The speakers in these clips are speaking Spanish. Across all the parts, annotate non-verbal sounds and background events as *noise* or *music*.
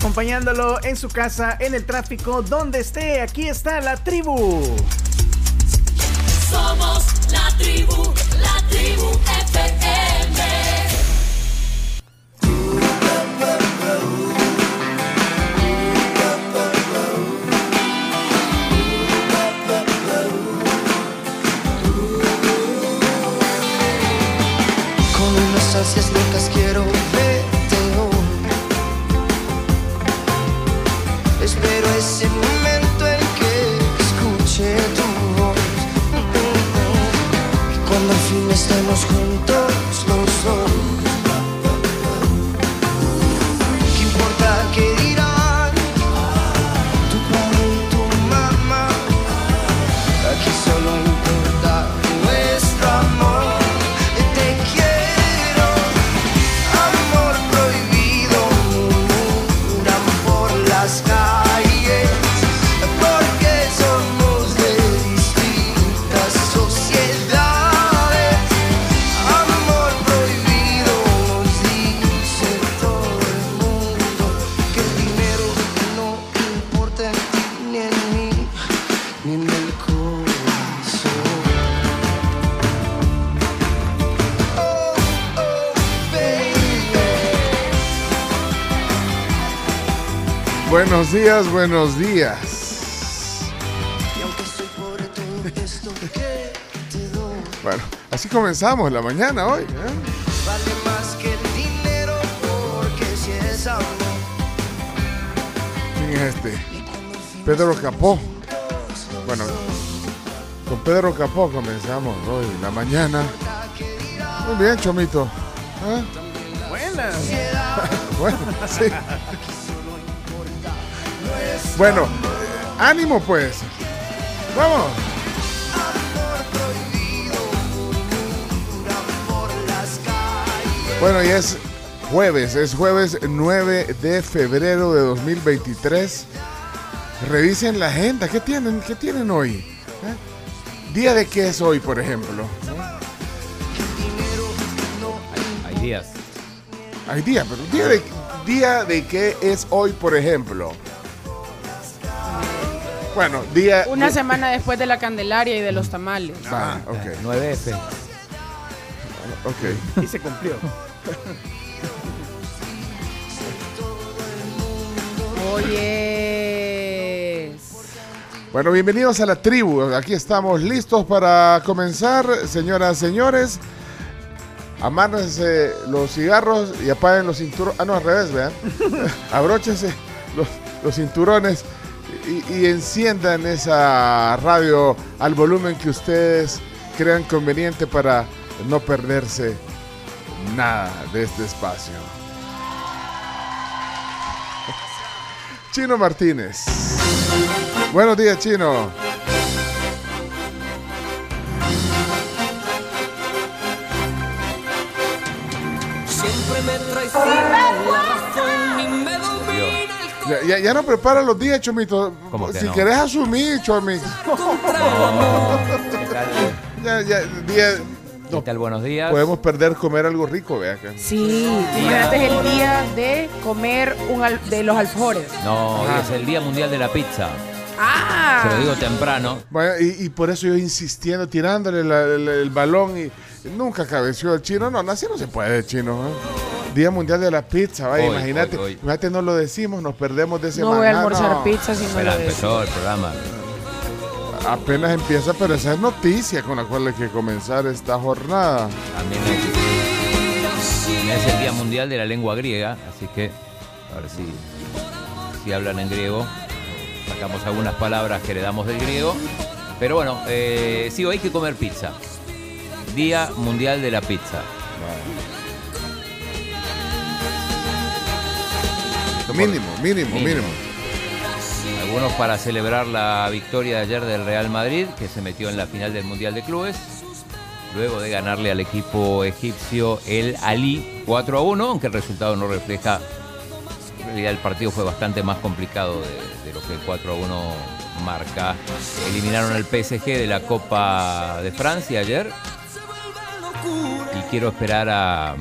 Acompañándolo en su casa, en el tráfico, donde esté, aquí está la tribu. Somos la tribu, la tribu FM. Estemos juntos días, buenos días. Bueno, así comenzamos la mañana hoy. ¿eh? vale más que el dinero, porque si es amor, ¿Quién es este? Pedro Capó. Bueno, con Pedro Capó comenzamos hoy la mañana. Muy bien, Chomito. ¿Eh? Buenas. *laughs* Bueno, sí. Bueno, eh, ánimo pues. Vamos. Bueno, y es jueves, es jueves 9 de febrero de 2023. Revisen la agenda, ¿qué tienen, qué tienen hoy? ¿Eh? ¿Día de qué es hoy, por ejemplo? Hay días. Hay día, pero día de, día de qué es hoy, por ejemplo. Bueno, día. Una semana después de la Candelaria y de los tamales. Ah, ok, 9F. ok. Y se cumplió. Oye. Bueno, bienvenidos a la tribu. Aquí estamos listos para comenzar, señoras, señores. Amárrense los cigarros y apaguen los cinturones. Ah, no, al revés, vean. *laughs* Abróchense los, los cinturones y, enciendan esa radio al volumen que ustedes crean conveniente para no perderse nada de este espacio. Chino Martínez. Buenos días, Chino. Ya, ya- ya no prepara los días, Chomito. ¿Cómo que si no? querés asumir, Chomito. ¿Qué tal? Ya, ya, día- ¿Qué tal? Buenos días. podemos perder comer algo rico, vea que. Sí, imagínate es el día de comer un al- de los alfajores. No, hoy es el Día Mundial de la Pizza. Ah. Se lo digo temprano. Bueno, y, y por eso yo insistiendo, tirándole la- el, el balón y nunca cabeció el chino. No, no, así no se puede, chino. ¿eh? Día Mundial de la Pizza, vaya, Hoy, imagínate. hoy, hoy. Imagínate, no lo decimos, nos perdemos de ese No voy a almorzar no. pizza si no lo empezó el programa. Apenas empieza, pero esa es noticia con la cual hay que comenzar esta jornada. También es, es el Día Mundial de la Lengua Griega, así que a ver si, si hablan en griego. Sacamos algunas palabras que heredamos del griego. Pero bueno, eh, sí, hoy hay que comer pizza. Día Mundial de la Pizza. Mínimo, mínimo, Mínimo. mínimo. Algunos para celebrar la victoria de ayer del Real Madrid, que se metió en la final del Mundial de Clubes, luego de ganarle al equipo egipcio el Ali 4 a 1, aunque el resultado no refleja. En realidad el partido fue bastante más complicado de, de lo que el 4 a 1 marca. Eliminaron al PSG de la Copa de Francia ayer. Y quiero esperar a,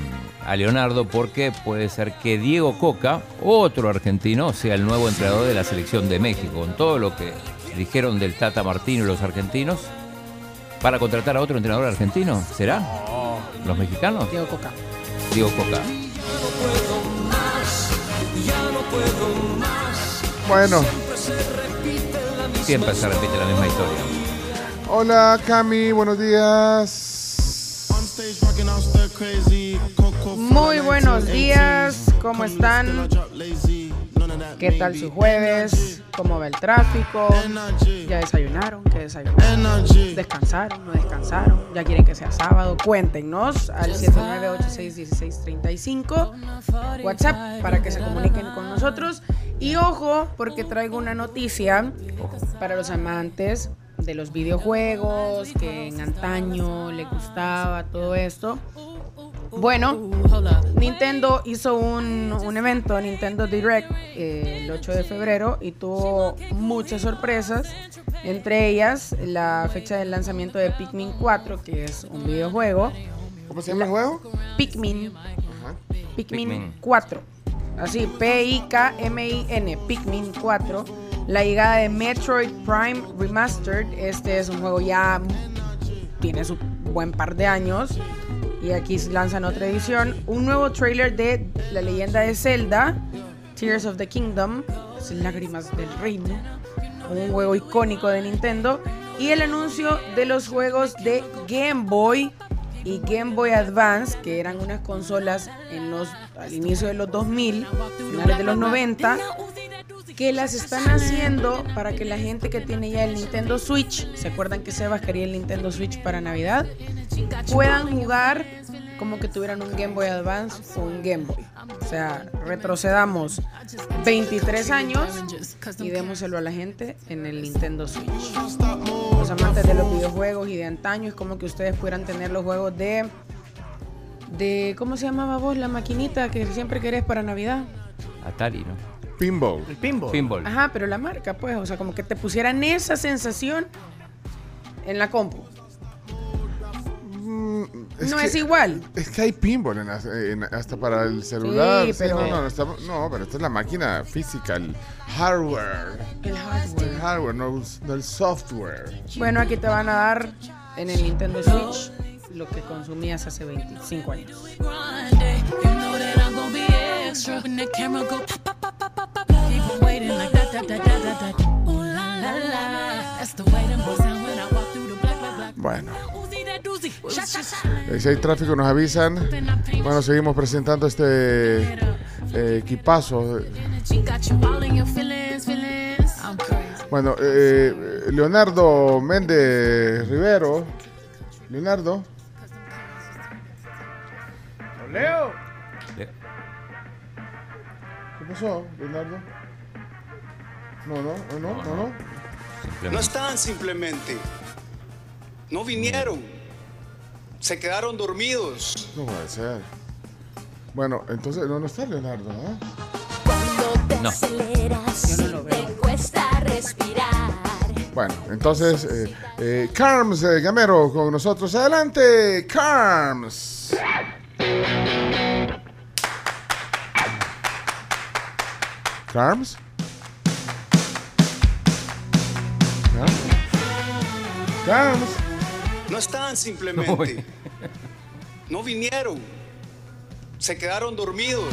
a Leonardo porque puede ser que Diego Coca, otro argentino, sea el nuevo entrenador de la selección de México. Con todo lo que dijeron del Tata Martino y los argentinos, para contratar a otro entrenador argentino, ¿será? ¿Los mexicanos? Diego Coca. Diego Coca. Bueno, Siempre se repite la misma historia. hola Cami, buenos días. Muy buenos días, ¿cómo están? ¿Qué tal su jueves? ¿Cómo va el tráfico? ¿Ya desayunaron? ¿Qué desayunaron? ¿Descansaron? ¿No descansaron? ¿Ya quieren que sea sábado? Cuéntenos al 79861635 WhatsApp para que se comuniquen con nosotros. Y ojo, porque traigo una noticia para los amantes de los videojuegos, que en antaño le gustaba todo esto. Bueno, Nintendo hizo un, un evento, Nintendo Direct, eh, el 8 de febrero y tuvo muchas sorpresas. Entre ellas, la fecha del lanzamiento de Pikmin 4, que es un videojuego. ¿Cómo se llama el juego? Pikmin, Ajá. Pikmin, Pikmin. 4. Así, P-I-K-M-I-N, Pikmin 4. La llegada de Metroid Prime Remastered. Este es un juego ya. Tiene su buen par de años. Y aquí lanzan otra edición. Un nuevo trailer de La leyenda de Zelda, Tears of the Kingdom. Lágrimas del Reino. Un juego icónico de Nintendo. Y el anuncio de los juegos de Game Boy y Game Boy Advance, que eran unas consolas en los, al inicio de los 2000, finales de los 90, que las están haciendo para que la gente que tiene ya el Nintendo Switch, ¿se acuerdan que Sebas quería el Nintendo Switch para Navidad? Puedan jugar como que tuvieran un Game Boy Advance o un Game Boy. O sea, retrocedamos 23 años y démoselo a la gente en el Nintendo Switch. Los amantes de los videojuegos y de antaño es como que ustedes pudieran tener los juegos de de ¿cómo se llamaba vos la maquinita que siempre querés para Navidad? Atari, ¿no? Pinball. El pinball. Pinball. Ajá, pero la marca, pues, o sea, como que te pusieran esa sensación en la compu. Mm, no que- es igual. Es que hay pinball en en- hasta para el celular. Sí, Sí, pero- no, no, no, estamos- no, pero esta es la máquina física, el hardware. El El hardware. hardware, no, no el software. Bueno, aquí te van a dar en el Nintendo Switch lo que consumías hace 25 años. Bueno, si hay tráfico nos avisan. Bueno, seguimos presentando este eh, equipazo. Bueno, eh, Leonardo Méndez Rivero. Leonardo. Leo. Le- ¿Qué pasó, Leonardo? No, no, no, no, no. no. No Simplemente. estaban simplemente. No vinieron. Se quedaron dormidos. No puede ser. Bueno, entonces no, no está Leonardo, ¿ah? No. Yo no lo veo. cuesta respirar. Bueno, entonces, eh, eh, Carms eh, Gamero con nosotros. Adelante. Carms. Carms. Carms. No estaban simplemente. No vinieron. Se quedaron dormidos.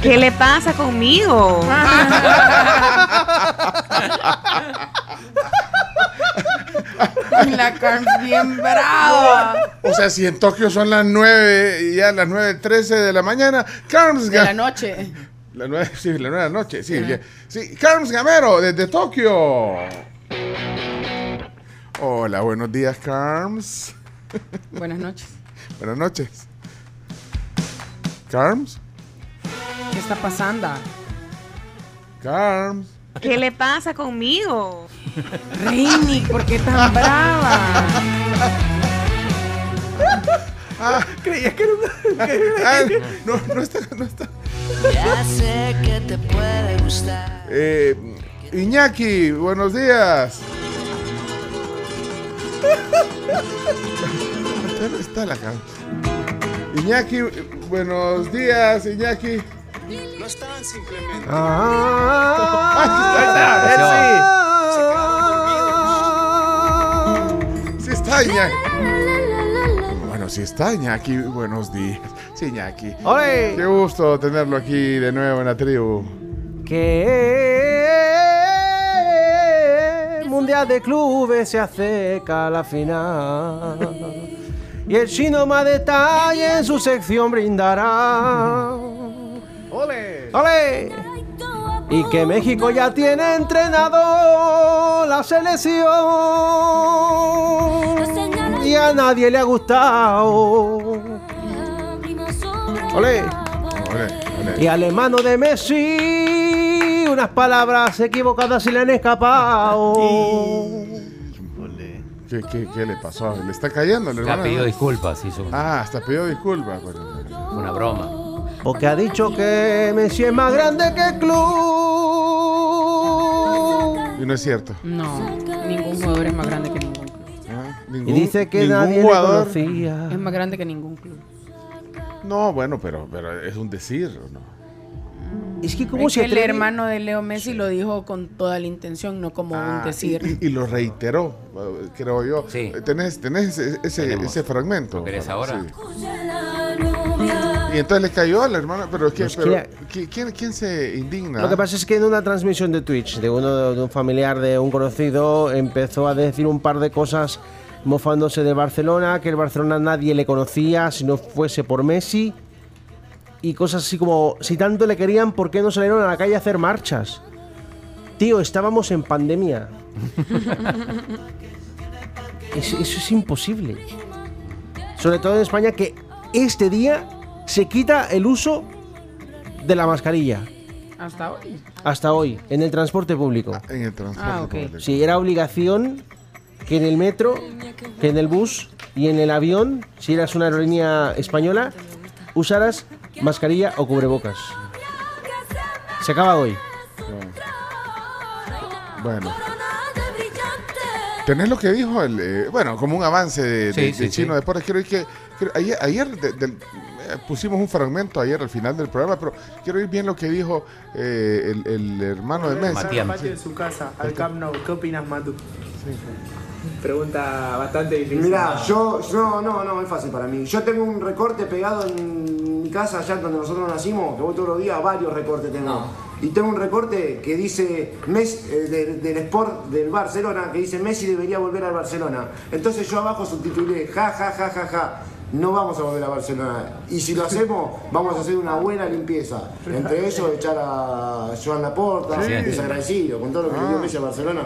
¿Qué le pasa conmigo? *laughs* La Carms bien brava. O sea, si en Tokio son las 9 y ya las 9.13 de la mañana, Carms De la noche. La nueve, sí, la nueve de la noche, sí. ya- sí. Carms Gamero, desde Tokio. Hola, buenos días, Carms. Buenas noches. *laughs* Buenas noches. Carms, ¿Qué está pasando? Carms. ¿Qué le pasa conmigo? Reini, ¿por qué tan brava? Creías que era una. *laughs* que era- Ah, no, no está, no está. Ya sé que te puede gustar. Eh, Iñaki, buenos días. ¿Dónde está la cara? Iñaki, buenos días, Iñaki. No estaban simplemente. Ah, Sí está, Iñaki. Bueno, sí está, Iñaki. Buenos días. Sí, Iñaki. ¡Ole! Qué gusto tenerlo aquí de nuevo en la tribu. que el Mundial de Clubes se acerca a la final. Y el chino más detalle en su sección brindará. ¡Ole! ¡Ole! Y que México ya tiene entrenado la selección. Y a nadie le ha gustado. ¡Ole! Ole, ole. Y al hermano de Messi, unas palabras equivocadas se le han escapado. ¿Qué, qué, qué le pasó? ¿Le está cayendo Ya hermano? pidió disculpas, hizo un- Ah, hasta pidió disculpas. Bueno, una broma. Porque ha dicho que Messi es más grande que el club. y no es cierto. No, ningún jugador es más grande que ningún club. ¿Ah? Y Ningún- dice que ningún nadie le jugador. conocía. Es más grande que ningún club. No, bueno, pero, pero es un decir, ¿o ¿no? Es que cómo Es se que el atreve- hermano de Leo Messi lo dijo con toda la intención, no como Ah, un decir. y, y lo reiteró, eh, creo yo. Sí. Tenés, tenés ese, ese, ese fragmento. ¿Lo querés ahora? Sí. Y entonces le cayó al hermano, pero, es que, Pues pero que- ¿qui- ¿quién, ¿quién se indigna? Lo que pasa es que en una transmisión de Twitch de uno de un familiar de un conocido empezó a decir un par de cosas mofándose de Barcelona, que el Barcelona nadie le conocía si no fuese por Messi y cosas así como si tanto le querían, ¿por qué no salieron a la calle a hacer marchas? Tío, estábamos en pandemia. *laughs* Es- eso es imposible. Sobre todo en España que este día se quita el uso de la mascarilla. Hasta hoy. Hasta hoy, en el transporte público. En el transporte Ah, ok. público. Sí, era obligación que en el metro, que en el bus y en el avión, si eras una aerolínea española, usaras mascarilla o cubrebocas. Se acaba hoy. Bueno. ¿Tenés lo que dijo el, eh, bueno, como un avance de, Sí, de- sí, de Chino sí. Deportes? Quiero ir que, quiero- ayer, ayer de- eh, pusimos un fragmento ayer al final del programa, pero quiero ir bien lo que dijo eh, el, el hermano de Messi. Matías. patio de su casa, al Camp Nou. ¿Qué opinas, Matu? Pregunta bastante difícil. Mirá, yo, no, no, no, es fácil para mí. Yo tengo un recorte pegado en mi casa, allá donde nosotros nacimos, que voy todos los días, varios recortes tengo. Y tengo un recorte que dice Messi, eh, de- del Sport del Barcelona, que dice Messi debería volver al Barcelona. Entonces yo abajo subtitulé, ja, ja, ja, ja, ja. No vamos a volver a Barcelona. Y si lo hacemos, vamos a hacer una buena limpieza. Entre ellos, echar a Joan Laporta, Sí. desagradecido, con todo lo que le dio Messi a Barcelona.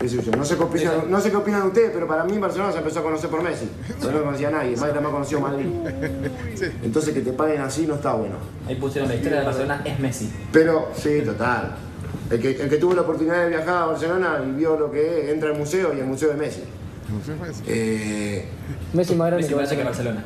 No sé, qué opinan, no sé qué opinan ustedes, pero para mí Barcelona se empezó a conocer por Messi. Yo no conocía a nadie, más era más conocido Madrid. Entonces que te paguen así no está bueno. Ahí pusieron la historia de Barcelona es Messi. Pero, sí, total. El que, el que tuvo la oportunidad de viajar a Barcelona y vio lo que es, entra al museo y el museo de Messi. Eh, Messi más grande Messi que Barcelona.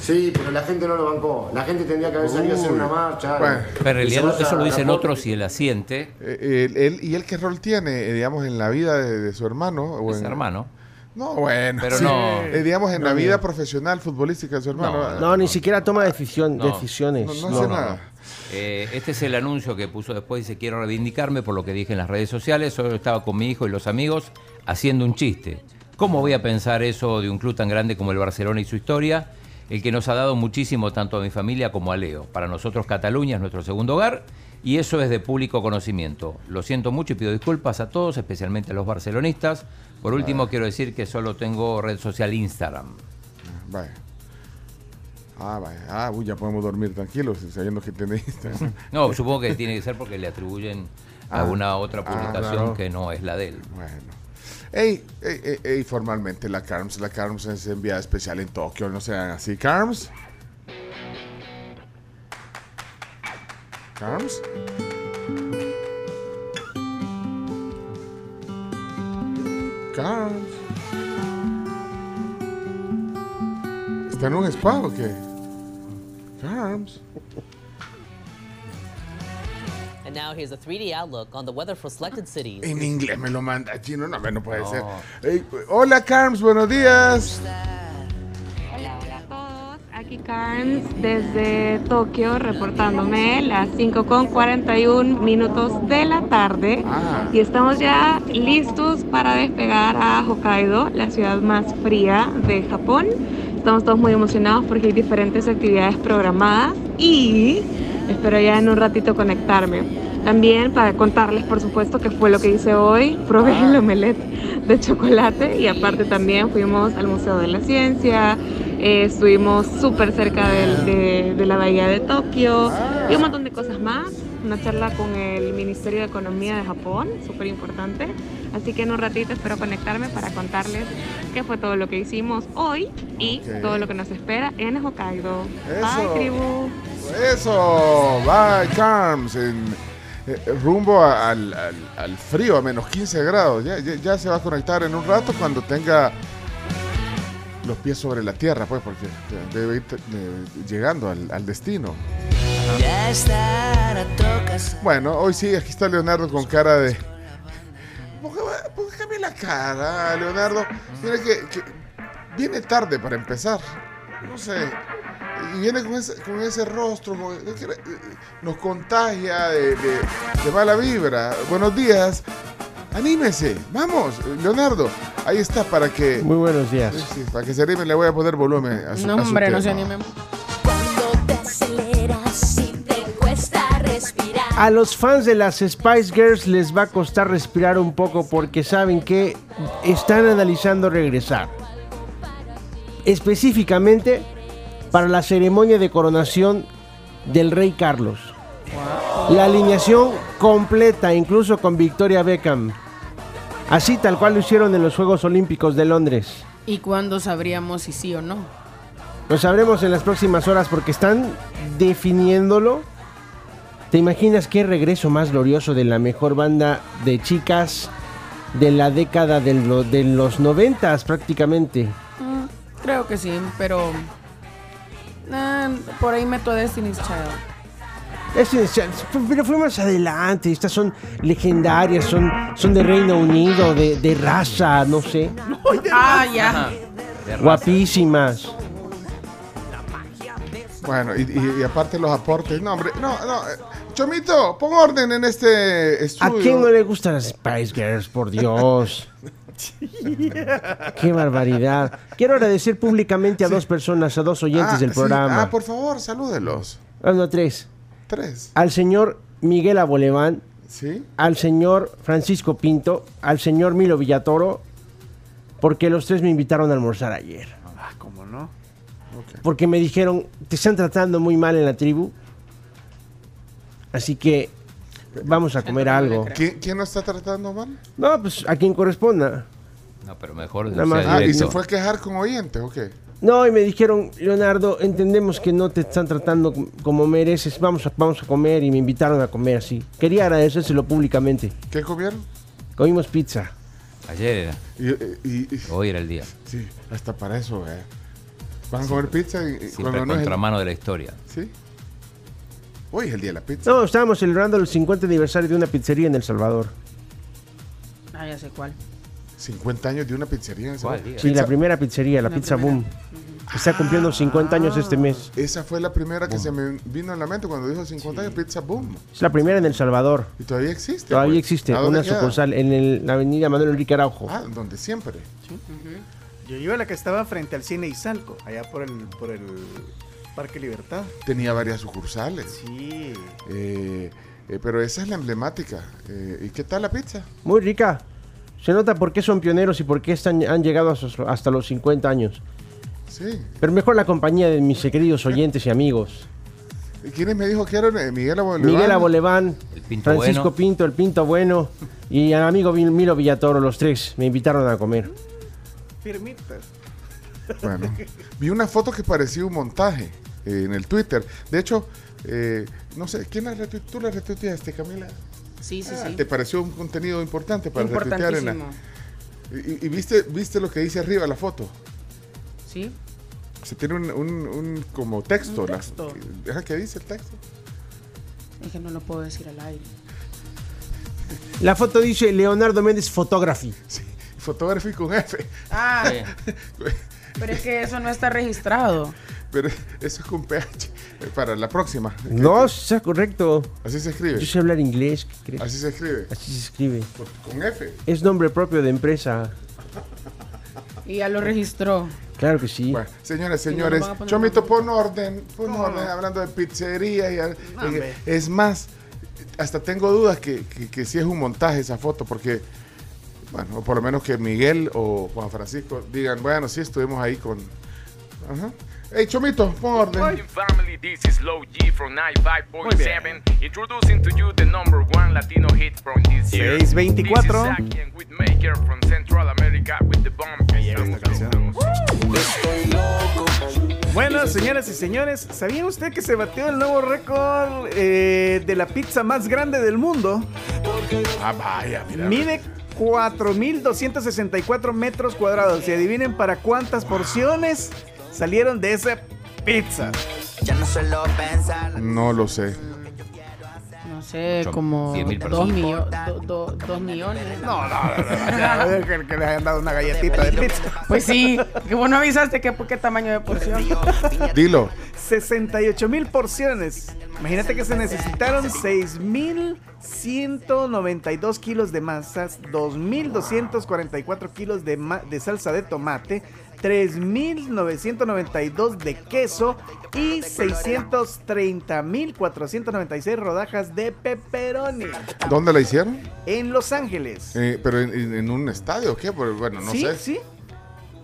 Sí, pero la gente no lo bancó. La gente tendría que haber salido a hacer una marcha. Bueno, Pero en realidad eso lo a dicen otros y él asiente. Eh, él- él- ¿Y él qué rol tiene, eh, digamos, en la vida de, de su hermano? O Es en- hermano. No, bueno. Pero sí. no. Eh, digamos, en la vida profesional futbolística de su hermano. No, ni siquiera toma decisión, No. decisiones. No, no hace nada. Eh, este es el anuncio que puso después. Dice: Quiero reivindicarme por lo que dije en las redes sociales. Solo estaba con mi hijo y los amigos haciendo un chiste. ¿Cómo voy a pensar eso de un club tan grande como el Barcelona y su historia? El que nos ha dado muchísimo tanto a mi familia como a Leo. Para nosotros, Cataluña es nuestro segundo hogar y eso es de público conocimiento. Lo siento mucho y pido disculpas a todos, especialmente a los barcelonistas. Por último, quiero decir que solo tengo red social Instagram. Vaya. Ah, vaya. Ah, uy, ya podemos dormir tranquilos sabiendo que tenéis. *laughs* No, supongo que tiene que ser porque le atribuyen Ah. alguna otra Ah, publicación claro. que no es la de él. Bueno. Ey, ey, ey, formalmente, la CARMS, la CARMS es enviada especial en Tokio, no sean así, CARMS. CARMS. CARMS. ¿Está en un spa o qué? CARMS. Now here's a 3D outlook on the weather for selected cities. En inglés me lo manda chino, no, no puede ser. Ey, hola Carms, buenos días. Hola, hola a todos. Aquí Carms desde Tokio reportándome las 5 con 41 minutos de la tarde. Ah. Y estamos ya listos para despegar a Hokkaido, la ciudad más fría de Japón. Estamos todos muy emocionados porque hay diferentes actividades programadas y espero ya en un ratito conectarme. También para contarles, por supuesto, que fue lo que hice hoy. Probé el omelette de chocolate y aparte también fuimos al Museo de la Ciencia, eh, estuvimos súper cerca de, de la Bahía de Tokio y un montón de cosas más. Una charla con el Ministerio de Economía de Japón, súper importante. Así que en un ratito espero conectarme para contarles qué fue todo lo que hicimos hoy y todo lo que nos espera en Hokkaido. Eso. Bye, tribu. Eso, bye Carms. En, eh, rumbo a- al, al- al frío, a menos 15 grados. Ya, ya- ya se va a conectar en un rato cuando tenga los pies sobre la tierra, pues, porque debe ir de- llegando al, al destino. Ya estará tocas. Bueno, hoy sí, aquí está Leonardo con cara de. Póngame- la cara, Leonardo. Mira que, que viene tarde para empezar. No sé. Y viene con ese, con ese rostro. con- Nos contagia de, de- de mala vibra. Buenos días. Anímese. Vamos, Leonardo. Ahí está para que. Muy buenos días. Sí, para que se anime le voy a poner volumen a su No, a su hombre, no tema. se animen. A los fans de las Spice Girls les va a costar respirar un poco porque saben que están analizando regresar. Específicamente para la ceremonia de coronación del rey Carlos. La alineación completa, incluso con Victoria Beckham. Así tal cual lo hicieron en los Juegos Olímpicos de Londres. ¿Y cuándo sabríamos si sí o no? Lo sabremos en las próximas horas porque están definiéndolo. ¿Te imaginas qué regreso más glorioso de la mejor banda de chicas de la década de, lo- de los noventas prácticamente? Mm, creo que sí, pero... ah, por ahí meto a Destiny's Child. Destiny's Child, pero fue más adelante. Estas son legendarias, son, son de Reino Unido, de, de raza, no sé. Ah, ya. Guapísimas. Bueno, y, y- y aparte los aportes. No, hombre, no, no. Chomito, pon orden en este ¿A estudio. quién no le gustan las Spice Girls? Por Dios. *laughs* Qué barbaridad. Quiero agradecer públicamente a dos personas, a dos oyentes Ah, del sí. programa. Ah, por favor, salúdelos. Ah, no, tres. Tres. Al señor Miguel Aboleván, ¿Sí? al señor Francisco Pinto, al señor Milo Villatoro, porque los tres me invitaron a almorzar ayer. Ah, ¿cómo no? Porque me dijeron, te están tratando muy mal en la tribu. Así que vamos a comer algo. ¿Quién, quién nos está tratando mal? No, pues a quien corresponda. No, pero mejor Nada más. Ah, ¿y se fue a quejar con oyentes o qué? No, y me dijeron, Leonardo, entendemos que no te están tratando com- como mereces, vamos a, vamos a comer y me invitaron a comer así. Quería agradecérselo públicamente. ¿Qué comieron? Comimos pizza. Ayer era. Y, y- y- Hoy era el día. sí, hasta para eso, eh. Van a comer pizza y, y Siempre cuando no es el- contramano de la historia. ¿Sí? Hoy es el día de la pizza. No, estábamos celebrando el 50 aniversario de una pizzería en El Salvador. Ah, ya sé cuál. 50 años de una pizzería en El ¿Cuál Salvador. Sí, Pizza- la primera pizzería, la, La Pizza primera. Boom. Está cumpliendo 50 años este mes. Esa fue la primera que se me vino en la mente cuando dijo 50 años, Pizza Boom. Es la primera en El Salvador. Y todavía existe. Todavía pues. existe ¿A dónde una queda? sucursal en el- la avenida Manuel Enrique Araujo. Ah, donde siempre. Yo iba a la que estaba frente al cine Izalco, allá por el, por el Parque Libertad. Tenía varias sucursales. Sí. Eh, eh, pero esa es la emblemática. Eh, ¿Y qué tal la pizza? Muy rica. Se nota por qué son pioneros y por qué están, han llegado hasta, los 50 años. Sí. Pero mejor la compañía de mis queridos oyentes y amigos. ¿Y ¿Quiénes me dijo que eran? Miguel Aboleván. Miguel Aboleván, El Pinto Francisco Bueno. Pinto, el Pinto Bueno y el amigo Milo Villatoro, los tres, me invitaron a comer. Firmitas. Bueno, vi una foto que parecía un montaje eh, en el Twitter. De hecho, eh, no sé, ¿quién la retuiteó? ¿Tú la retuiteaste, Camila? Sí, sí, Ah, sí. ¿Te pareció un contenido importante para retuitear en la... Importantísimo. ¿Y, y viste, viste lo que dice arriba la foto? Sí. Se tiene un, un- un como texto. Un la- texto. Deja que dice el texto. Es que no lo puedo decir al aire. La foto dice Leonardo Méndez Photography. Photography con F. Ah, *laughs* pero es que eso no está registrado. *laughs* Pero eso es con PH. Eh, Para la próxima. No, está correcto. Así se escribe. Yo sé hablar inglés, ¿qué crees? Así se escribe. Así se escribe. Con F. Es nombre propio de empresa. Y ya lo registró. Claro que sí. Señores, no señores, poner Chomito, pon orden, pon orden, hablando de pizzería. Y, No, es más, hasta tengo dudas que, que, que si es un montaje esa foto, porque, bueno, o por lo menos que Miguel o Juan Francisco digan, bueno, sí estuvimos ahí con... Hey, Chomito, pon orden. Family, this is Low G from 95.7 Introducing to you the number one Latino hit from this year 624. This is Zaki and Whitmaker from Central America with the bomb Bueno, señoras y señores, ¿sabía usted que se batió el nuevo récord eh, de la pizza más grande del mundo? Ah, vaya, mira. Mide 4.264 metros cuadrados. Y adivinen para cuántas porciones salieron de esa pizza. No lo sé. No sé, Son como 100.000 dos, personas. millo- do- do- dos millones. No, no, no, no, no, que, que le hayan dado una galletita de pizza. Pues sí, que vos no avisaste que por qué tamaño de porción. Dilo. 68 mil porciones. Imagínate que se necesitaron 6.192 kilos de masas, 2.244 kilos de, ma- de salsa de tomate, 3.992 de queso y 630.496 rodajas de pepperoni. ¿Dónde la hicieron? En Los Ángeles. Eh, ¿Pero en, un estadio o qué? Bueno, no sí, sé. sí.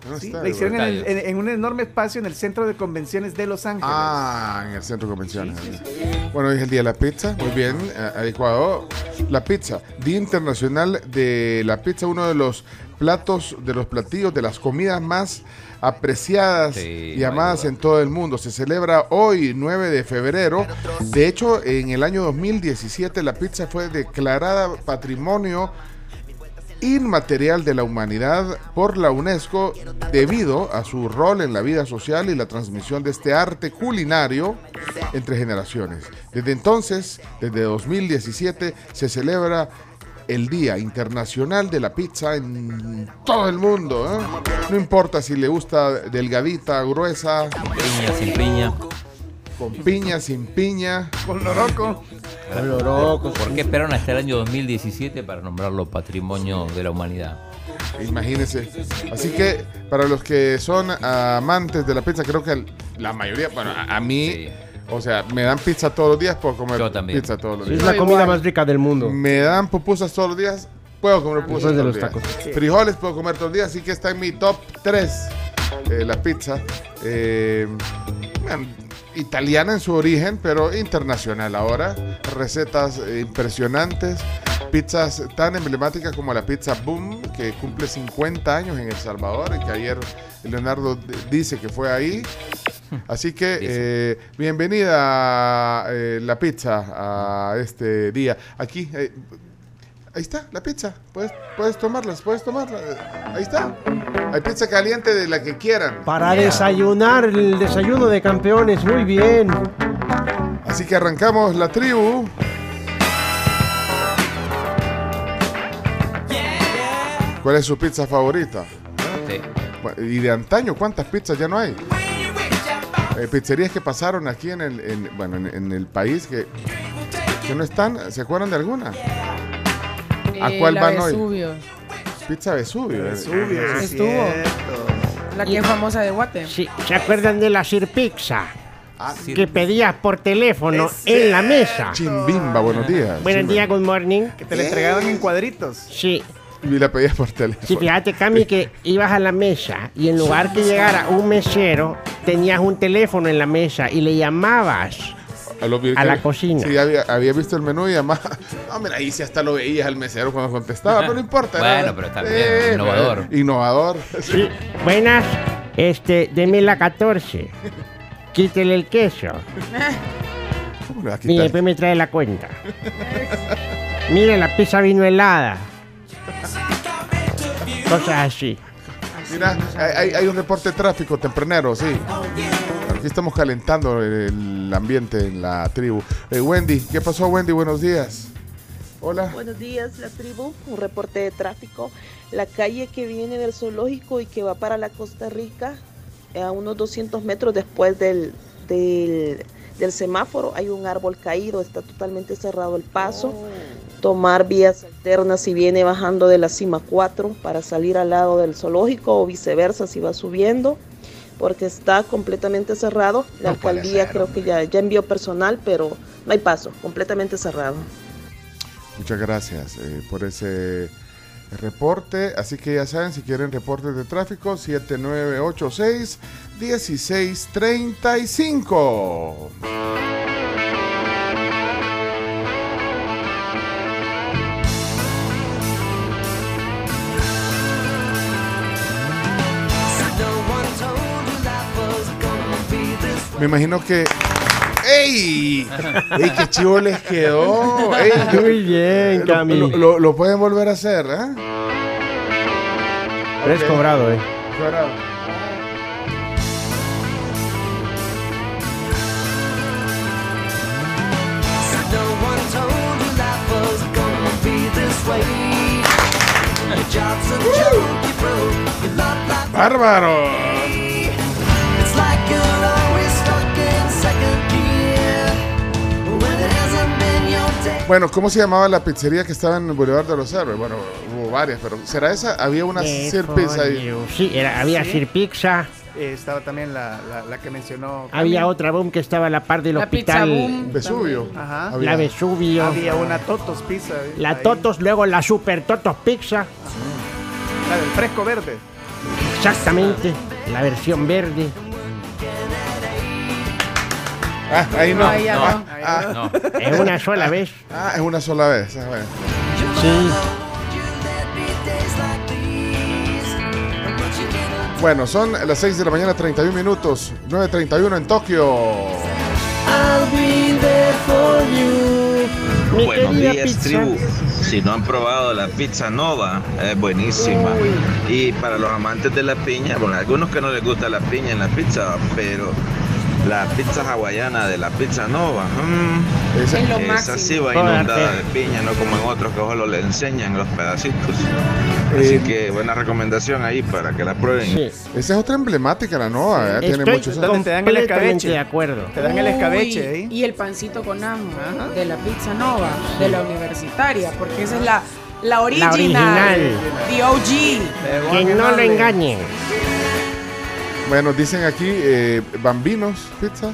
En un sí, la hicieron en, bueno. el- en- en un enorme espacio en el centro de convenciones de Los Ángeles. Ah, en el centro de convenciones. Bueno, hoy es el día de la pizza. Muy bien, eh, adecuado. La pizza, Día Internacional de la Pizza, uno de los platos, de los platillos, de las comidas más apreciadas Sí, y amadas en todo el mundo. Se celebra hoy, 9 de febrero. De hecho, en el año 2017 la pizza fue declarada patrimonio inmaterial de la humanidad por la UNESCO debido a su rol en la vida social y la transmisión de este arte culinario entre generaciones. Desde entonces, desde 2017, se celebra el Día Internacional de la Pizza en todo el mundo. ¿eh? No importa si le gusta delgadita, gruesa, Piña, sin piña. con piña, sin piña. Con loroco. ¿Por qué esperaron hasta el año 2017 para nombrarlo Patrimonio de la Humanidad? Imagínense. Así que para los que son amantes de la pizza, creo que la mayoría, bueno, a, a mí, o sea, me dan pizza todos los días, puedo comer pizza todos los días. Es la comida más rica del mundo. Me dan pupusas todos los días, puedo comer pupusas todos los los días. tacos. Frijoles puedo comer todos los días, así que está en mi top 3 la pizza. Eh, italiana en su origen, pero internacional ahora. Recetas eh, impresionantes. Pizzas tan emblemáticas como la pizza Boom, que cumple 50 años en El Salvador y que ayer Leonardo dice que fue ahí. Así que eh, bienvenida eh, la pizza a este día. Aquí, eh, ahí está la pizza. Puedes, puedes tomarlas, puedes tomarlas. Ahí está. Hay pizza caliente de la que quieran. Para desayunar, el desayuno de campeones, muy bien. Así que arrancamos la tribu. ¿Cuál es su pizza favorita? Bu- Y de antaño, ¿cuántas pizzas ya no hay? Eh, pizzerías que pasaron aquí en el, en- bueno, en, en el país que, que no están. ¿Se acuerdan de alguna? ¿A Eh, cuál la van hoy? Vesubio. Pizza Vesubio. Vesubio, Sí. Estuvo. La que es famosa de Guate. Sí, ¿Se acuerdan de la Sir Pizza? Ah, que pedías por teléfono en la mesa. Chimbimba, buenos días. Buenos días, good morning. Que te la entregaban en cuadritos. Sí. *laughs* Y la pedías por teléfono. Sí, fíjate, Cami, que ibas a la mesa y en lugar que llegara un mesero, tenías un teléfono en la mesa y le llamabas. A, A la cocina. Sí, había, había visto el menú y además. *laughs* No, mira, ahí sí hasta lo veías al mesero cuando contestaba, pero no *laughs* importa. Bueno, era- pero está bien, innovador. eh, Innovador. Sí. Buenas, este, deme la 14. Quítele el queso. ¿Cómo le va a Y después me trae la cuenta. Mire, la pizza vino helada. Cosas así. Mira, hay, hay un reporte de tráfico tempranero, sí. Aquí estamos calentando el ambiente en la tribu. Eh, Wendy, ¿qué pasó, Wendy? Buenos días. Hola. Buenos días, la tribu. Un reporte de tráfico. La calle que viene del zoológico y que va para la Costa Rica, a unos 200 metros después del, del, del semáforo, hay un árbol caído. Está totalmente cerrado el paso. Tomar vías alternas si viene bajando de la cima 4 para salir al lado del zoológico o viceversa si va subiendo. Porque está completamente cerrado. La No alcaldía ser, creo que ya, ya envió personal, pero no hay paso, completamente cerrado. Muchas gracias eh, por ese reporte. Así que ya saben, si quieren reportes de tráfico, 7986-1635. Me imagino que. ¡Ey! ¡Ey, qué chivo les quedó! ¡Ey! Muy bien, Cami. Lo, lo- lo pueden volver a hacer, ¿eh? Es Ok. cobrado, eh. Cobrado. No Bueno, ¿cómo se llamaba la pizzería que estaba en el Boulevard de los Héroes? Bueno, hubo varias, pero ¿será esa? Había una Eh, Sir Pizza ahí. Sí, era, había Sí. Sir Pizza. Eh, estaba también la, la, la que mencionó. Había otra boom que estaba a la par del La Pizza hospital. Boom Vesubio. Ajá. La Vesubio. Había una Totos Pizza. eh, La ahí. Totos, luego la Super Totos Pizza. La del fresco verde. Exactamente. La versión verde. Ah, ahí no. Ahí ya Ah, no. ah. En una sola vez. Ah, es una sola vez. bueno. Sí. Bueno, son las 6 de la mañana, 31 minutos. 9.31 en Tokio. I'll be there for you. Mi Buenos querida días, pizza. tribu. Si no han probado la pizza nova, es buenísima. Y para los amantes de la piña, bueno, algunos que no les gusta la piña en la pizza, pero la pizza hawaiana de la pizza nova, mm, esa, Es lo esa máximo. sí va inundada de piña, no como en otros que solo le enseñan los pedacitos. Así que buena recomendación ahí para que la prueben. Esa es otra emblemática, la nueva. ¿eh? Tiene Estoy muchos Donde te dan el escabeche. de acuerdo. Te dan el Uy, escabeche ahí. Y el pancito con ajo de la pizza nova, de la universitaria, porque esa es la, la original. original. The OG. Que no lo engañen. Bueno, dicen aquí eh, Bambinos Pizza.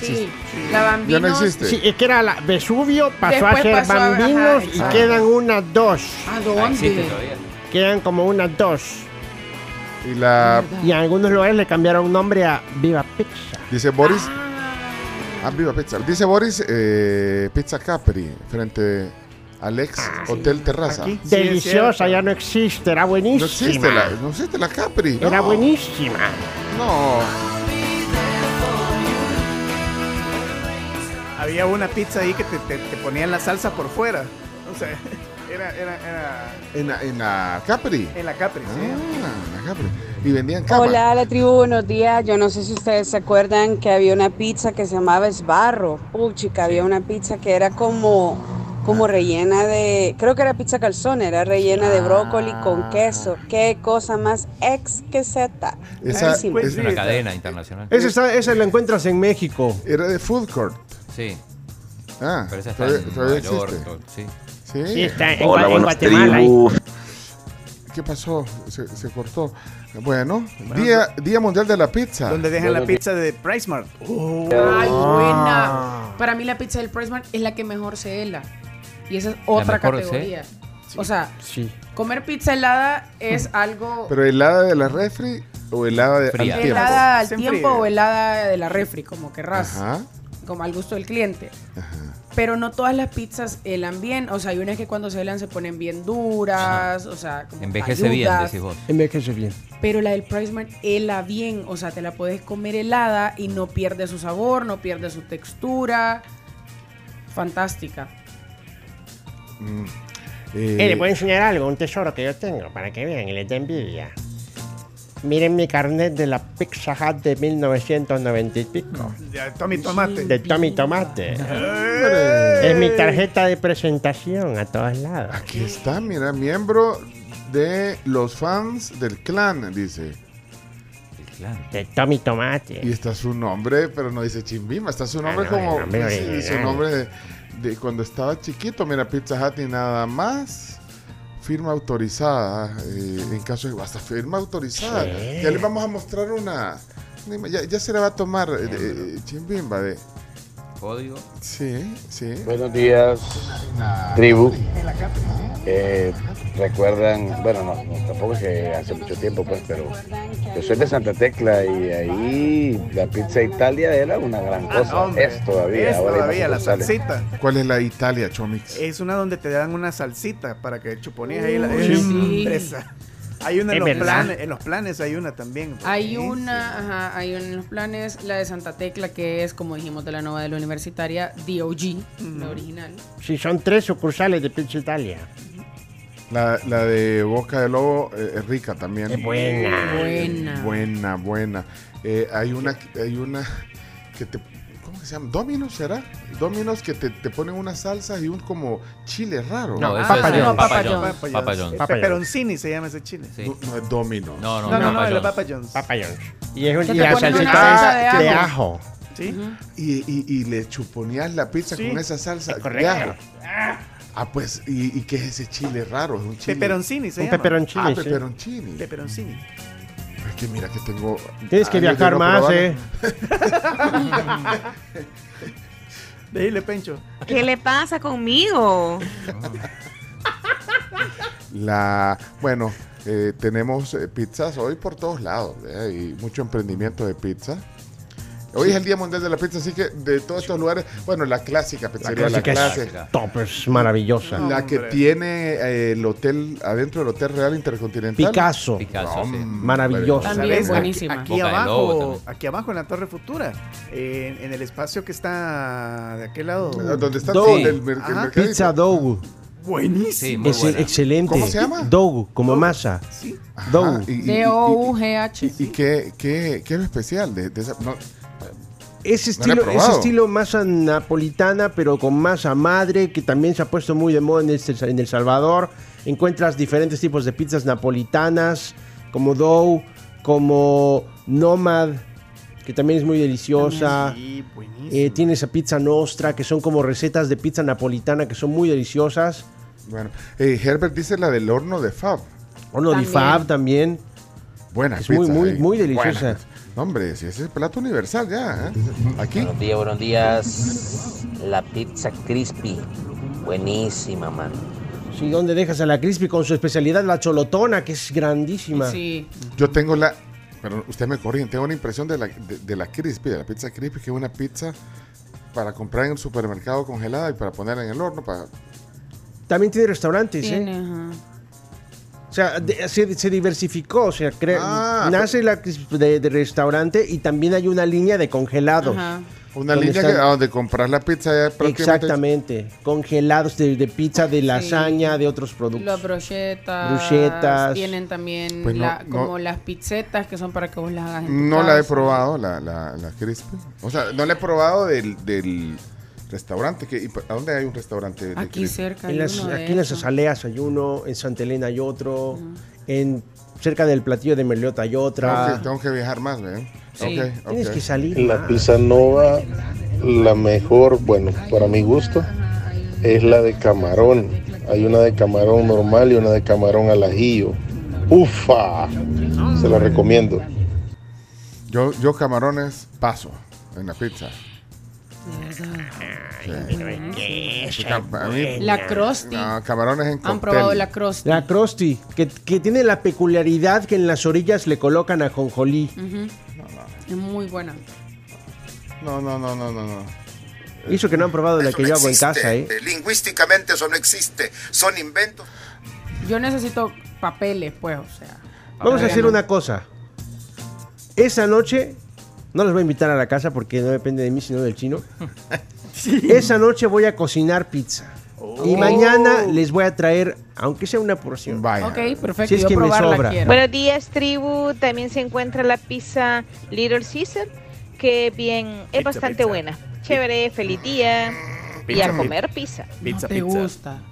Sí, la Ya no Bambinos. existe. Sí, es que era la Vesubio, pasó Después a ser pasó a- Bambinos ajá, y exacto. quedan unas dos. ¿A Ah, existe dónde? todavía. Quedan como unas dos. Y la. Y en algunos lugares le cambiaron nombre a Viva Pizza. Dice Boris. Ah, viva pizza. Dice Boris eh, Pizza Capri frente al ex Hotel Terraza. Aquí. Sí, Deliciosa, ya no existe, era buenísima. No existe la, no existe la Capri. Era no. buenísima. No. Había una pizza ahí que te, te, te ponían la salsa por fuera. O sea, *laughs* era, era, era En la, en la Capri. en la Capri, sí. Ah, en la Capri. Y vendían cama. Hola, la tribu, buenos días. Yo no sé si ustedes se acuerdan que había una pizza que se llamaba Esbarro. Puchica, había una pizza que era como, como rellena de. Creo que era pizza calzone, era rellena de brócoli con queso. Qué cosa más exquisita. Esa- Buenísimo. Es una cadena internacional. Esa, está- esa la encuentras en México. Era de Food Court. Sí. Ah, Pero esa está todavía, en todavía Nueva York, existe. todo- sí. Sí. Sí, está en, Hola, Guatemala. tribu. ¿Qué pasó? Se, se cortó. Bueno, día, día Mundial de la Pizza. Donde dejan la pizza de Price Mart. Oh. Ay, Ah. buena. Para mí la pizza del Price Mart es la que mejor se hela. Y esa es otra mejor categoría. O sea, Sí. comer pizza helada es algo Pero helada de la refri o helada de, Fría. al tiempo. helada al Se tiempo o helada de la refri, como querrás, Ajá. como al gusto del cliente. Pero no todas las pizzas helan bien, o sea, hay unas que cuando se helan se ponen bien duras, o sea, como Envejece bien, decís vos. Envejece bien. Pero la del Price Mart hela bien, o sea, te la puedes comer helada y no pierde su sabor, no pierde su textura. Fantástica. Mm. Eh, Eh, le puedo enseñar algo, un tesoro que yo tengo, para que vean y les dé envidia. Miren mi carnet de la Pizza Hut de 1990 y pico. Ya, Tommy Tomate. De Tommy Tomate. *laughs* Es mi tarjeta de presentación a todos lados. Aquí está, mira, miembro de los fans del clan, dice. De Tommy Tomate. Y está su nombre, pero no dice Chimbima, está su nombre Ah, no, como nombre sí, su nombre de, de cuando estaba chiquito. Mira, Pizza Hut y nada más. Firma autorizada. eh, en caso de. Hasta firma autorizada. Sí. Ya le vamos a mostrar una. Ya, ya se la va a tomar eh, de- Chimbimba de. Código. Sí, sí. Buenos días, tribu. Eh, recuerdan, bueno, no, no, tampoco es que hace mucho tiempo, pues, pero yo soy de Santa Tecla y ahí la pizza Italia era una gran cosa. Ah, hombre, es todavía. Es ahora todavía la salsita. ¿Cuál es la Italia, Chomix? Es una donde te dan una salsita para que chuponías ahí la Uy, sí. esa. Hay una en los, planes, en los planes hay una también. Hay una, ajá, hay una en los planes, la de Santa Tecla, que es, como dijimos, de la nueva de la universitaria, DOG, la original. Sí, son tres sucursales de Pizza Italia. La, la de Boca de Lobo eh, es rica también. Es buena. Buena. Buena, buena. Eh, hay una hay una que te ¿cómo que se llama? Dominos será? Dominos que te, te ponen una salsa y un como chile raro. No, eso Papa es John's. Papa Papa John's. Papa Papa John's. John's. Papa John's. Peperoncini se llama ese chile. Sí. No, no es Domino. No, no, No, no, no, Papa el de John's. Papa John's. Papa John's. Y, es un, y la salsita de de ajo. ¿Sí? Y, y, y le chuponeas la pizza Sí. con esa salsa. Es de correcto. ajo. Ah, pues, ¿y, y qué es ese chile raro? Es un chile. Peperoncini se Un llama. peperoncini. Ah, sí. peperoncini. Peperoncini. Que mira que tengo. Tienes que viajar no más, eh. *laughs* Dile, Pencho. ¿Qué le pasa conmigo? La, bueno, eh, tenemos eh, pizzas hoy por todos lados, ¿verdad? y mucho emprendimiento de pizza. Hoy es el Día Mundial de la Pizza, así que de todos estos lugares, bueno, la clásica La pizzería, la clásica es top, es maravillosa. la que Hombre. tiene eh, el hotel, adentro del Hotel Real Intercontinental. Picasso. Picasso, sí. Maravillosa. También ¿Sabes? buenísima. Aquí, abajo, también. aquí abajo en la Torre Futura, eh, en el espacio que está de aquel lado. Ah, Donde está Dough. todo el, mer- el Ajá. mercadito. Pizza Dough. Buenísimo. Sí, Es buena. excelente. ¿Cómo se llama? Dough, como masa. Sí. Dough. y- y- y- D-O-U-G-H. ¿Y, y qué, qué, qué es lo especial de, de esa? no, Ese No estilo, ese probado. estilo masa napolitana, pero con masa madre, que también se ha puesto muy de moda en El, en El Salvador. Encuentras diferentes tipos de pizzas napolitanas, como dough, como nomad, que también es muy deliciosa. Sí, buenísimo. Eh, tienes a pizza nostra, que son como recetas de pizza napolitana, que son muy deliciosas. bueno, eh, Herbert dice la del horno de Fab. Horno También. Fab también. Buena Es muy, pizza, muy, eh. muy deliciosa. Buena. No, hombre, si ese es el plato universal ya. ¿eh? Aquí. Buenos días, buenos días. La pizza crispy. Buenísima, man. Sí, donde dejas a la crispy con su especialidad, la cholotona, que es grandísima. Sí. Yo tengo la. Pero usted me corrigen, tengo una impresión de la, de, de la crispy, de la pizza crispy, que es una pizza para comprar en el supermercado congelada y para poner en el horno. Para... También tiene restaurantes, ¿eh? Tiene, ajá. O sea, de- se, se diversificó, o sea, cre- Ah, nace la crisp de, de restaurante y también hay una línea de congelados. Ajá. Una ¿Dónde línea que, están? donde comprar la pizza ya prácticamente- Exactamente, congelados de, de pizza, de lasaña, de otros Las productos. brochetas. Brochetas. Tienen también Pues no, la- no. como las pizzetas que son para que vos las hagas en tu No la he probado, la, la, la crispy. O sea, no la he probado del, del restaurante. Que, ¿A dónde hay un restaurante? de Aquí cerca. En las- aquí en las azaleas hay uno, en Santa Elena hay otro, en cerca del platillo de Merliota hay Tengo otra. que, tengo que viajar más, ¿ven? Sí. Ok, Tienes ok. que salir. La más. pizza nova, la mejor, bueno, para mi gusto, es la de camarón. Hay una de camarón normal y una de camarón al ajillo. ¡Ufa! Se la recomiendo. Yo, yo camarones paso en la pizza. A La Krusty. No, camarones en Han cóctel. probado la Krusty. La Krusty, que, que tiene la peculiaridad que en las orillas le colocan ajonjolí. Ujú. Es muy buena. No, no, no, no, no, no. Y Eso que no han probado la Eso que no yo hago en existe. casa, ¿eh? Eh, Lingüísticamente eso no existe. Son inventos. Yo necesito papeles, pues, o sea. Vamos a hacer no. una cosa. Esa noche, no los voy a invitar a la casa porque no depende de mí, sino del chino. *laughs* Esa noche voy a cocinar pizza. Y mañana les voy a traer, aunque sea una porción. Vaya. Ok, perfecto. Si es yo que me sobra. quiero. Buenos días, tribu. También se encuentra la pizza Little Caesar, que bien, es Pizza, bastante pizza. buena. Chévere, feliz día. y Pizza, a pizza. comer pizza. Pizza, ¿Te pizza. gusta?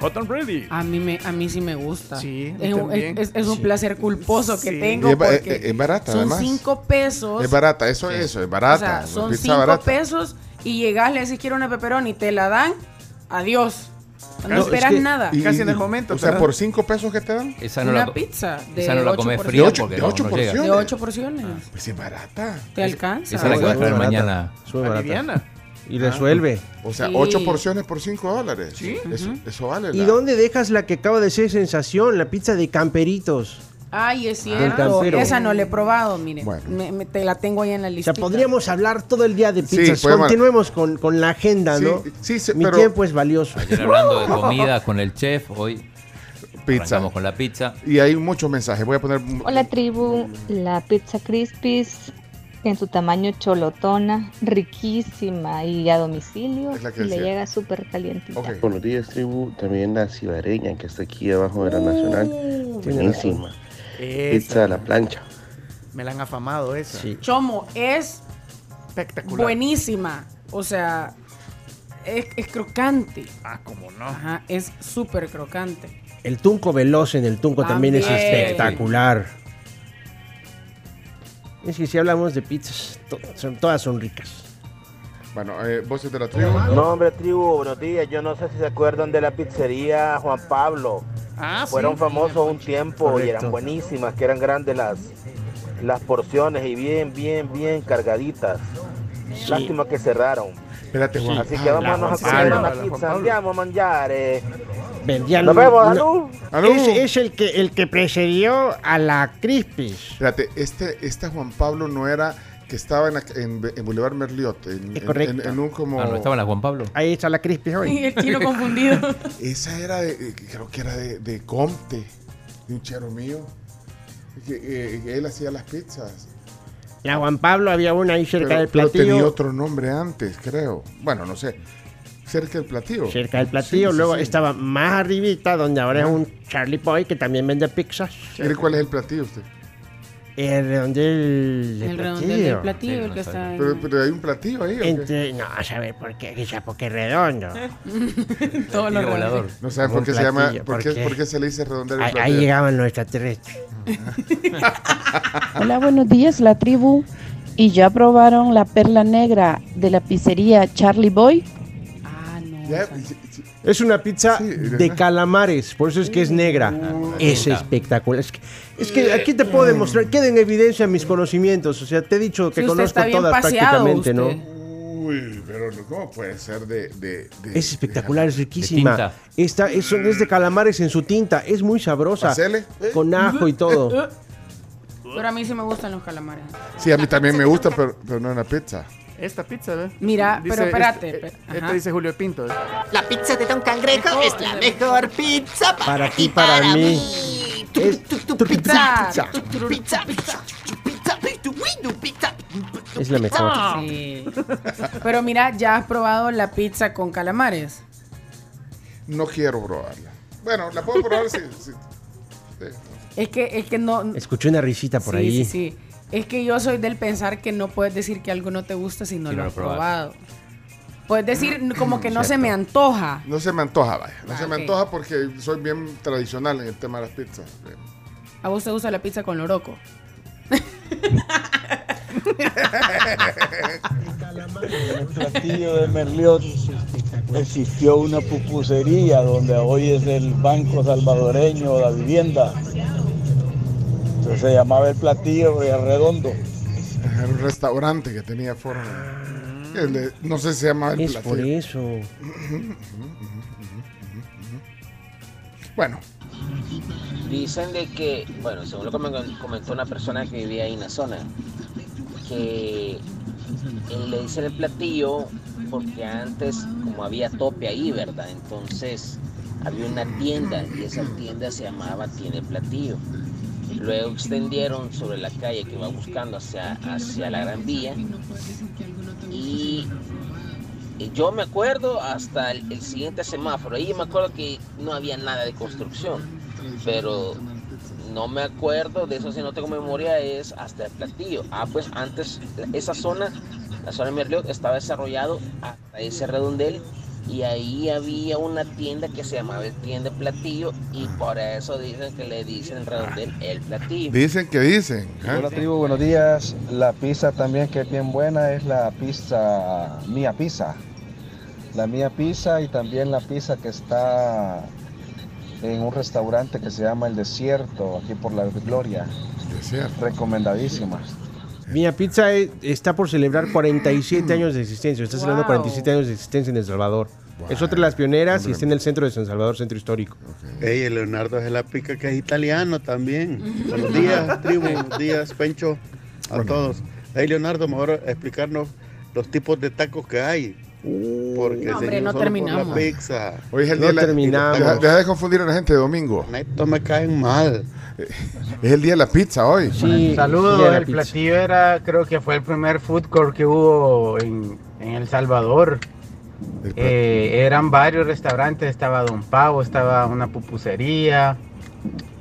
Hot and ready. A mí, me, a mí sí me gusta. Sí, a es, un, es- es un Sí. placer culposo que Sí. tengo Y es porque es- es barata, son además. 5 pesos. Es barata, eso es eso, es barata. O sea, son pizza 5 barata. pesos y llegas, le decís quiero una pepperoni y te la dan. Adiós. No, No, es esperas que- nada. y- Casi en y- el momento, O sea, por 5 pesos que te dan. Esa no una la, pizza de esa no la 8 comes fría De ocho- porque de no, ocho no llega. porciones. De 8 porciones. Pues es barata. ¿Te alcanza? Esa es la que va a traer Barata. mañana. Sube barata. Y resuelve. O sea, Sí. 8 porciones por 5 dólares. Sí. Eso, eso vale. ¿Y la- dónde dejas la que acaba de ser sensación? La pizza de camperitos. Ay, es cierto. campero. Esa no la he probado, mire. Bueno. Me- me- te la tengo ahí en la O lista. sea, podríamos hablar todo el día de Sí, pizzas. podemos. Continuemos con, con la agenda, Sí, ¿no? sí, sí, Mi pero- tiempo es valioso. Ayer hablando de comida con el chef, hoy Pizza. arrancamos con la pizza. Y hay muchos mensajes. Voy a poner. Hola tribu, la pizza Crispis en su tamaño cholotona, riquísima y a domicilio Es la que y le llega súper calientita. Ok. Buenos días, tribu. También la cibareña que está aquí abajo de la Nacional. Buenísima. Pizza a la plancha. Me la han afamado esa. Sí. Chomo, es Espectacular. buenísima. O sea, es, es crocante. Ah, cómo no. Ajá, es súper crocante. El tunco veloz en el tunco también, es También. espectacular. Es que si hablamos de pizzas, to- son, todas son ricas. Bueno, eh, voces de la tribu. No, hombre, tribu, buenos días. Yo no sé si se acuerdan de la pizzería Juan Pablo. Ah, Fueron sí. famosos un tiempo y eran buenísimas, que eran grandes las, las porciones y bien, bien, bien cargaditas. Lástima que cerraron. Espérate, Juan. Así que Ah, vámonos a comer una pizza. Andiamo a mangiar. eh. Vendían Nos vemos, una- salud. Aló. Es, es el que el que precedió a la Crispis. Espérate, este, este Juan Pablo no era que estaba en, en, en Boulevard Merliot. En, correcto. en- en un como. Ah, no estaba en la Juan Pablo. Ahí está la Crispis Y hoy. el chino confundido. *laughs* Esa era de, eh, creo que era de, de Comte, de un chero mío. Que, eh, que él hacía las pizzas. La Juan Pablo había una ahí cerca Pero, del pero tenía platillo. otro nombre antes, creo. Bueno, no sé. Cerca del platillo. Cerca del platillo. Sí, sí, Luego sí. estaba más arribita, donde ahora es un Charlie Boy que también vende pizzas. ¿Quiere cuál es el platillo usted? El redondel del El redondel platillo. del platillo, Sí, el no que está en- Pero, pero hay un platillo ahí. ¿o qué? Entre, no, a saber por qué, quizá porque es redondo. *laughs* Los Platillo volador. No sabe Un por qué se llama. platillo, ¿Por ¿por qué, qué? por qué se le dice redondel el Ahí, ahí platillo? llegaban los extraterrestres. *laughs* Hola, buenos días, la tribu. ¿Y ya probaron la perla negra de la pizzería Charlie Boy? Ah, no. Ya. Es una pizza Sí, de calamares, por eso es que es negra. Es espectacular. Es que, es que aquí te puedo demostrar, queda en evidencia mis conocimientos. O sea, te he dicho que conozco todas paseado, prácticamente, ¿no? Uy, pero ¿cómo puede ser de. de, de- Es espectacular, es riquísima. Esta es, es de calamares en su tinta, es muy sabrosa. ¿Hacele? Con ajo y todo. Pero a mí sí me gustan los calamares. Sí, a mí también me gusta, pero, pero no en la pizza. Esta pizza, ¿ves? Mira, pero espérate, Este, este dice Julio Pinto. ¿eh? La pizza de Don Cangrejo es la mejor pizza para, Para ti, para para, mí. mí. Tu, Es tu, tu tu pizza, pizza. tu, pizza. Es la mejor. Sí. Pero mira, ya has probado la pizza con calamares. No quiero probarla. Bueno, la puedo probar si. Es que, es que no. Escuché una risita por sí, ahí. sí, sí. Es que yo soy del pensar que no puedes decir que algo no te gusta si no Si lo no has probado. Puedes decir *clears throat* como que no se me antoja. No se me antoja, vaya. No Ah, se me antoja porque soy bien tradicional en el tema de las pizzas. ¿A vos te gusta la pizza con loroco? En el platillo de Merliot existió una pupusería donde hoy es el Banco Salvadoreño la Vivienda. Entonces se llamaba el platillo Río Redondo. Era un restaurante que tenía forma. le- no sé si se llamaba el Es platillo. por eso. Bueno, Dicen de que, bueno, según lo que me comentó una persona que vivía ahí en la zona, que él le dicen el platillo porque antes como había tope ahí, ¿verdad? Entonces había una tienda y esa tienda se llamaba Tiene Platillo. Luego extendieron sobre la calle que va buscando hacia, hacia la Gran Vía y yo me acuerdo hasta el, el siguiente semáforo. Ahí me acuerdo que no había nada de construcción. Pero no me acuerdo de eso, si no tengo memoria, es hasta el platillo. Ah, pues antes esa zona, la zona de Merliot, estaba desarrollado hasta ese redondel y ahí había una tienda que se llamaba el tienda platillo y por eso dicen que le dicen el redondel el platillo. Dicen que dicen. ¿eh? Hola tribu, buenos días. La pizza también que es bien buena es la pizza Mía Pizza. La Mía Pizza y también la pizza que está en un restaurante que se llama El Desierto, aquí por la Gloria. Recomendadísima. Mia Pizza eh, está por celebrar 47 años de existencia. Está celebrando 47 años de existencia en El Salvador. Es otra de las pioneras y está en el centro de San Salvador, centro histórico. Ey, el Leonardo es la pica que es italiano también. Buenos días, tribu. Buenos días, Pencho. A todos. Hey, Leonardo, mejor explicarnos los tipos de tacos que hay. Porque No, hombre, no por terminamos. la pizza. Hoy es el No día de la- terminamos. Deja, deja de confundir a la gente de domingo. Estos me caen mal. Es el día de la pizza hoy. Saludos, el platillo era, creo que fue el primer food court que hubo en, en El Salvador. Eh, eran varios restaurantes, estaba Don Pavo, estaba una pupusería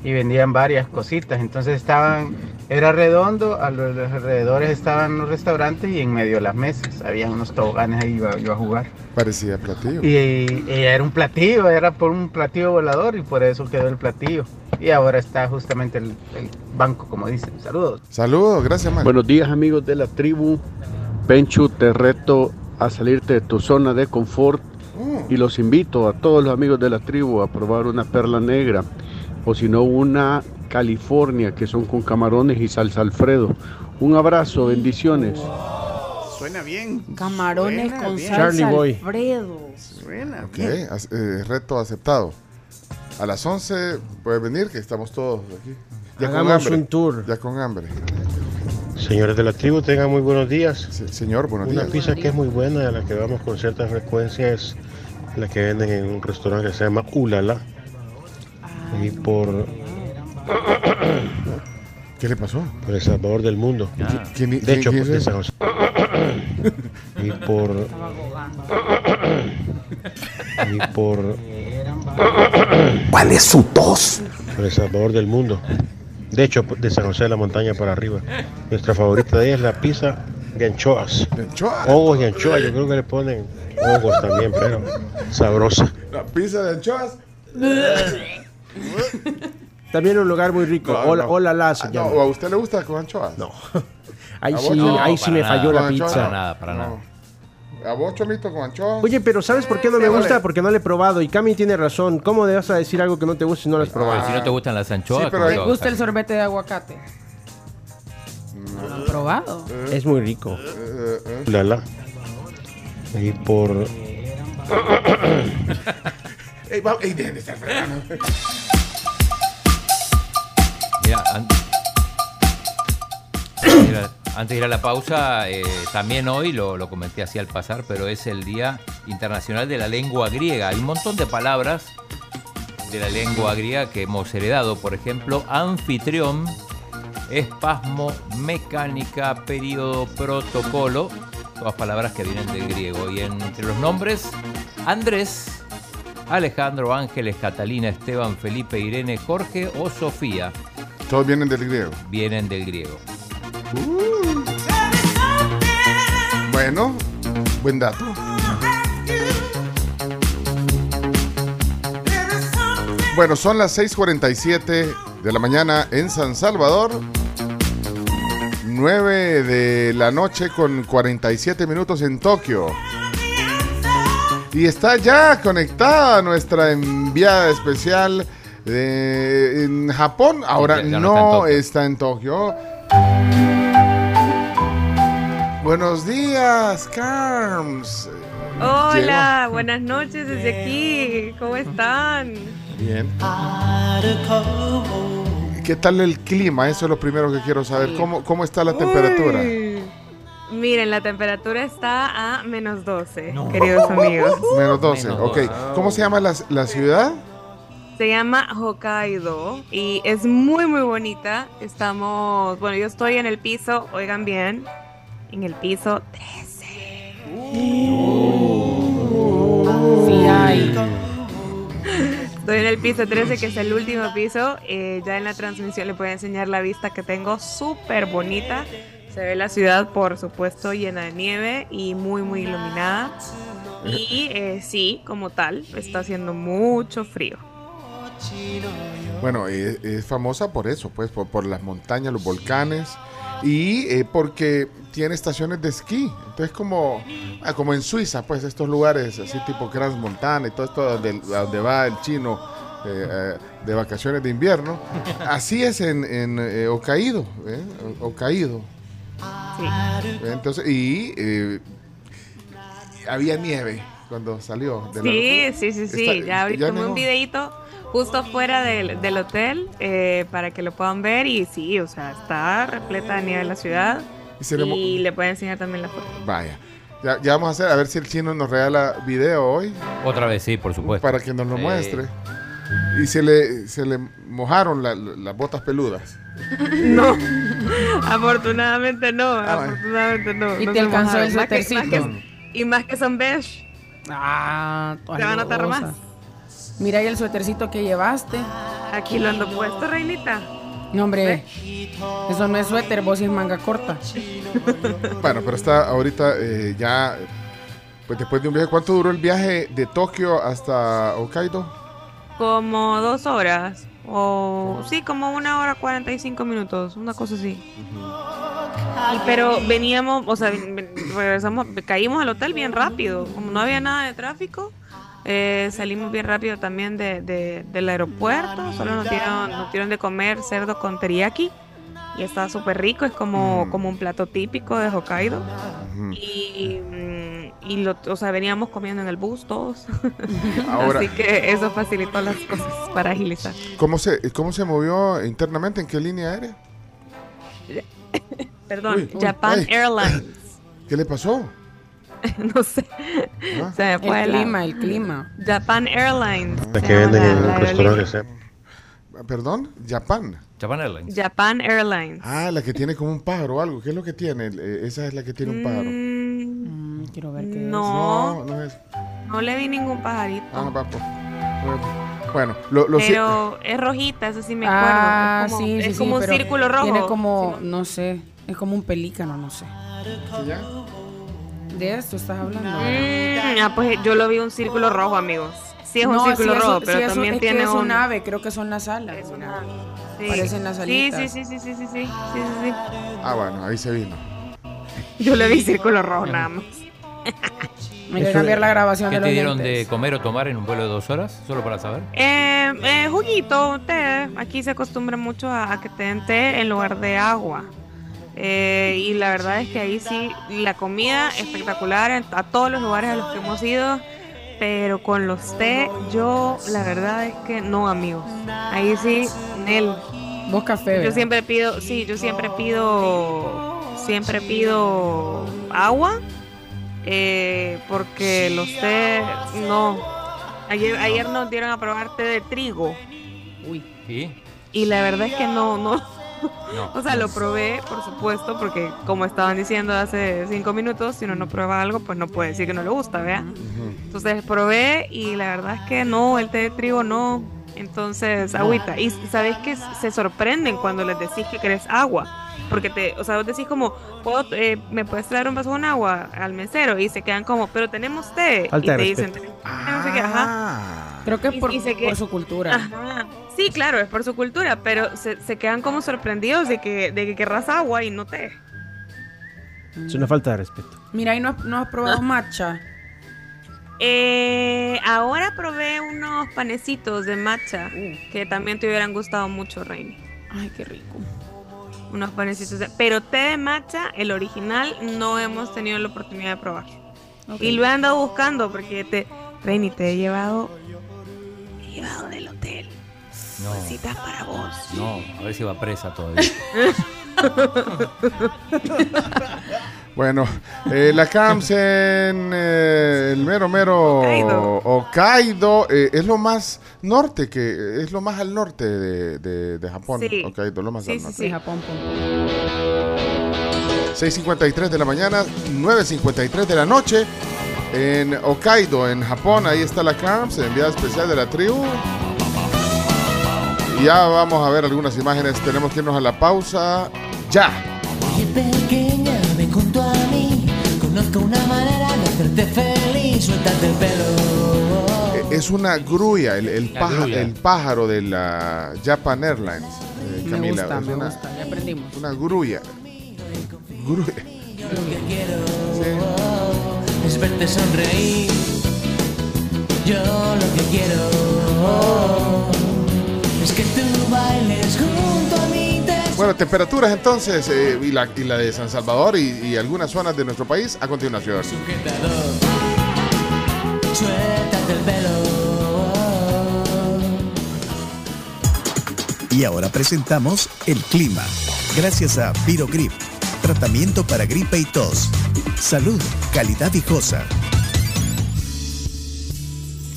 y vendían varias cositas. Entonces estaban, era redondo, a los alrededores estaban los restaurantes y en medio las mesas. Había unos toboganes ahí, iba yo a jugar. Parecía platillo. Y, y era un platillo, era por un platillo volador y por eso quedó el platillo. Y ahora está justamente el, el banco, como dicen. Saludos. Saludos, gracias, man. Buenos días amigos de la tribu. Penchu, te reto a salirte de tu zona de confort y los invito a todos los amigos de la tribu a probar una perla negra o si no una California que son con camarones y salsa Alfredo. Un abrazo, bendiciones. Suena bien. Camarones Suena con bien. salsa Charlie Boy. Alfredo. Suena Ok, bien. as- eh, reto aceptado. A las 11 puedes venir, que estamos todos aquí. Ya con Hagamos hambre. un tour. Ya con hambre. Señores de la tribu, tengan muy buenos días. señor, buenos Una días. pizza que es muy buena, a la que vamos con cierta frecuencia, es la que venden en un restaurante que se llama Ulala. Y por, *coughs* ¿Qué le pasó? por El Salvador del Mundo. ¿Quién- de quién- hecho, quién es de? San José. *coughs* y por. *coughs* Y por. ¿Cuál es su tos? Por El Salvador del Mundo. De hecho, de San José de la Montaña para arriba. Nuestra favorita de ella es la pizza de anchoas. Hongos y anchoas, yo creo que le ponen hongos también, pero sabrosa. La pizza de anchoas. *laughs* También un lugar muy rico. No, hola, no. hola, la Ah, ¿A usted le gusta con anchoas? No. *laughs* Ahí ¿A sí, ahí sí me nada. falló la pizza. Para nada, para nada. ¿A vos, Chomito, con anchoas? Oye, pero ¿sabes por qué no me Vale. gusta? Porque no le he probado. Y Cami tiene razón. ¿Cómo le vas a decir algo que no te gusta si no lo has probado? Pero si no te gustan las anchoas, Sí, pero ¿cómo hay- te va a ¿Te gusta el sorbete de aguacate? ¿No lo han probado? Es muy rico. Ulala. Y por. *coughs* Ey, va- ey, dejen de estar fregando. Mira, an- *coughs* antes, de ir a, antes de ir a la pausa, eh, también hoy, lo, lo comenté así al pasar, pero es el Día Internacional de la Lengua Griega. Hay un montón de palabras de la lengua griega que hemos heredado. Por ejemplo, anfitrión, espasmo, mecánica, periodo, protocolo. Todas palabras que vienen del griego. Y entre los nombres, Andrés, Alejandro, Ángeles, Catalina, Esteban, Felipe, Irene, Jorge o Sofía. Todos vienen del griego. Vienen del griego. Bueno, buen dato. Bueno, son las 6:47 de la mañana en San Salvador. 9 de la noche con 47 minutos en Tokio. Y está ya conectada nuestra enviada especial de, en Japón. Ahora no, no está en está Tokio. en Tokio. Buenos días, Carms. Hola, buenas noches desde aquí. ¿Cómo están? Bien. ¿Qué tal el clima? Eso es lo primero que quiero saber. ¿Cómo, cómo está la temperatura? Miren, la temperatura está a menos 12, queridos amigos. Menos 12. Ok. ¿Cómo se llama la, la ciudad? Se llama Hokkaido y es muy, muy bonita. Estamos, bueno, yo estoy en el piso, oigan bien, en el piso 13. Ay. Estoy en el piso 13, que es el último piso. Eh, ya en la transmisión le puedo enseñar la vista que tengo, súper bonita. Se ve la ciudad, por supuesto, llena de nieve y muy, muy iluminada. Y eh, sí, como tal, está haciendo mucho frío. Bueno, es, es famosa por eso, pues, por, por las montañas, los volcanes y eh, porque tiene estaciones de esquí. Entonces, como, ah, como en Suiza, pues, estos lugares así tipo Crans Montana y todo esto donde, donde va el chino eh, eh, de vacaciones de invierno. Así es en, en eh, Hokkaido, ¿eh? Hokkaido. Entonces, y eh, había nieve cuando salió. del Sí, aeropuerto. sí, sí, sí. Ya ya tomé un videito justo fuera del, del hotel eh, para que lo puedan ver y sí, o sea, está repleta de nieve la ciudad Y se le mo- y le pueden enseñar también la foto. Vaya. Ya, ya vamos a hacer, a ver si el chino nos regala video hoy. Otra vez, sí, por supuesto. Para que nos lo Sí. muestre. Y se le, se le mojaron la- la- las botas peludas. *laughs* No, afortunadamente no, Ah, afortunadamente no. ¿Y no te se alcanzó el Más que- más suétercito? que- Y más que son beige, Ah, te van a notar hermosa. más. Mira ahí el suétercito que llevaste. Aquí lo ando puesto, reinita. No, hombre. Eso no es suéter, vos es manga corta. Bueno, pero está ahorita eh, ya, pues después de un viaje, ¿cuánto duró el viaje de Tokio hasta Hokkaido? Como dos horas. O sí, como una hora 45 minutos, una cosa así. Y pero veníamos, o sea, regresamos, caímos al hotel bien rápido. Como no había nada de tráfico, eh, salimos bien rápido también de, de- del aeropuerto. Solo nos dieron, nos dieron de comer cerdo con teriyaki. Y estaba súper rico, es como, como un plato típico de Hokkaido. Y, mm, y lo, o sea, veníamos comiendo en el bus todos. *laughs* Ahora- Así que eso facilitó las cosas para agilizar. ¿Cómo se, ¿Cómo se movió internamente? ¿En qué línea aérea? *laughs* Perdón, Uy. Japan Ay. Airlines. ¿Qué le pasó? *laughs* no sé. Ah. Se me fue El la- clima, el clima. Japan Airlines. Llama venden en la el restaurante. aerolínea. Perdón, Japan. Japan Airlines. Japan Airlines. Ah, la que tiene como un pájaro o algo. ¿Qué es lo que tiene? Eh, esa es la que tiene un pájaro. Mm, quiero ver qué no, No, no es. no le vi ningún pajarito. Ah, no, papo. Bueno, lo, lo si- pero es rojita, eso sí me acuerdo. Ah, es como, sí, sí, es sí, como un círculo rojo. Tiene como, no sé, es como un pelícano, no sé. De eso estás hablando. Mm, ah, pues yo lo vi un círculo rojo, amigos. Sí es no, un círculo rojo, pero también es tiene es un... ave, creo que son las alas. Es una ave. Sí. Parecen las alitas. Sí, sí, sí, sí, sí, sí, sí, sí, Ah, bueno, ahí se vino. Yo le vi círculo rojo nada más. Me voy a cambiar la grabación ¿Qué de los te dieron de comer o tomar en un vuelo de dos horas? Solo para saber. Eh, eh, juguito, té. Aquí se acostumbra mucho a, a que te den té en lugar de agua. Eh, y la verdad es que ahí sí, la comida espectacular en- a todos los lugares a los que hemos ido. Pero con los té, yo la verdad es que no, amigos. Ahí sí, Nel. Vos café, Yo siempre pido, sí, yo siempre pido, siempre pido agua. eh, porque los té, no. Ayer, ayer nos dieron a probar té de trigo. ¿Y? Y la verdad es que no, no. No. *laughs* O sea, lo probé, por supuesto, porque como estaban diciendo hace cinco minutos, si uno no prueba algo, pues no puede decir que no le gusta, ¿vea? Entonces probé y la verdad es que no, el té de trigo no. Entonces, agüita. Y sabes que se sorprenden cuando les decís que querés agua. Porque te, o sea, vos decís como, ¿puedo, eh, ¿me puedes traer un vaso con agua al mesero? Y se quedan como, pero tenemos té. Falta y te dicen, respeto. "Tenemos no sé qué", ajá. Creo que es por, y que- por su cultura. Ajá. Sí, claro, es por su cultura, pero se, se quedan como sorprendidos de que, de que querrás agua y no té. Es una falta de respeto. Mira, ahí no, has- no has probado *laughs* matcha. Eh, ahora probé unos panecitos de matcha que también te hubieran gustado mucho, Reini. Ay, qué rico. Unos panecitos de... Pero té de matcha, el original, no hemos tenido la oportunidad de probar. Y lo he andado buscando porque te... Reini, te he llevado... Te he llevado del hotel. No. Bolsitas para vos. No, a ver si va presa todavía. *laughs* Bueno, eh, la CAMS en eh, el mero mero Hokkaido. Hokkaido, eh, es lo más norte que es lo más al norte de, de- de Japón. Sí. Hokkaido, lo más Sí, al sí, norte. sí. Japón, 6.53 de la mañana, 9.53 de la noche. En Hokkaido, en Japón, ahí está la Carms, enviada especial de la tribu. Ya vamos a ver algunas imágenes. Tenemos que irnos a la pausa. Ya. Oye, pequeña, ven junto a mí. Conozco una manera de hacerte feliz. Suéltate el pelo. Eh, Es una grulla, el, el paja- grulla. el pájaro de la Japan Airlines. eh, Me Camila. gusta, Es me una, gusta, ya aprendimos. una grulla. Grulla. Es verte sonreír. Yo lo que quiero es que tú bailes junto a mí. Te Bueno, temperaturas entonces, eh, y, la, y la de San Salvador y, y algunas zonas de nuestro país a continuación. suéltate el pelo. Y ahora presentamos el clima. Gracias a Virogrip, tratamiento para gripe y tos. Salud, calidad viejosa.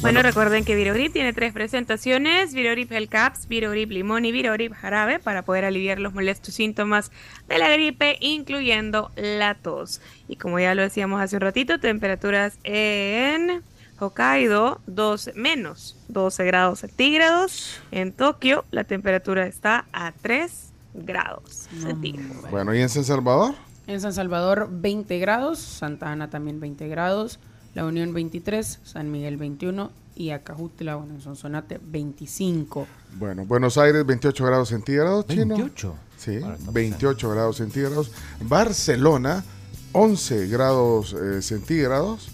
Bueno, recuerden que Virogrip tiene tres presentaciones, Virogrip Gel Caps, Virogrip Limón y Virogrip Jarabe para poder aliviar los molestos síntomas de la gripe, incluyendo la tos. Y como ya lo decíamos hace un ratito, temperaturas en Hokkaido 12 menos 12 grados centígrados. En Tokio la temperatura está a 3 grados centígrados. Bueno, ¿y en San Salvador? En San Salvador 20 grados, Santa Ana también 20 grados, La Unión 23, San Miguel 21 y Acajutla, bueno, en Sonsonate 25. Bueno, Buenos Aires 28 grados centígrados, chino. 28. Sí, 28 grados centígrados. Barcelona 11 grados eh, centígrados.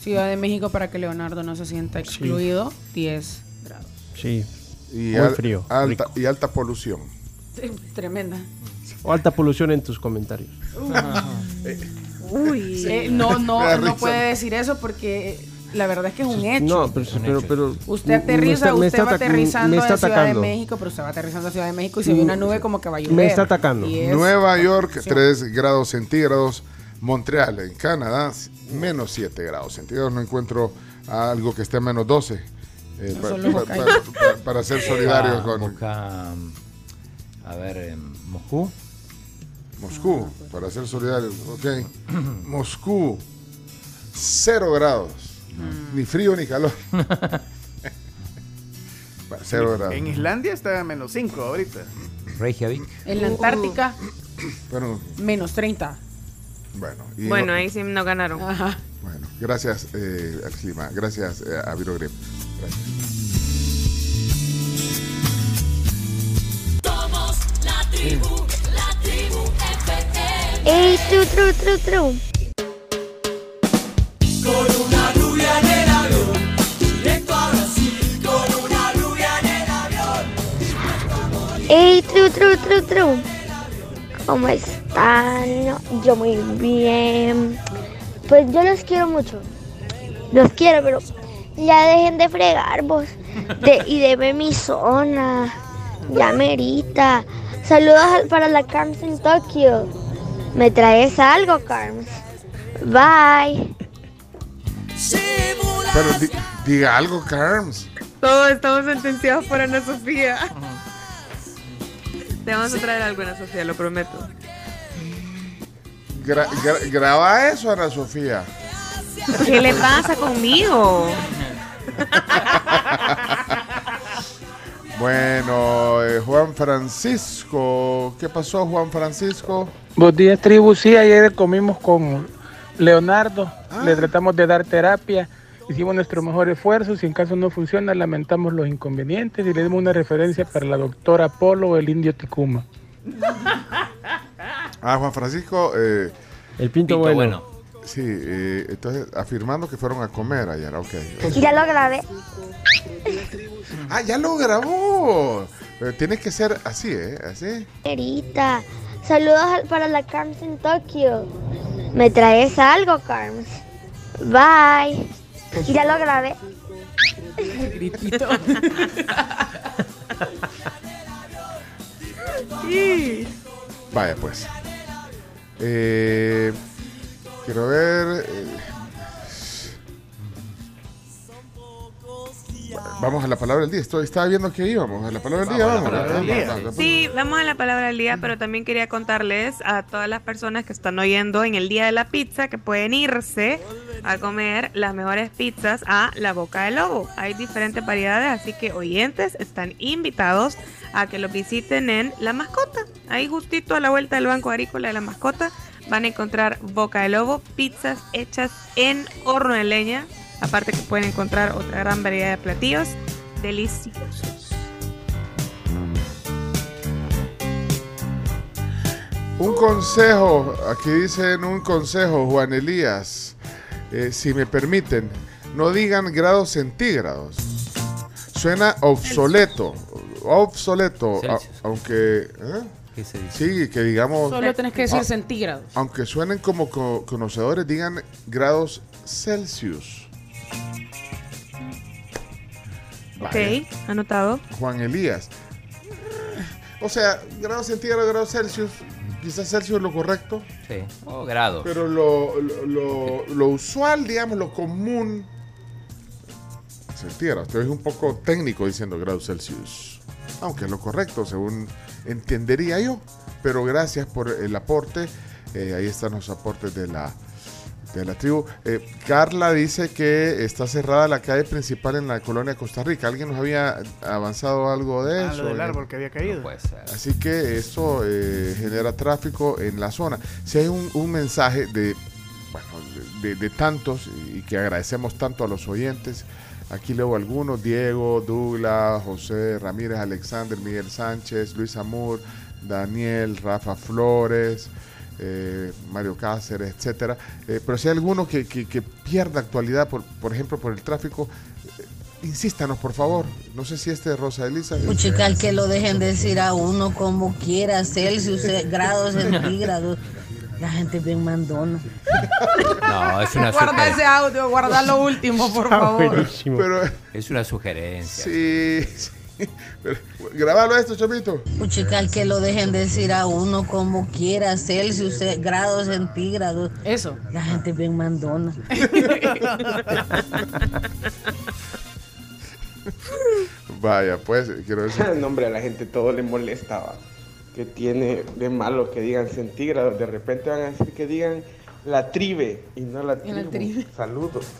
Ciudad de México para que Leonardo no se sienta excluido, 10 grados. Sí. Y, Muy al- frío. Alta, y alta polución. *laughs* Tremenda. O alta polución en tus comentarios. Uy. *laughs* Eh, no, *laughs* no, no puede decir eso porque la verdad es que es un hecho. No, pero, pero, pero- Usted aterriza, está- usted está va aterrizando está Ciudad de. México, pero usted va aterrizando a Ciudad de México y se ve una nube como que va a llover. Me está atacando. Es- Nueva York Sí. 3 grados centígrados. Montreal en Canadá menos 7 grados centígrados. No encuentro algo que esté a menos 12. eh, pa- pa- pa- para ser *laughs* solidarios Ah, con Boca, a ver, em, Moscú. Para ser solidarios. Ok. *clears throat* Moscú, 0 grados. Ni frío ni calor. *laughs* Bueno, Cero grados. En Islandia está a menos 5 ahorita. Reykjavik. En la Antártica, *clears throat* Bueno, menos 30. bueno. y Bueno, no- ahí sí no ganaron. Ajá. bueno, gracias eh, al clima. Gracias eh, a Virogrip. Somos ¡Ey, tru, tru, tru, tru! Con una rubia en el avión, directo a Brasil. Con una rubia en el avión. ¡Ey, tru, tru, tru, tru! ¿Cómo están? Yo muy bien. Pues yo los quiero mucho. Los quiero, pero ya dejen de fregar vos. De, y deme mi zona. Ya merita. Saludos al- para la Carms en Tokio. ¿Me traes algo, Carms? Bye. Pero di- diga algo, Carms. Todos estamos sentenciados por Ana Sofía. Te vamos a traer algo, Ana Sofía, lo prometo. Gra- gra- graba eso, Ana Sofía. ¿Qué le pasa conmigo? *laughs* Bueno, eh, Juan Francisco. ¿Qué pasó, Juan Francisco? Buenos días, tribu. Sí, ayer comimos con Leonardo. Le tratamos de dar terapia. Hicimos nuestro mejor esfuerzo. Si en caso no funciona, lamentamos los inconvenientes y le dimos una referencia para la doctora Polo, el indio Ticuma. Ah, Juan Francisco. eh, el pinto, bueno. Sí, eh, entonces afirmando que fueron a comer ayer, ok. Ya lo grabé. Ah, ya lo grabó. Pero tiene que ser así, ¿eh? Así. Erita, saludos al- para la Carms en Tokio. ¿Me traes algo, Carms? Bye. Ya lo grabé. Gritito. Vaya, pues. Eh, quiero ver. eh, vamos a la palabra del día. Estoy, estaba viendo que íbamos. A la palabra del día, vamos. Vamos, Sí, vamos a la palabra del día, pero también quería contarles a todas las personas que están oyendo en el Día de la Pizza que pueden irse a comer las mejores pizzas a la Boca del Lobo. Hay diferentes variedades, así que oyentes están invitados a que los visiten en La Mascota. Ahí justito a la vuelta del Banco Agrícola de La Mascota van a encontrar Boca del Lobo, pizzas hechas en horno de leña. Aparte que pueden encontrar otra gran variedad de platillos deliciosos. Un consejo, aquí dicen un consejo, Juan Elías, eh, si me permiten, no digan grados centígrados. Suena obsoleto, obsoleto, a- aunque... ¿eh? ¿Qué se dice? Sí, que digamos... Solo tenés que decir Ah, centígrados. Aunque suenen como co- conocedores, digan grados Celsius. Ok, Vaya. anotado. Juan Elías. O sea, grados centígrados, grados Celsius. Quizás Celsius es lo correcto. Sí. O grados. Pero lo, lo, lo- lo usual, digamos, lo común. Centígrados. Te ves un poco técnico diciendo grados Celsius. Aunque es lo correcto, según entendería yo. Pero gracias por el aporte. Eh, ahí están los aportes de la, de la tribu. Eh, Carla dice que está cerrada la calle principal en la colonia Costa Rica. ¿Alguien nos había avanzado algo de Ah, eso? lo del árbol que había caído. Así que eso eh, genera tráfico en la zona. Si hay un, un mensaje de, bueno, de, de tantos y que agradecemos tanto a los oyentes, aquí leo algunos, Diego, Douglas, José Ramírez, Alexander, Miguel Sánchez, Luis Amur, Daniel, Rafa Flores. eh, Mario Cáceres, etcétera. Eh, pero si hay alguno que, que- que pierda actualidad, por, por ejemplo, por el tráfico, eh, insístanos, por favor. No sé si este es Rosa Elisa. Puchical, que lo dejen decir a uno como quiera, Celsius, eh, grados *laughs* centígrados. La gente es bien mandona. No, es una Guarda sugerencia. ese audio, guarda lo último, por *laughs* favor. Pero, Es una sugerencia. sí, sí. Pero, grabalo esto, Chomito. Puchical, que lo dejen decir a uno como quiera, Celsius, eh, grados centígrados. Eso. La gente es bien mandona. Vaya, pues, quiero decir. *laughs* No, hombre, a la gente todo le molestaba. Que tiene de malo que digan centígrados. De repente van a decir que digan la tribe y no la tribe. Saludos. *laughs*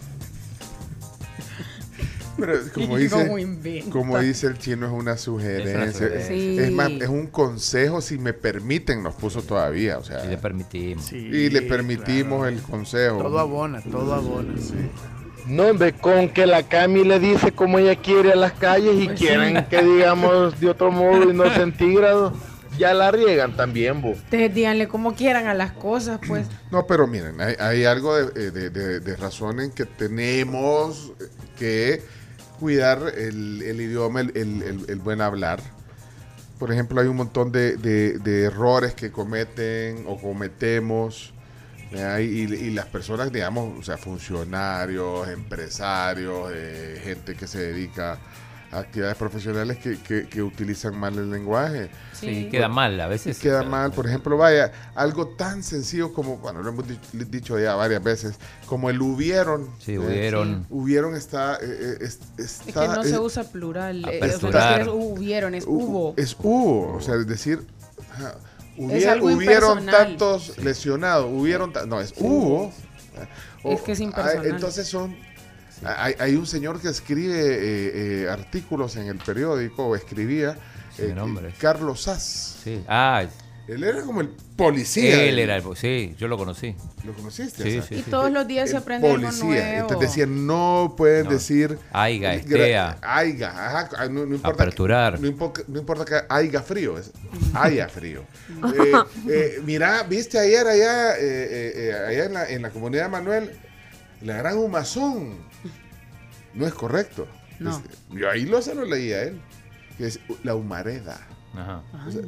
Pero como *laughs* dice, como dice el chino, es una sugerencia. Es, sugerencia. es más, Sí. es un consejo, si me permiten, nos puso todavía. O sea, Y le permitimos. Sí, y le permitimos claro. el consejo. Todo abona, todo abona. Sí. No, hombre, con que la Cami le dice como ella quiere a las calles y Pues quieren sí. que digamos de otro modo y no centígrados, *laughs* ya la riegan también, vos. Ustedes díganle como quieran a las cosas, pues. *clears throat* No, pero miren, hay, hay algo de, de- de- de razón en que tenemos que cuidar el, el idioma, el, el- el- el buen hablar. Por ejemplo, hay un montón de, de- de errores que cometen o cometemos. Y, y las personas, digamos, o sea, funcionarios, empresarios, eh, gente que se dedica a actividades profesionales que, que- que utilizan mal el lenguaje. Sí, queda mal a veces. Queda mal, por ejemplo, vaya, algo tan sencillo como, bueno, lo hemos di- dicho ya varias veces, como el hubieron. Sí, ¿eh? hubieron. Hubieron está... eh, eh, es- Es que no es- se usa plural. eh, o sea, es hubieron, es hu- hubo. Es hubo, o sea, es decir, hubieron impersonal. tantos lesionados, hubieron... no, es hubo. Es que es impersonal. ah, Entonces son... Hay, hay un señor que escribe eh, eh, artículos en el periódico, o escribía, eh, nombre. Carlos Sass. Sí. Ah, Él era como el policía. él era el. Sí, yo lo conocí. ¿Lo conociste? Sí, sí, Y sí. todos los días se el aprende algo policía. nuevo. Entonces decían, no pueden No. decir... Aiga, estea. Aiga, ajá, ah, no, no importa. Aperturar. Que, no, importa, no importa que haya frío, es haya frío. Eh, eh, mira, viste ayer allá, eh, eh, eh, allá en la, en la comunidad de Manuel, la gran humazón. No es correcto. No. Es- yo ahí lo se lo leí a él. Que es la humareda. Ajá. O sea,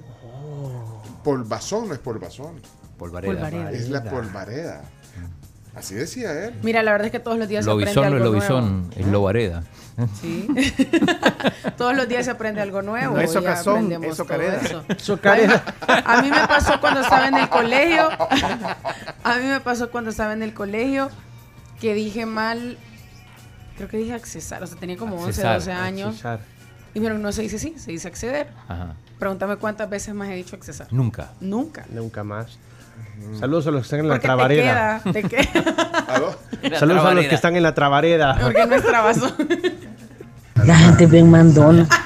polvazón no es polvazón. Polvareda. Polvareda. Es la polvareda. Así decía él. Mira, la verdad es que todos los días se aprende Lobizón no es algo lobizón, nuevo. es lobareda. Sí. *laughs* todos los días se aprende algo nuevo. No es ya socazón, aprendemos es todo socareda. eso. Socareda. A mí me pasó cuando estaba en el colegio. *laughs* A mí me pasó cuando estaba en el colegio que dije mal. Creo que dije accesar. O sea, tenía como 11, Accesar, 12 años. Cesar. Y pero no se dice así, se dice acceder. Ajá. Pregúntame cuántas veces más he dicho accesar. Nunca. Nunca. Nunca más. Saludos a los que están en la Porque te trabareda. queda, te queda. *laughs* Saludos a los que están en la trabareda. Porque no es trabazo. La gente bien mandona. *laughs*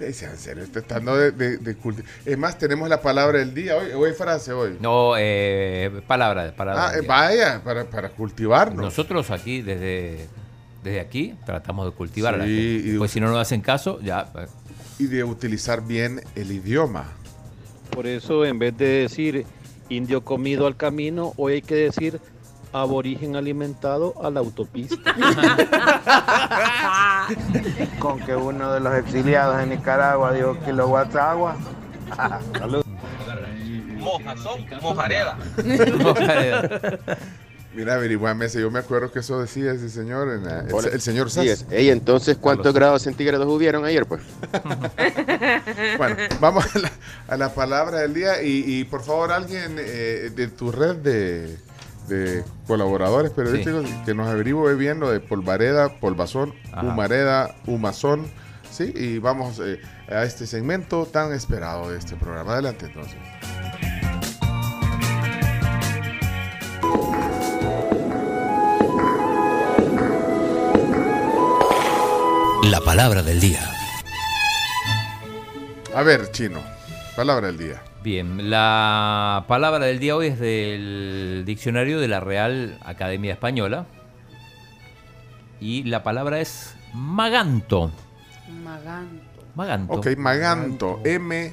Eh, sean serios, tratando de, de, de culti- Es más, tenemos la palabra del día hoy. Hoy frase hoy. No, eh, palabra, palabra. Ah, vaya, para, para cultivarnos. Nosotros aquí, desde, desde aquí, tratamos de cultivar a la Sí, gente. y- Pues si no nos hacen caso, ya. eh, Y de utilizar bien el idioma. Por eso, en vez de decir indio comido al camino, hoy hay que decir aborigen alimentado a la autopista. *laughs* Con que uno de los exiliados en Nicaragua dijo kilowatts agua. *laughs* Salud. Mojazón, *laughs* mojareda. Mira, averiguame ese. Yo me acuerdo que eso decía ese señor, en la- el, el señor Sí, Sass. es. Ey, entonces, ¿cuántos grados centígrados hubieron ayer, pues? Bueno, vamos a la, a la palabra del día y, y, por favor alguien eh, de tu red de, de colaboradores periodísticos que nos averigüe bien lo de polvareda, polvazón, Ajá. humareda, humazón, ¿sí? Y vamos eh, a este segmento tan esperado de este programa. Adelante entonces. La palabra del día. A ver, Chino, palabra del día. Bien, la palabra del día hoy es del diccionario de la Real Academia Española. Y la palabra es maganto. Maganto. Maganto. Ok, Maganto, M-A-G-A-N-T-O,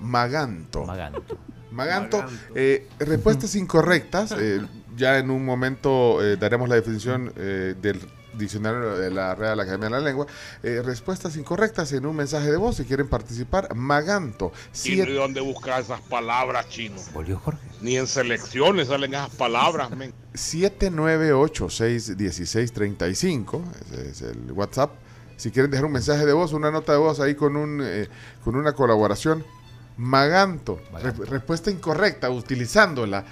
Maganto. Maganto. Maganto, eh, respuestas incorrectas. eh, ya en un momento eh, daremos la definición eh, del diccionario de la Real Academia de la Lengua. Eh, respuestas incorrectas en un mensaje de voz si quieren participar. Maganto. ¿Y Siete- de dónde buscas esas palabras, chino? Volvió Jorge. Ni en selecciones salen esas palabras, men. 79861635, ese es el WhatsApp. Si quieren dejar un mensaje de voz, una nota de voz ahí con, un, eh, con una colaboración. Maganto, Re- respuesta incorrecta, utilizándola,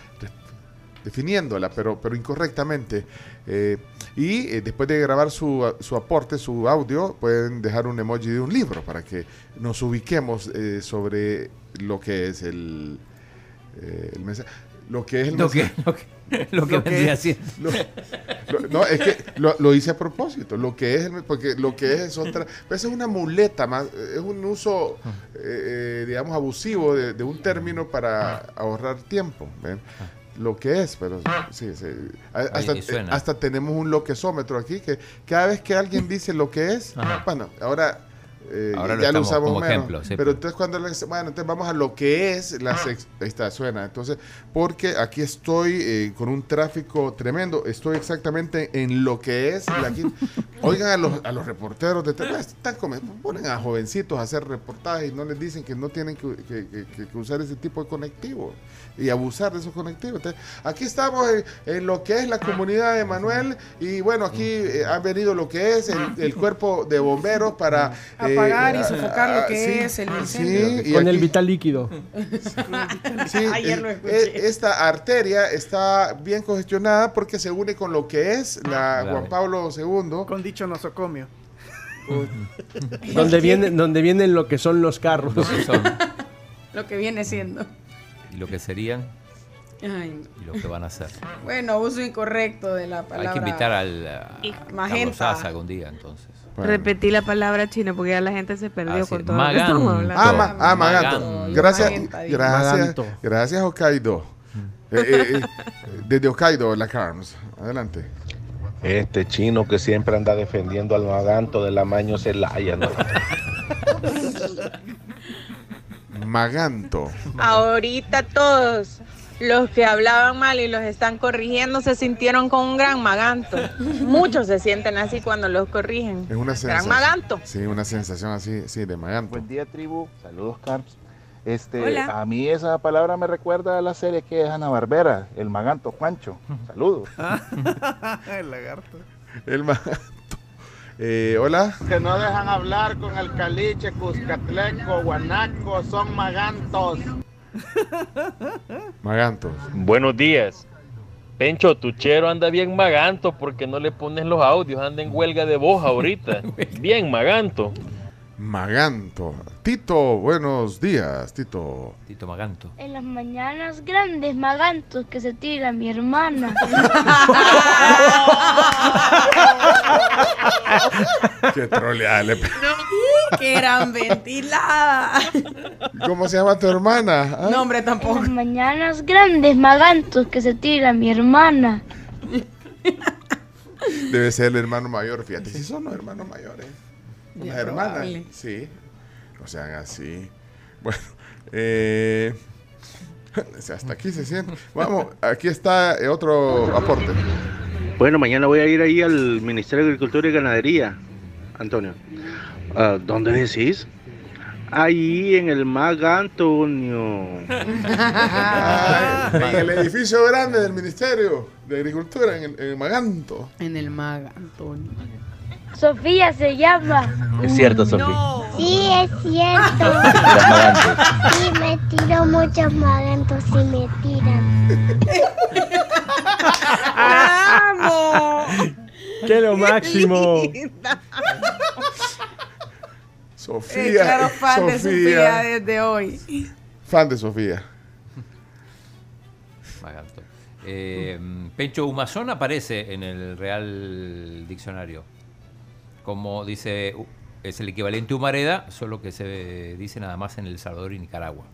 definiéndola, pero, pero incorrectamente. Eh, y eh, después de grabar su, su aporte, su audio, pueden dejar un emoji de un libro para que nos ubiquemos eh, sobre lo que es el, eh, el mensaje. Lo que es el Lo que- *laughs* lo que- lo que vendría siendo. Lo- lo- no, es que lo, lo hice a propósito. Lo que es, porque lo que es es otra. Esa es una muleta más, es un uso, eh, eh, digamos, abusivo de, de un término para ahorrar tiempo. ¿ven? Lo que es, pero sí, sí. A- Hasta, hasta tenemos un loquesómetro aquí que cada vez que alguien dice lo que es, Ajá. bueno, ahora. eh, Ahora ya lo usamos menos. ejemplo, sí. pero entonces cuando le dice, bueno, entonces vamos a lo que es la sex, ahí está, suena. Entonces, porque aquí estoy eh, con un tráfico tremendo, estoy exactamente en lo que es la *laughs* Oigan a los, a los reporteros de tele- están como- ponen a jovencitos a hacer reportajes y no les dicen que no tienen que, que- que- usar ese tipo de conectivos y abusar de esos conectivos. Entonces, aquí estamos en, en lo que es la comunidad de Manuel y bueno, aquí eh, ha venido lo que es el, el cuerpo de bomberos para eh, Apagar y ah, sofocar lo ah, que sí, es el sí, incendio. y Con el vital líquido. Sí, *laughs* Ayer eh, lo escuché. esta arteria está bien congestionada porque se une con lo que es la Claro. Juan Pablo II. Con dicho nosocomio. donde, vienen, donde vienen lo que son los carros. Lo que son. *laughs* Lo que viene siendo. Y lo que serían Ay, y lo que van a ser. bueno, uso incorrecto de la Hay palabra. que invitar al a Carlos algún día, entonces. Repetí la palabra china porque ya la gente se perdió Así con es, todo lo que maganto. hablando. Ah, ma- ah, Maganto. Maganto. Gracias, Magenta, gracias, Maganto. gracias Hokkaido. Eh, eh, eh, desde Hokkaido, la Carms. Adelante. Este chino que siempre anda defendiendo al maganto del amaño Celaya, ¿no? *laughs* Maganto. Ahorita todos los que hablaban mal y los están corrigiendo se sintieron con un gran maganto. Muchos se sienten así cuando los corrigen. Es una Gran sensación. maganto. Sí, una sensación así, sí, de Maganto. Buen día, tribu. Saludos, Carms. Este, Hola. a mí esa palabra me recuerda a la serie que es Ana Barbera, El Maganto Juancho. *laughs* Saludos. *laughs* el lagarto. El Maganto. *laughs* Eh, Hola. Que no dejan hablar con el caliche, Cuscatleco, Guanaco, son magantos. *laughs* Maganto. Buenos días. Pencho, tu chero anda bien maganto porque no le pones los audios, anda en huelga de voz ahorita. *laughs* Bien maganto. Maganto. Tito, buenos días, Tito. Tito Maganto. En las mañanas grandes magantos que se tira mi hermana. *laughs* Qué troleada. le pe- ¡Qué gran ventilada! ¿Cómo se llama tu hermana? ah? No, hombre, En tampoco. las mañanas grandes magantos que se tira mi hermana. Debe ser el hermano mayor, fíjate. Si son los hermanos mayores. Las Bien hermanas. probable. Sí. No sean así. *laughs* Bueno, eh, *laughs* hasta aquí se siente. Vamos, aquí está eh, otro aporte. Bueno, mañana voy a ir ahí al Ministerio de Agricultura y Ganadería, Antonio. Ah, ¿Dónde decís? Ahí en el Mag Antonio. *laughs* Ay, en el edificio grande del Ministerio de Agricultura, en el, en el Maganto. En el maga, Antonio. Sofía se llama. Es cierto, Sofía. Sí, es cierto. *laughs* Sí, me tiro muchos magantos y me tiran. ¡Amo! ¡Qué lo máximo! Sofía. Eh, claro, fan de Sofía desde hoy. Fan de Sofía. Maganto. Eh, Pencho Humazón aparece en el Real Diccionario. Como dice, es el equivalente a humareda, solo que se dice nada más en El Salvador y Nicaragua.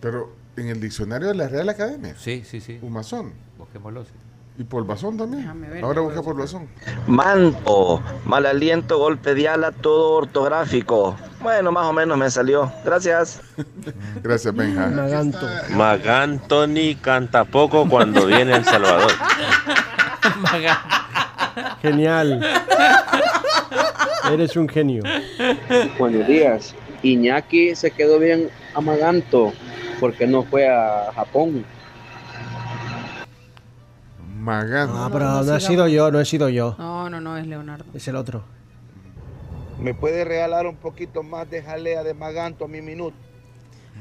Pero en el diccionario de la Real Academia. Sí, sí, sí. Humazón. Busquémoslo. sí. Y polvazón también. ver, Ahora busca polvazón. Manto, mal aliento, golpe de ala, todo ortográfico. Bueno, más o menos me salió. Gracias. *laughs* Gracias, Benja. Maganto. Magantoni canta poco cuando viene El Salvador. *laughs* Genial. Eres un genio. Buenos días. Iñaki se quedó bien amaganto porque no fue a Japón. Maganto. Ah, pero no he sido yo, no he sido yo. No, no, no, es Leonardo. Es el otro. ¿Me puede regalar un poquito más de jalea de maganto a mi minuto?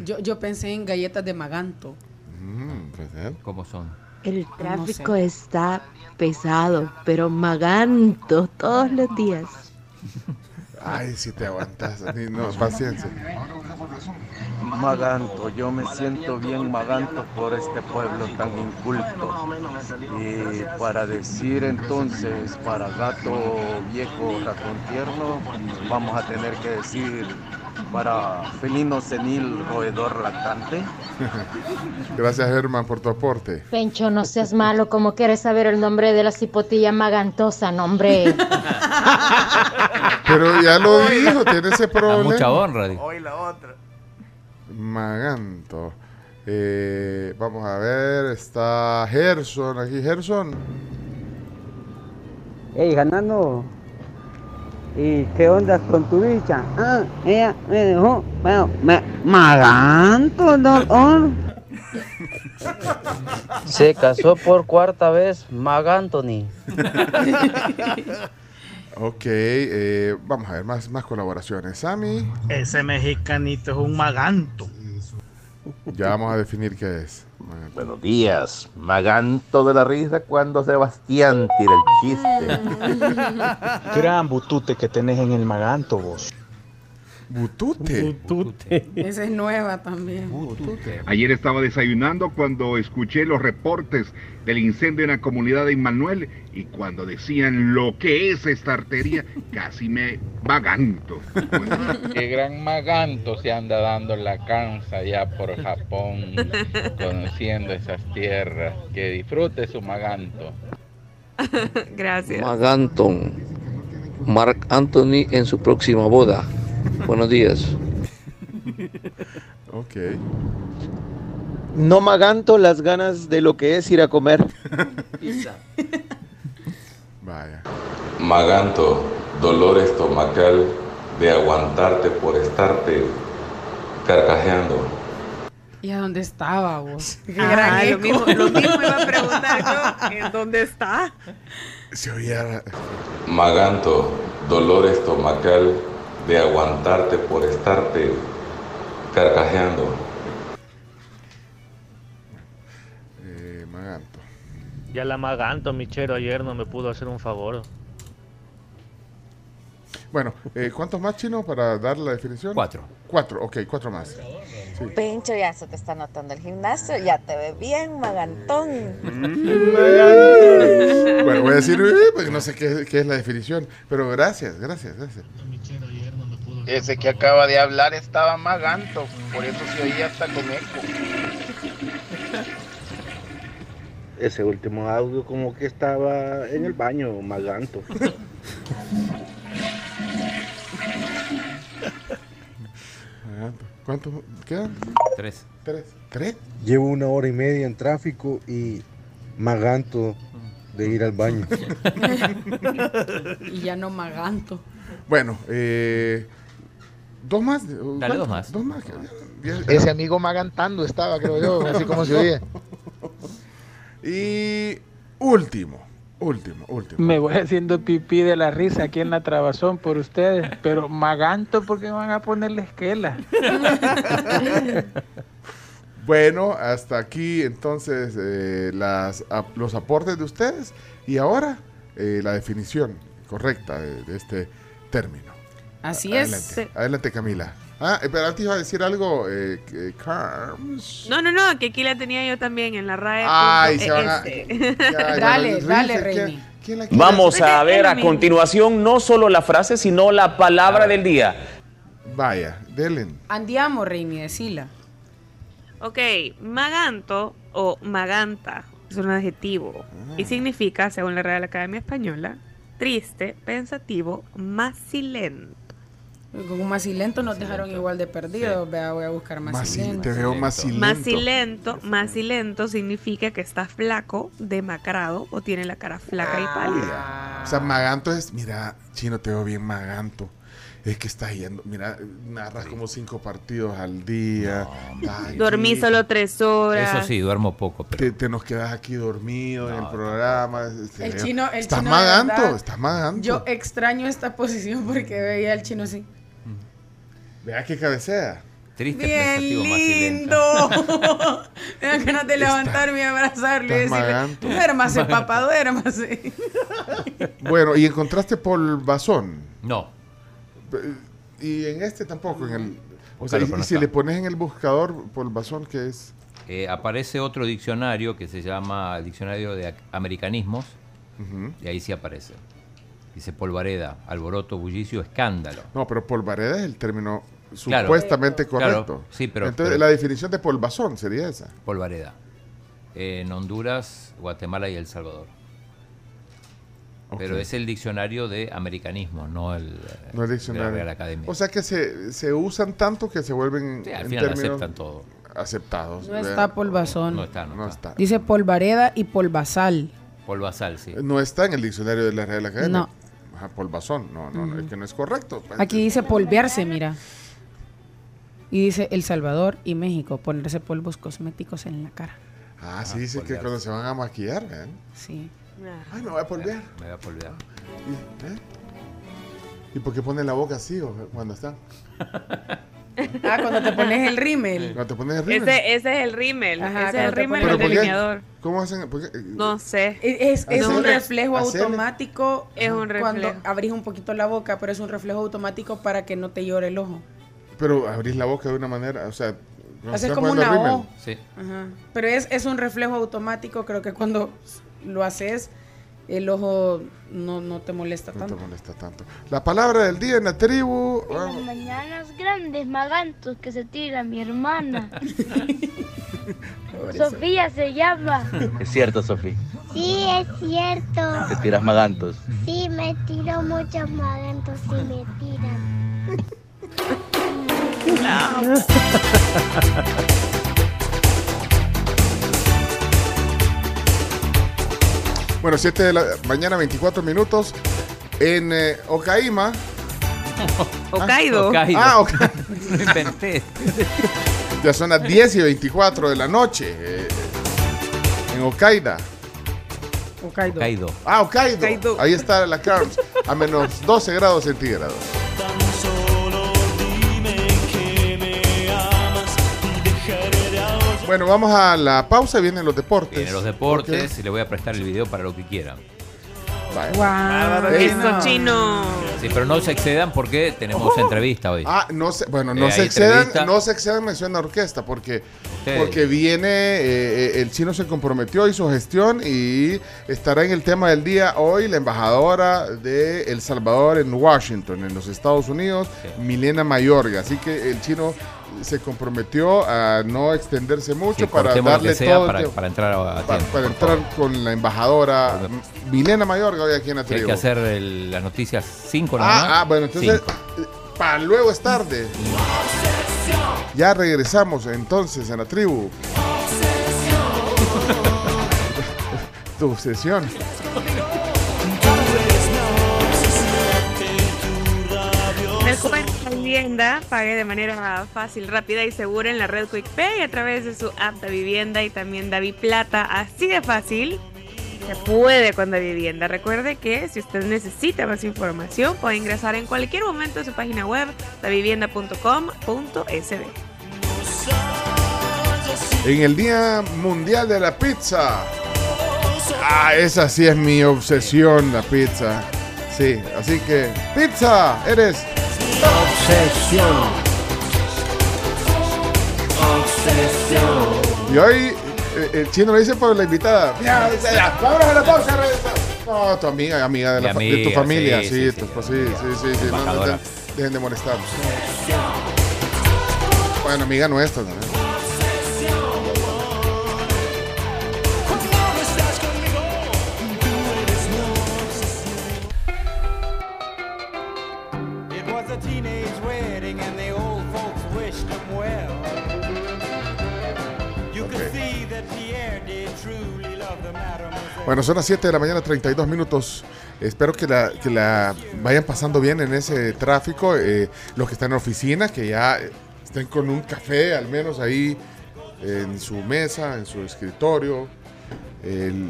Yo, yo pensé en galletas de maganto. Mm, pues, ¿eh? ¿Cómo son? El No tráfico sé. está pesado, pero maganto todos los días. Ay, si te aguantas. No, paciencia. Maganto, yo me siento bien maganto por este pueblo tan inculto. Y para decir entonces, para gato viejo, ratón tierno, vamos a tener que decir para felino senil, roedor lactante. Gracias, Germán, por tu aporte. Pencho, no seas malo, como quieres saber el nombre de la cipotilla magantosa, nombre. *laughs* Pero ya lo dijo, tiene ese problema. mucha honra, dijo. Hoy la otra. Maganto. Eh, vamos a ver, está Gerson aquí. Gerson. Hey, Janano. ¿Y qué onda con tu bicha? Ah, ella me dejó, bueno, me, maganto, dolor. Se casó por cuarta vez Magantoni. *laughs* Ok, eh, vamos a ver más, más colaboraciones. Sammy, Ese mexicanito es un maganto. Ya vamos a definir qué es. Buenos días. Maganto de la risa cuando Sebastián tira el chiste. *laughs* Gran butute que tenés en el maganto, vos. Butute. Esa es nueva también. Ayer estaba desayunando cuando escuché los reportes del incendio en la comunidad de Immanuel y cuando decían lo que es esta arteria, *laughs* casi me vaganto. Qué gran maganto se anda dando la cansa ya por Japón, conociendo esas tierras. Que disfrute su maganto. *laughs* Gracias. Maganton. Mark Anthony en su próxima boda. Buenos días. *laughs* Ok. No maganto las ganas de lo que es ir a comer. *laughs* Vaya. Maganto, dolor estomacal de aguantarte por estarte carcajeando. ¿Y a dónde estaba vos? Qué Ah, gran lo mismo, lo mismo iba a preguntar yo. ¿En dónde está? Se oía. Maganto, dolor estomacal de aguantarte por estarte carcajeando. Eh, Maganto. Ya la Maganto, Michero, ayer no me pudo hacer un favor. Bueno, eh, ¿cuántos más chinos para dar la definición? Cuatro. Cuatro, ok, cuatro más. Sí. Pencho, ya se te está notando el gimnasio, ya te ves bien, magantón. Bueno, voy a decir, eh, porque no sé qué, qué es la definición, pero gracias, gracias, gracias. Ese que acaba de hablar estaba maganto, por eso se oía hasta con eco. Ese último audio como que estaba en el baño, maganto. ¿Cuántos quedan? Tres. Tres. ¿Tres? Llevo una hora y media en tráfico y maganto de ir al baño. *laughs* y ya no maganto. Bueno, eh, dos más. Dale, dos más. Dos más. Ese amigo magantando estaba, creo yo, *laughs* así como se oye. Y último, último, último. Me voy haciendo pipí de la risa aquí en la trabazón por ustedes, pero maganto porque van a ponerle esquela. *laughs* Bueno, hasta aquí entonces eh, las, los aportes de ustedes y ahora eh, la definición correcta de, de este término. Así adelante, es. Adelante, Camila. Ah, eh, pero antes iba a decir algo, eh, que Carms. No, no, no, que aquí la tenía yo también en la RAE. Ay, se van a-. *laughs* Ya, Dale, ya, dale, Reini, ¿quién- Reini. quién la quiere Vamos a ver a continuación no solo la frase, sino la palabra del día. Vaya, Delen. Andiamo, Reini, decila. Ok, maganto o maganta es un adjetivo Ah. y significa, según la Real Academia Española, triste, pensativo, macilento. Con un macilento nos dejaron igual de perdidos. Vea, voy a buscar Maci- macilento. te veo macilento. Macilento, macilento significa que está flaco, demacrado o tiene la cara flaca y pálida. O sea, maganto es, mira, chino, te veo bien maganto. Es que estás yendo, mira, narras como cinco partidos al día. Ay, Dormí solo tres horas. Eso sí, duermo poco, pero Te, te nos quedas aquí dormido en el programa. El veo- chino, el estás chino maganto, verdad, estás maganto. Yo extraño esta posición porque veía al chino así. Vea que cabecea. triste, Bien lindo. Me dan *laughs* ganas de levantarme y abrazarlo y decirle, duérmase, papá, duérmase. *laughs* Bueno, y encontraste polvazón. No. Y en este tampoco, en el. O sea, Claro, y, no si está. le pones en el buscador polvazón, que es? Eh, aparece otro diccionario que se llama Diccionario de Americanismos, y ahí sí aparece. Dice polvareda, alboroto, bullicio, escándalo. No, pero polvareda es el término Claro. supuestamente Claro, correcto. sí, pero- Entonces, pero- la definición de polvazón sería esa. Polvareda. En Honduras, Guatemala y El Salvador. Pero es el diccionario de americanismo, no el, No es de diccionario. la Real Academia. O sea que se, se usan tanto que se vuelven Sí, al en final aceptan todo. aceptados. No ¿verdad? está polvazón. no está, no, No está. está. Dice polvareda y polvazal. Polvazal, sí. No está en el diccionario de la Real Academia. No. Ajá, polvazón. No, no, no, es que no es correcto. pues. Aquí dice polvearse, mira. Y dice El Salvador y México, ponerse polvos cosméticos en la cara. Ah, sí, dice que cuando se van a maquillar, ¿ven? Sí. Ay, me voy a polvear. Me voy a polvear. ¿Y, eh? ¿Y por qué ponen la boca así o, cuando están? *laughs* Ah, cuando te pones el rímel. Cuando te pones el rímel. Ese, ese es el rímel. Ajá, ese es el cuando rímel del delineador. ¿Cómo hacen? No sé. Es, un reflejo hacerle- automático Es un cuando reflejo. abrís un poquito la boca, pero es un reflejo automático para que no te llore el ojo. Pero abrís la boca de una manera, o sea... cuando Haces como una. O. Sí. Ajá. Pero es, es un reflejo automático, creo que cuando lo haces, el ojo no, no te molesta No tanto. te molesta tanto. La palabra del día en la tribu. En las mañanas grandes magantos que se tira mi hermana. *laughs* Sofía se llama. Es cierto, Sofía. Sí, es cierto. Te tiras magantos. Sí, me tiro muchos magantos y me tiran. *laughs* Bueno, 7 de la mañana, 24 minutos. En eh, Ocaima. *laughs* Hokkaido. Hokkaido. Ah, Oca- *laughs* Me inventé. *laughs* ya son las 10 y 24 de la noche. eh, en Okaida. Hokkaido. Hokkaido. Ah, Hokkaido. Hokkaido. Ahí está la Carms. A menos 12 grados centígrados. Bueno, vamos a la pausa y vienen los deportes. Vienen los deportes y le voy a prestar el video para lo que quieran. Ey. Eso chino. Sí, pero no se excedan porque tenemos entrevista hoy. Ah, no se, bueno, no Eh, se excedan, entrevista. no se excedan mención a orquesta porque, Ustedes. porque viene, eh, eh, el chino se comprometió, hizo gestión y estará en el tema del día hoy la embajadora de El Salvador en Washington, en los Estados Unidos, Milena Mayorga. Así que el chino se comprometió a no extenderse mucho Sí, para darle todo el para, tiempo. para entrar a, a Pa- tiempo. para entrar favor. con la embajadora Milena Mayorga hoy aquí en la Sí, Hay que hacer el- las noticias 5 nada más. Ah, ah, bueno, entonces, Cinco. para luego es tarde. Ya regresamos entonces a la tribu. *laughs* tu obsesión. Pague de manera fácil, rápida y segura en la red QuickPay a través de su app de vivienda y también Davi Plata. Así de fácil se puede con Davi Vivienda. Recuerde que si usted necesita más información, puede ingresar en cualquier momento a su página web davivienda.com.sb. En el Día Mundial de la Pizza. Ah, esa sí es mi obsesión, la pizza. Sí, así que, pizza, eres Obsesión. Obsesión. Y hoy eh, el chino lo dice por la invitada. Ya, ya, ya, vámonos a la pausa. No, tu amiga, amiga de, la Mi fa- de tu amiga, familia, sí, sí, sí, tu- sí, pues, sí, sí, sí, sí, no, no, dejen- dejen de molestar. Bueno, amiga nuestra también. Bueno, son las 7 de la mañana, 32 minutos. Espero que la, que la vayan pasando bien en ese tráfico. eh, los que están en la oficina, que ya estén con un café, al menos ahí en su mesa, en su escritorio. El,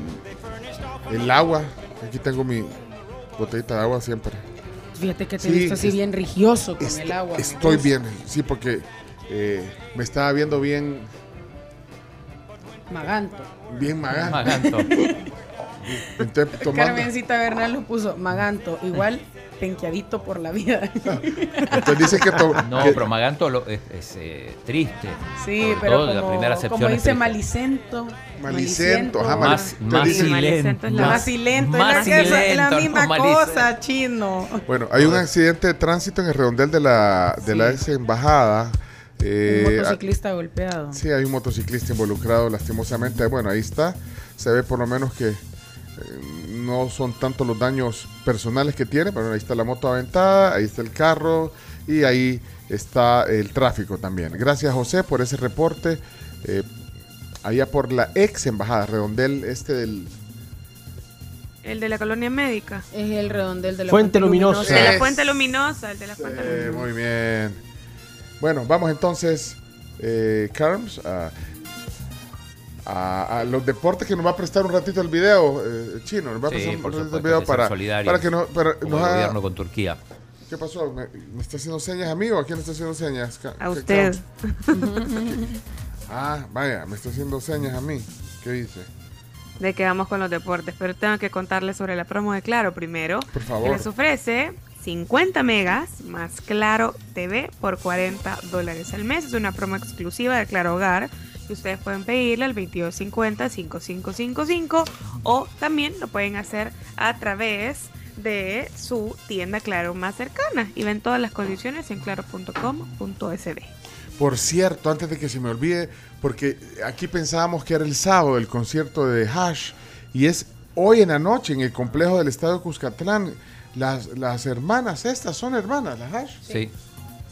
el agua. Aquí tengo mi botellita de agua siempre. Fíjate que te Sí, he visto así es- bien religioso con el agua. Estoy bien, sí, porque eh, me estaba viendo bien, Maganto. Bien maganto. Maganto. *laughs* Entonces, *laughs* tomando- Carmencita Bernal lo puso Maganto, igual penqueadito por la vida. *laughs* entonces dice que, to- No, pero Maganto lo- es, es, eh, triste. Sí, pero todo, como, la primera acepción como dice. Malicento. Malicento, ajá, Más, más dice- Malicento es la- Más silento, más es la, es misma no cosa, chino. Bueno, hay un accidente de tránsito en el redondel de la, de la ex embajada. Eh, Un motociclista golpeado. Sí, hay un motociclista involucrado lastimosamente. Bueno, ahí está. Se ve por lo menos que eh, no son tanto los daños personales que tiene, pero ahí está la moto aventada, ahí está el carro y ahí está el tráfico también. Gracias José por ese reporte. eh, allá por la ex embajada, redondel este del... El de la colonia médica. Es el redondel de la Fuente Luminosa. El de la fuente luminosa, el de la fuente Eh, luminosa. muy bien. Bueno, vamos entonces, eh, Carms, a, a- a los deportes que nos va a prestar un ratito el video, eh, chino, nos va a Sí, prestar un por ratito el video para, para que no, para- Como nos haga- gobierno con Turquía. ¿Qué pasó? ¿Me, me está haciendo señas a mí o a quién está haciendo señas? A usted. *laughs* Ah, vaya, me está haciendo señas a mí. ¿Qué dice? de que vamos con los deportes, pero tengo que contarles sobre la promo de Claro primero. Por favor. Que les ofrece 50 megas más Claro TV por 40 dólares al mes. Es una promo exclusiva de Claro Hogar y ustedes pueden pedirla al 2250-5555 o también lo pueden hacer a través de su tienda Claro más cercana y ven todas las condiciones en claro.com.sb. Por cierto, antes de que se me olvide, porque aquí pensábamos que era el sábado el concierto de Hash y es hoy en la noche en el complejo del Estadio Cuscatlán. Las, las hermanas, estas son hermanas, las Hash. Sí.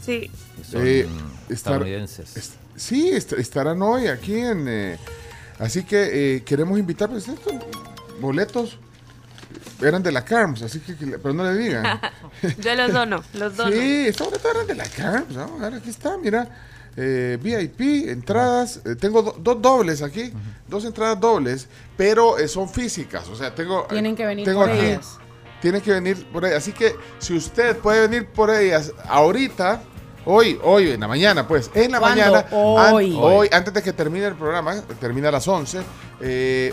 Sí. Son Eh, estar- estadounidenses. est- sí, est- estarán hoy aquí en... eh, así que eh, queremos invitar, pues estos boletos eran de la Carms, así que, pero no le digan. *laughs* Yo los dono, los dono. Sí, estos boletos eran de la Carms, vamos a ver, aquí está, mira. eh, VIP, entradas, eh, tengo do- dos dobles aquí, dos entradas dobles, pero eh, son físicas, o sea, tengo... Tienen que venir tengo por aquí- ellas. Tienen que venir por ellas, así que si usted puede venir por ellas ahorita, hoy, hoy, en la mañana, pues, en la ¿Cuándo? mañana, an- Hoy. hoy, antes de que termine el programa, termina a las 11, eh,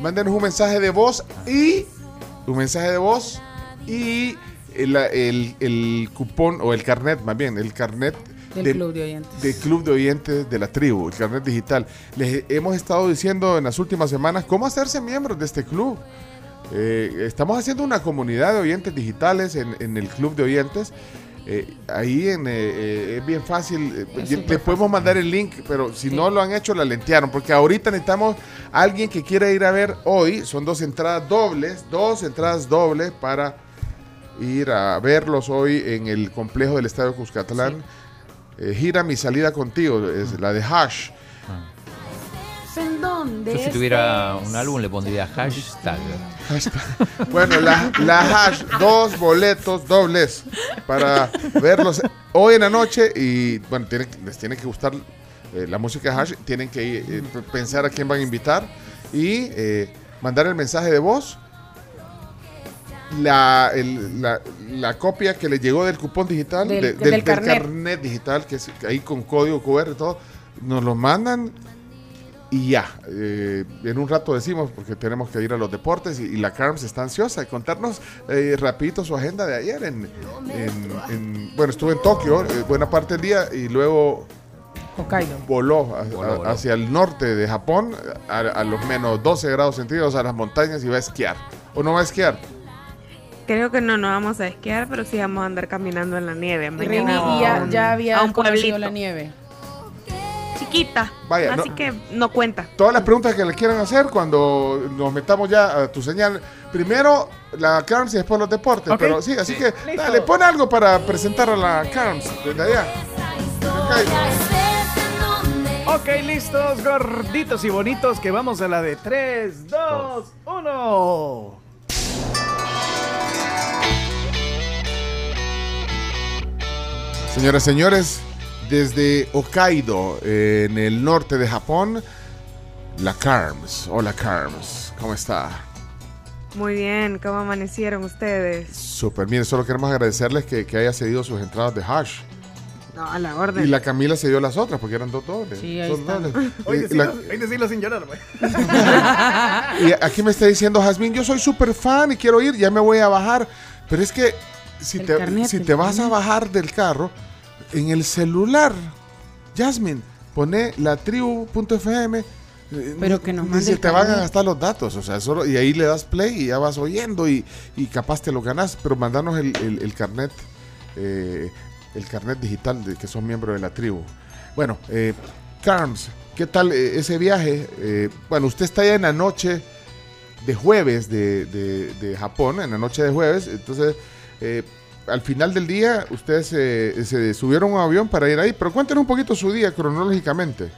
mándenos un mensaje de voz y un mensaje de voz y el, el- el cupón o el carnet, más bien, el carnet Del club de oyentes. del club de oyentes de la tribu, el carnet digital. Les hemos estado diciendo en las últimas semanas cómo hacerse miembros de este club. Eh, estamos haciendo una comunidad de oyentes digitales en, en el club de oyentes. Eh, ahí en, eh, es bien fácil. Es le súper podemos mandar el link, pero si no lo han hecho, la lentearon. Porque ahorita necesitamos a alguien que quiera ir a ver hoy. Son dos entradas dobles, dos entradas dobles para ir a verlos hoy en el complejo del Estadio Cuscatlán. Gira mi salida contigo, es la de Hash. ¿En dónde? Yo si tuviera un álbum le pondría hashtag. Bueno, la, la Hash, dos boletos dobles para verlos hoy en la noche y bueno, tienen- les tiene que gustar eh, la música de Hash, tienen que eh, pensar a quién van a invitar y eh, mandar el mensaje de voz. La, el- la, la copia que le llegó del cupón digital, Del- de- del del, del carnet. carnet digital, que es ahí con código QR y todo, nos lo mandan y ya, eh, en un rato decimos, porque tenemos que ir a los deportes y, y la Carms está ansiosa de contarnos eh, rapidito su agenda de ayer. En, en- en- bueno, estuvo en Tokio eh, buena parte del día y luego Hokkaido. voló, a- Voló, a- voló. hacia el norte de Japón, a, a los menos 12 grados centígrados a las montañas y va a esquiar. ¿O no va a esquiar? Creo que no, no vamos a esquiar, pero sí vamos a andar caminando en la nieve. Y mañana Rini a ya, había a un conocido pueblito. la nieve. Chiquita. Vaya, así no- que no cuenta. Todas las preguntas que le quieran hacer cuando nos metamos ya a tu señal. Primero la Carms y después los deportes. Pero sí, así Sí. que Listo. dale, pon algo para presentar a la Carms desde allá. Ok, listos, gorditos y bonitos, que vamos a la de 3, 2, 1. Señoras y señores, desde Hokkaido, eh, en el norte de Japón, la Carms. Hola Carms, ¿cómo está? Muy bien, ¿cómo amanecieron ustedes? Super, mire, solo queremos agradecerles que, que haya cedido sus entradas de hash. No, a la orden. Y la Camila se dio las otras porque eran dos dobles. Sí, ahí Dos están. dobles. *laughs* Hoy Y decirlo, la- hoy decirlo sin llorar, güey. *laughs* Y aquí me está diciendo Jazmín, yo soy súper fan y quiero ir, ya me voy a bajar. Pero es que si El te, carnet, si te vas a bajar del carro, en el celular, Jasmine, pone la tribu.fm. eh, Pero que nos ni se te van a gastar los datos, o sea, solo, y ahí le das play y ya vas oyendo y, y capaz te lo ganas, pero mandanos el, el- el carnet, eh, el carnet digital de que son miembros de la tribu. Bueno, eh, Carms, ¿qué tal eh, ese viaje? Eh, bueno, usted está ya en la noche de jueves de, de- de Japón, en la noche de jueves, entonces al final del día ustedes se, se subieron a un avión para ir ahí, pero cuéntenos un poquito su día cronológicamente.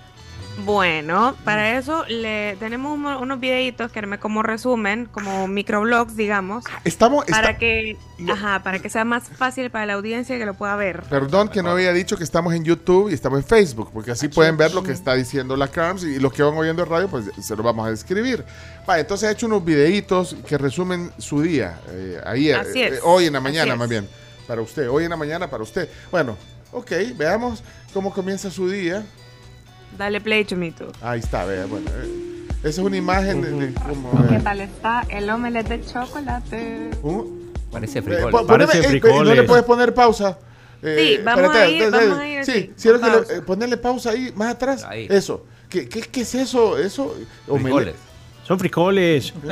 Bueno, para eso le tenemos uno- unos videitos que armé como resumen, como microblogs, digamos, Estamos, para que, ajá, para que sea más fácil para la audiencia que lo pueda ver. Perdón que no había dicho que estamos en YouTube y estamos en Facebook, porque así pueden ver lo que está diciendo la Carms y los que van oyendo radio, pues se lo vamos a describir. Vale, entonces he hecho unos videitos que resumen su día, eh, ayer, Así es, eh, hoy en la mañana más bien, para usted, hoy en la mañana para usted. Bueno, ok, veamos cómo comienza su día. Dale play, Chumito. Ahí está, vea, bueno. eh, esa es una imagen de, de cómo... ¿Qué eh, tal está el omelette de chocolate? Parece eh, frijoles. po- poneme- Parece eh, eh, frijoles. ¿No le puedes poner pausa? Sí, vamos a ir- vamos a ir Sí, con que le- eh, ponerle pausa ahí, más atrás. Ahí. Eso. ¿Qué, qué, qué es eso? Eso. Omelette. Son frijoles. *laughs*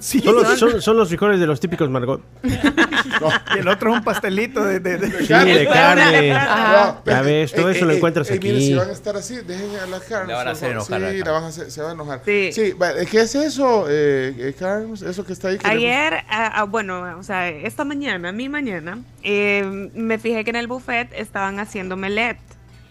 Sí, Son los, son- son- los frijoles de los típicos Margot. *laughs* Y el otro es un pastelito de... de- de- Sí, de carne. Ajá. *laughs* Ya ves, todo eso lo encuentras ey, Mire, si aquí. van a estar así, dejen a la Carms. La van a hacer enojar a Sí, la la van a hacer, se va a enojar. Sí. vale, ¿qué es eso, eh, eh, Carms? Eso que está ahí. Ayer, ah, bueno, o sea, esta mañana, mi mañana, eh, me fijé que en el buffet estaban haciendo omelette.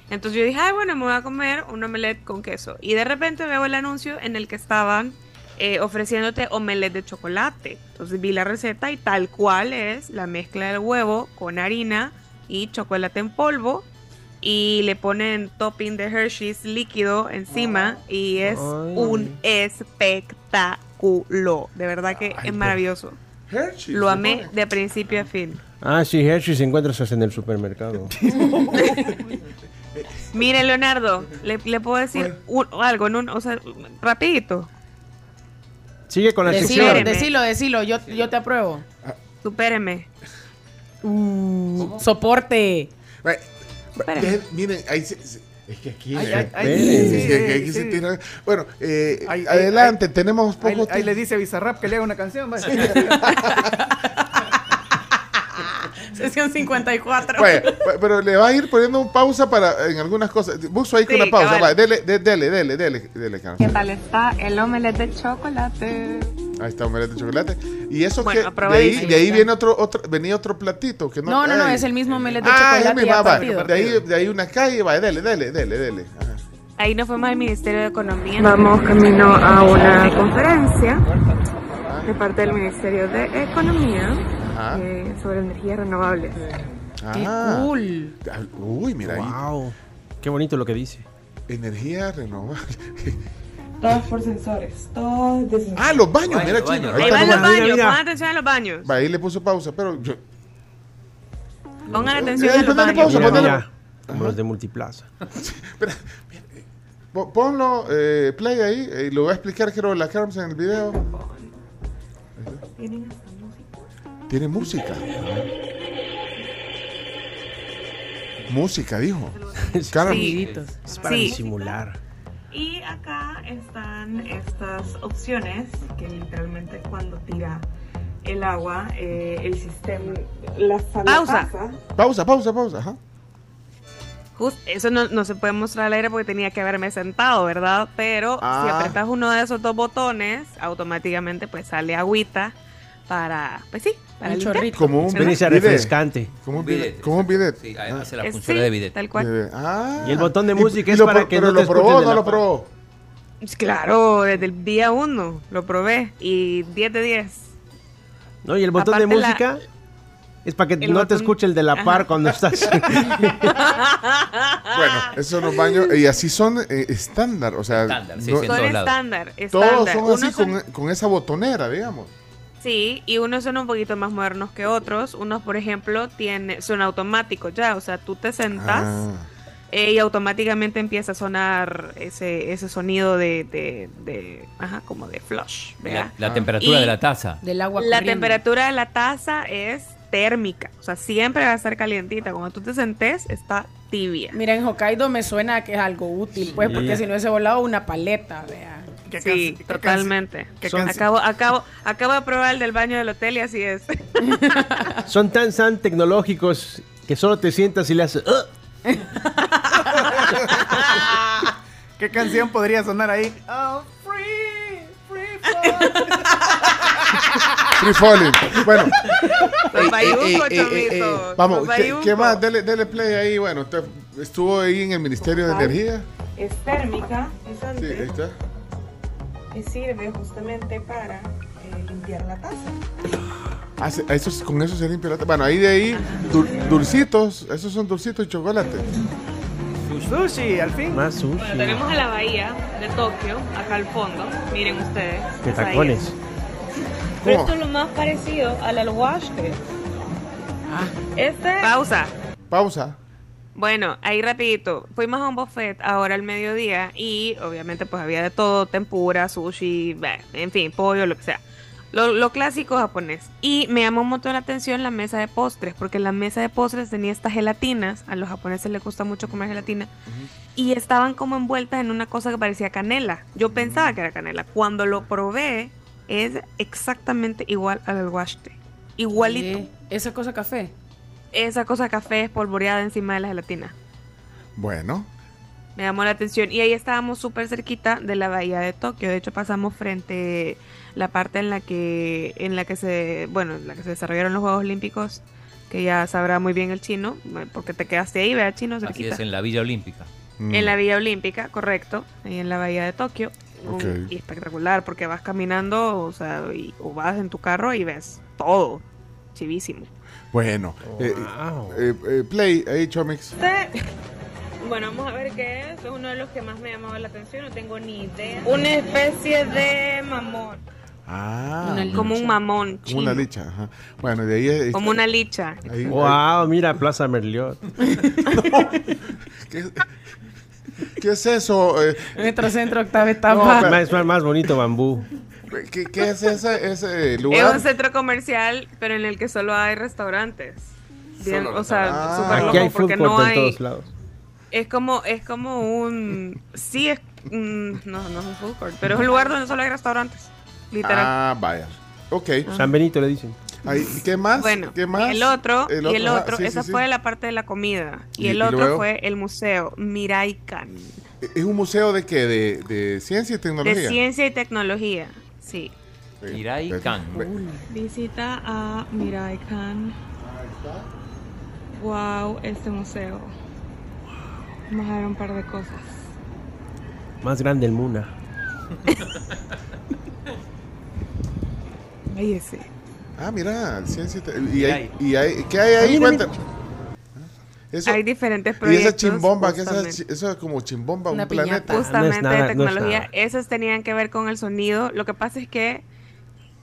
Entonces yo dije, ay, bueno, me voy a comer un omelette con queso. Y de repente veo el anuncio en el que estaban eh, ofreciéndote omelette de chocolate. Entonces vi la receta y tal cual es la mezcla del huevo con harina y chocolate en polvo. Y le ponen topping de Hershey's líquido encima y es Ay. un espectáculo. De verdad que es maravilloso. Hershey's, Lo amé de principio a fin. Ah, sí, Hershey se encuentras en el supermercado. *laughs* Mire, Leonardo, le, le puedo decir un- algo, en un, o sea, rapidito. Sigue con la Decilo, sección. Decilo, decilo, yo, yo te apruebo. Supéreme. Uh, soporte. Miren, ahí se- se- es que aquí, Ay, eh, ay, ay, sí, sí, sí, que aquí sí. se tira- Bueno, eh, Ay, adelante, ay. tenemos Ahí, poco ahí le dice a Bizarrap que le haga una canción. *laughs* Sesión 54. Vaya, va- pero le va a ir poniendo un pausa para en algunas cosas. Puso ahí con Sí, una pausa. cabal. Vaya, dele, de- dele, dele, dele, dele. ¿Qué tal está el omelette de chocolate? Ahí está omelette de chocolate. Y eso Bueno, que de ahí, de ahí viene otro, otro, venía otro platito que no. No, no, no, es el mismo omelette de Ah, chocolate va, va. De ahí, de ahí una calle, va, dele, dele, dele, dele. Ajá. Ahí nos fuimos al Ministerio de Economía. Vamos camino a una conferencia de parte del Ministerio de Economía. Eh, sobre energías renovables. Ah. cool. Ah, Uy, mira ahí. Wow. Qué bonito lo que dice. Energía renovable. *laughs* Todos por sensores, todo Ah, los baños, mira, los chino. Ahí Ahí está van nomás. los baños, mira, mira. pongan atención a los baños. Va, ahí le puso pausa, pero yo. Pongan Eh, atención eh, a los baños. pausa, Mira, ponle- mira, como los de Multiplaza. *laughs* Espera, mira, eh, po- Ponlo, eh, play ahí, y lo voy a explicar, creo, la Carms en el video. Tiene música. Música, dijo. *laughs* Sí. Es para Sí. disimular. Y acá están estas opciones que literalmente cuando tira el agua, eh, el sistema... La Pausa. Pausa, pausa, pausa. Ajá. Just- eso no, no se puede mostrar al aire porque tenía que haberme sentado, ¿verdad? Pero si Ah. apretas uno de esos dos botones, automáticamente pues sale agüita para, pues sí, para limpiar. chorrito. Como un Experiencia bidet. refrescante. Como un Bidet. Como un bidet. Sí, ahí hace la Eh, función sí, de bidet. Tal cual. Bidet. Ah. Y el botón de música y es lo para pro- que pero no lo te probó o no lo probó. Claro, desde el día uno lo probé y 10 de 10. No, y el botón de la- música es para que El no te escuche el de la par Ajá. cuando estás. *laughs* Bueno, esos son los baños. Y así son eh, estándar. O sea, Estándar, sí, no- sí, en Son todos lados. estándar, todos estándar. son así son- con, con esa botonera, digamos. Sí, y unos son un poquito más modernos que otros. Unos, por ejemplo, tiene, son automáticos ya. O sea, tú te sentas Ah. eh, y automáticamente empieza a sonar ese, ese sonido de, de, de- ajá, como de flush, ¿verdad? La, la temperatura Y- de la taza. Del agua La corriendo. temperatura de la taza es térmica, o sea, siempre va a estar calientita. Cuando tú te sentes, está tibia. Mira, en Hokkaido me suena que es algo útil, pues, Sí. porque si no hubiese volado una paleta, vea. ¿Qué Sí, qué totalmente. qué Son- canci- Acabo, acabo, acabo de probar el del baño del hotel y así es. *laughs* Son tan, tan tecnológicos que solo te sientas y le haces. "Ugh". *laughs* ¿Qué canción podría sonar ahí? Oh, free, free fall. Free falling. Bueno. Eh, eh, eh, eh, eh, chomito, Vamos, ¿qué, más? Dele, dele play ahí. Bueno, usted estuvo ahí en el Ministerio de Energía. Es térmica, es Sí, ahí está. Y sirve justamente para eh, limpiar la taza. Ah, eso, es- con eso se limpia la taza. Bueno, ahí de ahí, dul- dulcitos. Esos son dulcitos y chocolate. Sushi, al fin. Más sushi. Bueno, tenemos a la bahía de Tokio, acá al fondo. Miren ustedes. Qué tacones. Pero esto es lo más parecido al alguaste. Este... Pausa. Pausa. Bueno, ahí rapidito. Fuimos a un buffet ahora al mediodía y obviamente pues había de todo, tempura, sushi, en fin, pollo, lo que sea. Lo, lo clásico japonés. Y me llamó un montón la atención la mesa de postres, porque la mesa de postres tenía estas gelatinas, a los japoneses les gusta mucho comer gelatina, y estaban como envueltas en una cosa que parecía canela. Yo pensaba que era canela. Cuando lo probé, es exactamente igual al alguaste. Igualito. Esa cosa café. Esa cosa café espolvoreada encima de la gelatina. Bueno. Me llamó la atención. Y ahí estábamos súper cerquita de la bahía de Tokio. De hecho, pasamos frente la parte en la que, en la que se, bueno, en la que se desarrollaron los Juegos Olímpicos, que ya sabrá muy bien el chino, porque te quedaste ahí, vea chino Así cerquita. es, en la Villa Olímpica. Mm. En la Villa Olímpica, correcto, ahí en la bahía de Tokio. Y espectacular, porque vas caminando, o sea, y- o vas en tu carro y ves todo. Chivísimo. Bueno. eh, Wow. eh, eh, play ahí, Chomix. Bueno, vamos a ver qué es. Es uno de los que más me llamaba la atención. No tengo ni idea. Una especie de mamón. Ah. Como un mamón Como una chino. licha. Ajá. Bueno, de ahí. ahí- Como una licha. ahí- Wow, mira Plaza Merliot. *laughs* ¿Qué, qué es eso? Eh, Nuestro centro octava No, etapa. pero- más, más, más bonito bambú. ¿Qué, qué es ese, ese Es lugar? un centro comercial, pero en el que solo hay restaurantes. Bien, Solo o sea, súper Aquí hay loco porque court no en hay. todos lados. Es como, es como un. Sí, es. mm, no, no es un food court, pero es un lugar donde solo hay restaurantes. Literal. Ah, vaya. Ok. San Benito le dicen. Ahí, ¿Qué más? Bueno, ¿Qué más? el otro, y el otro, sí, esa sí, sí. fue la parte de la comida. Y, Y- el otro luego- fue el museo Mirai Kan. ¿Es un museo de qué? ¿De, de ciencia y tecnología? De ciencia y tecnología, sí. Mirai ve- Visita a Mirai Kan. Wow, este museo. Vamos a ver un par de cosas. Más grande el Muna. *laughs* Ahí ese. Ah, mira, ciencia y te- y, hay, y hay- ¿Qué hay ahí? mira, mira. Eso- Hay diferentes y proyectos. esa chimbomba, ¿qué es esa eso es como chimbomba, Una un planeta. Justamente nada, no de es tecnología. nada. Esos tenían que ver con el sonido. Lo que pasa es que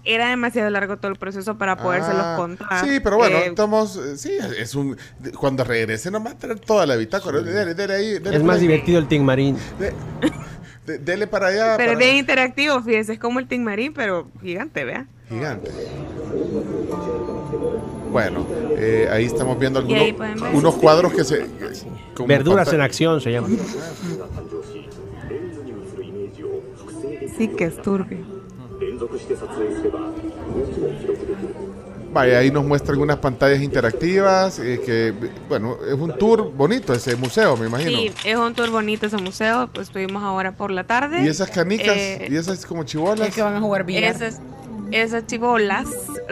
era demasiado largo todo el proceso para podérselos Ah, contar. Sí, pero bueno, Eh, estamos. Sí, es un. de- Cuando regrese, nomás traer toda la bitácora. Dele, dele ahí. dele Es más ahí. divertido el Team Marín. De- de- dele para allá. pero es bien interactivo, fíjense. Es como el Team Marín, pero gigante, vea. Gigante. Bueno, eh, ahí estamos viendo algunos unos cuadros que se. como Verduras en acción se llama. Sí, que es turbio. Vaya, ahí nos muestra algunas pantallas interactivas. eh, que, bueno, es un tour bonito ese museo, me imagino. Sí, es un tour bonito ese museo. Pues estuvimos ahora por la tarde. Y esas canicas, Eh, y esas como chibolas. Es que van a jugar. Esas, esas chibolas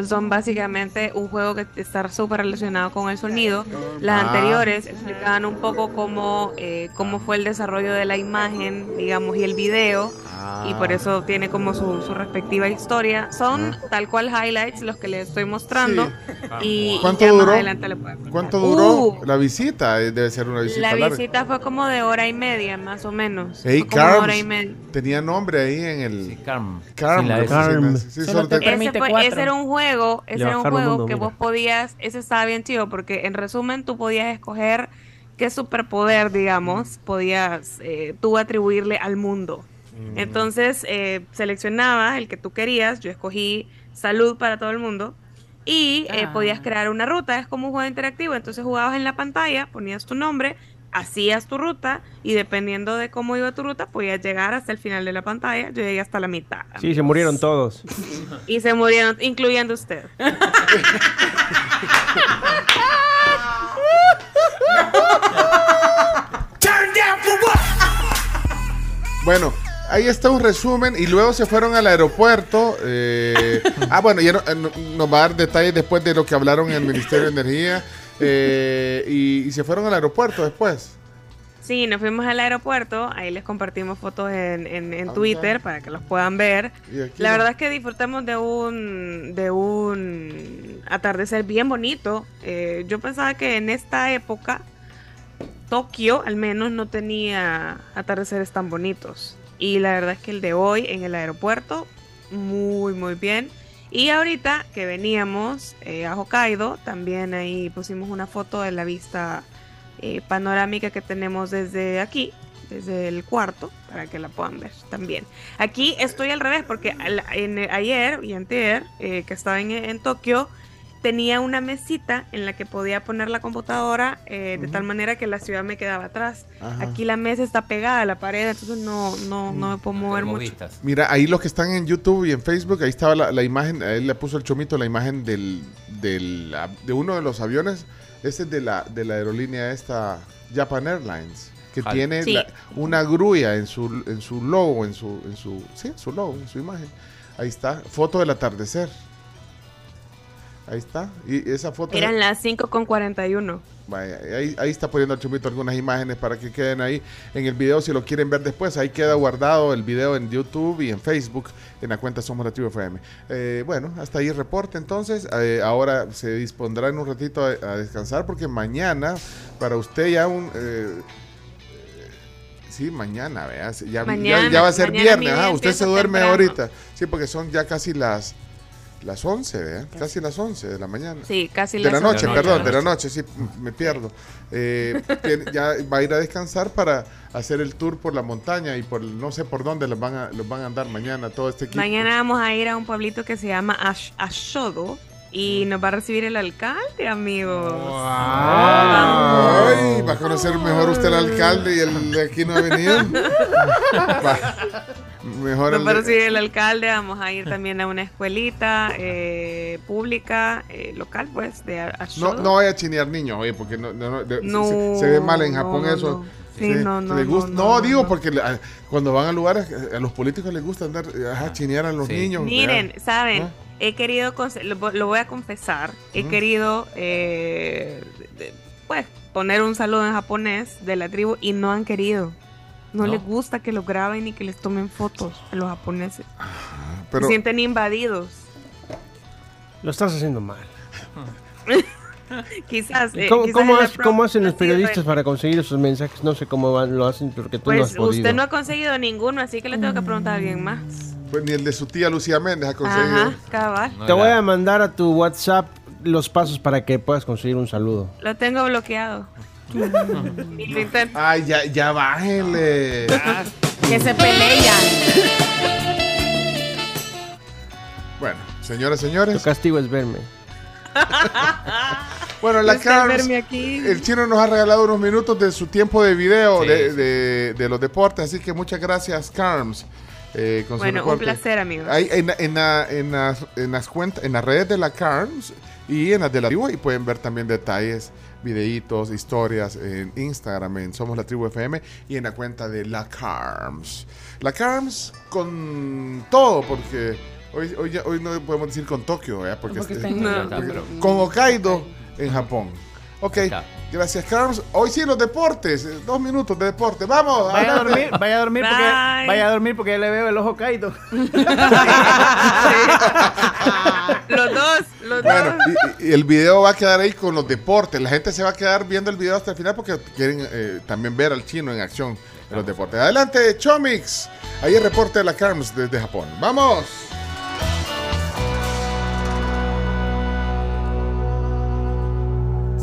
son básicamente un juego que está súper relacionado con el sonido. Las Ah. anteriores explicaban un poco cómo, eh, cómo fue el desarrollo de la imagen, digamos, y el video. Y por eso tiene como su, su respectiva historia. Son tal cual highlights los que les estoy mostrando. Y, y ¿Cuánto más duró? adelante le puedo ¿Cuánto duró Uh. la visita? Eh, Debe ser una visita La larga. visita fue como de hora y media, más o menos. Hey, Carms, hora y media. tenía nombre ahí en el... Carm. Carm, la Carm. Sí, Solo solo te te- permite Ese, fue- cuatro. ese era un juego, ese Le era un juego que mira. vos podías, ese estaba bien chido porque en resumen tú podías escoger qué superpoder, digamos, podías eh, tú atribuirle al mundo. Mm. Entonces eh, seleccionabas el que tú querías, yo escogí salud para todo el mundo y eh, Ah. podías crear una ruta, es como un juego interactivo, entonces jugabas en la pantalla, ponías tu nombre, hacías tu ruta y dependiendo de cómo iba tu ruta podías llegar hasta el final de la pantalla, yo llegué hasta la mitad. Sí, se murieron todos. *laughs* Y se murieron, incluyendo usted. *laughs* Bueno, ahí está un resumen y luego se fueron al aeropuerto. eh, *laughs* ah, bueno, ya no- no- nos va a dar detalles después de lo que hablaron en el Ministerio de Energía. Eh, y, y se fueron al aeropuerto después. Sí, nos fuimos al aeropuerto, ahí les compartimos fotos en, en- en Ah, Twitter para que los puedan ver. La verdad es que disfrutamos de un, de un atardecer bien bonito. Eh, yo pensaba que en esta época Tokio al menos no tenía atardeceres tan bonitos. Y la verdad es que el de hoy en el aeropuerto, muy, muy bien. Y ahorita que veníamos eh, a Hokkaido, también ahí pusimos una foto de la vista eh, panorámica que tenemos desde aquí, desde el cuarto, para que la puedan ver también. Aquí estoy al revés, porque al- en- ayer y anterior, que estaba en Tokio, tenía una mesita en la que podía poner la computadora eh, de tal manera que la ciudad me quedaba atrás. Ajá. Aquí la mesa está pegada a la pared, entonces no, no, no me puedo mover mucho. Mira, ahí los que están en YouTube y en Facebook, ahí estaba la, la imagen, ahí le puso el chomito la imagen del, del, ah, de uno de los aviones. Ese es de la, de la aerolínea esta, Japan Airlines, que tiene Sí. la- una grulla en su, en su logo, en su, en su, sí, en su logo, en su imagen. Ahí está, foto del atardecer. Ahí está. Y esa foto... Eran las 5 con 41. Vaya, ahí, ahí está poniendo el chumito algunas imágenes para que queden ahí en el video si lo quieren ver después. Ahí queda guardado el video en YouTube y en Facebook en la cuenta Somos Nativo FM. Eh, bueno, hasta ahí el reporte entonces. Eh, ahora se dispondrá en un ratito a, a descansar porque mañana para usted ya un... eh, Sí, mañana, vea. Ya, ya- Mañana, ya va a ser viernes. ajá, usted se duerme temprano. ahorita. Sí, porque son ya casi las las 11, ¿vea? Casi las 11 de la mañana. Sí, casi De las la noche, 11. perdón, de la noche, sí, me pierdo. Eh, tiene- ya va a ir a descansar para hacer el tour por la montaña y por no sé por dónde los van a, los van a andar mañana todo este equipo. Mañana vamos a ir a un pueblito que se llama Ash- Ashodo Y nos va a recibir el alcalde, amigos. Ay, va a conocer mejor usted el alcalde y el de aquí no ha venido. *laughs* Mejor va a de- recibir el alcalde. Vamos a ir también a una escuelita eh, pública, eh, local, pues, de No, Ashodo. no vaya a chinear niños, oye, porque no, no- no- de- No, se, se ve mal en Japón no, eso. no. Sí, no, no, no, gusta- no, no, digo no. porque a- cuando van a lugares, a los políticos les gusta andar, ajá, chinear a los niños. Miren, ¿verdad? saben, ¿Ah? he querido, lo, lo voy a confesar, he querido, eh, de- pues, poner un saludo en japonés de la tribu y no han querido. No, ¿No? les gusta que los graben y que les tomen fotos a los japoneses. pero- Se sienten invadidos. Lo estás haciendo mal. *laughs* Quizás. eh, ¿Cómo, quizás hacen los periodistas para conseguir esos mensajes? No sé cómo van- lo hacen porque tú no has Pues podido. usted no ha conseguido ninguno, así que le tengo que preguntar a alguien más. Pues ni el de su tía Lucía Méndez ha conseguido. Ajá, cabal. Te voy a mandar a tu WhatsApp los pasos para que puedas conseguir un saludo. Lo tengo bloqueado. Ay, ya, ya bájenle. Que se pelean. Bueno, señoras, señores. Tu castigo es verme. *laughs* Bueno, la Carms, verme aquí. el chino nos ha regalado unos minutos de su tiempo de video Sí, de, sí. de- de los deportes, así que muchas gracias, Carms. eh, con su Bueno, un reporte. placer, amigos. Ahí en, en, la- en las, en las cuentas, en las redes de la Carms y en las de la y pueden ver también detalles, videitos, historias en Instagram, en Somos la Tribu FM y en la cuenta de la Carms. La Carms con todo, porque hoy, hoy, ya- hoy no podemos decir con Tokio, ¿verdad? porque, Porque este- está en- No, porque- pero- con Hokkaido en Japón. Ok, gracias Carms. Hoy sí los deportes, dos minutos de deporte. Vamos, Vaya a dormir, vaya a dormir porque vaya a dormir porque ya le veo el ojo caído. *laughs* Los dos, los Bueno, dos. y, y el video va a quedar ahí con los deportes. La gente se va a quedar viendo el video hasta el final porque quieren eh, también ver al chino en acción en los deportes. Adelante, Chomix. Ahí el reporte de la Carms desde Japón. ¡Vamos!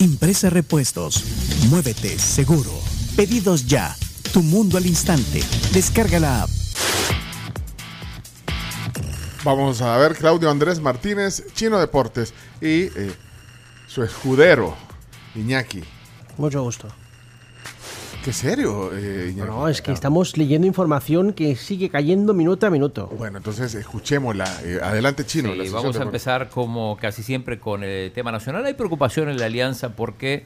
Impresa Repuestos, Muévete Seguro, Pedidos Ya, Tu Mundo al Instante, descarga la app. Vamos a ver Claudio Andrés Martínez, Chino Deportes y eh, su escudero, Iñaki. Mucho gusto. ¿Qué serio, eh, Iñaki? No, es que estamos leyendo información que sigue cayendo minuto a minuto. Bueno, entonces escuchémosla. Eh, adelante, Chino. Sí, vamos a empezar como casi siempre con el tema nacional. Hay preocupación en la alianza porque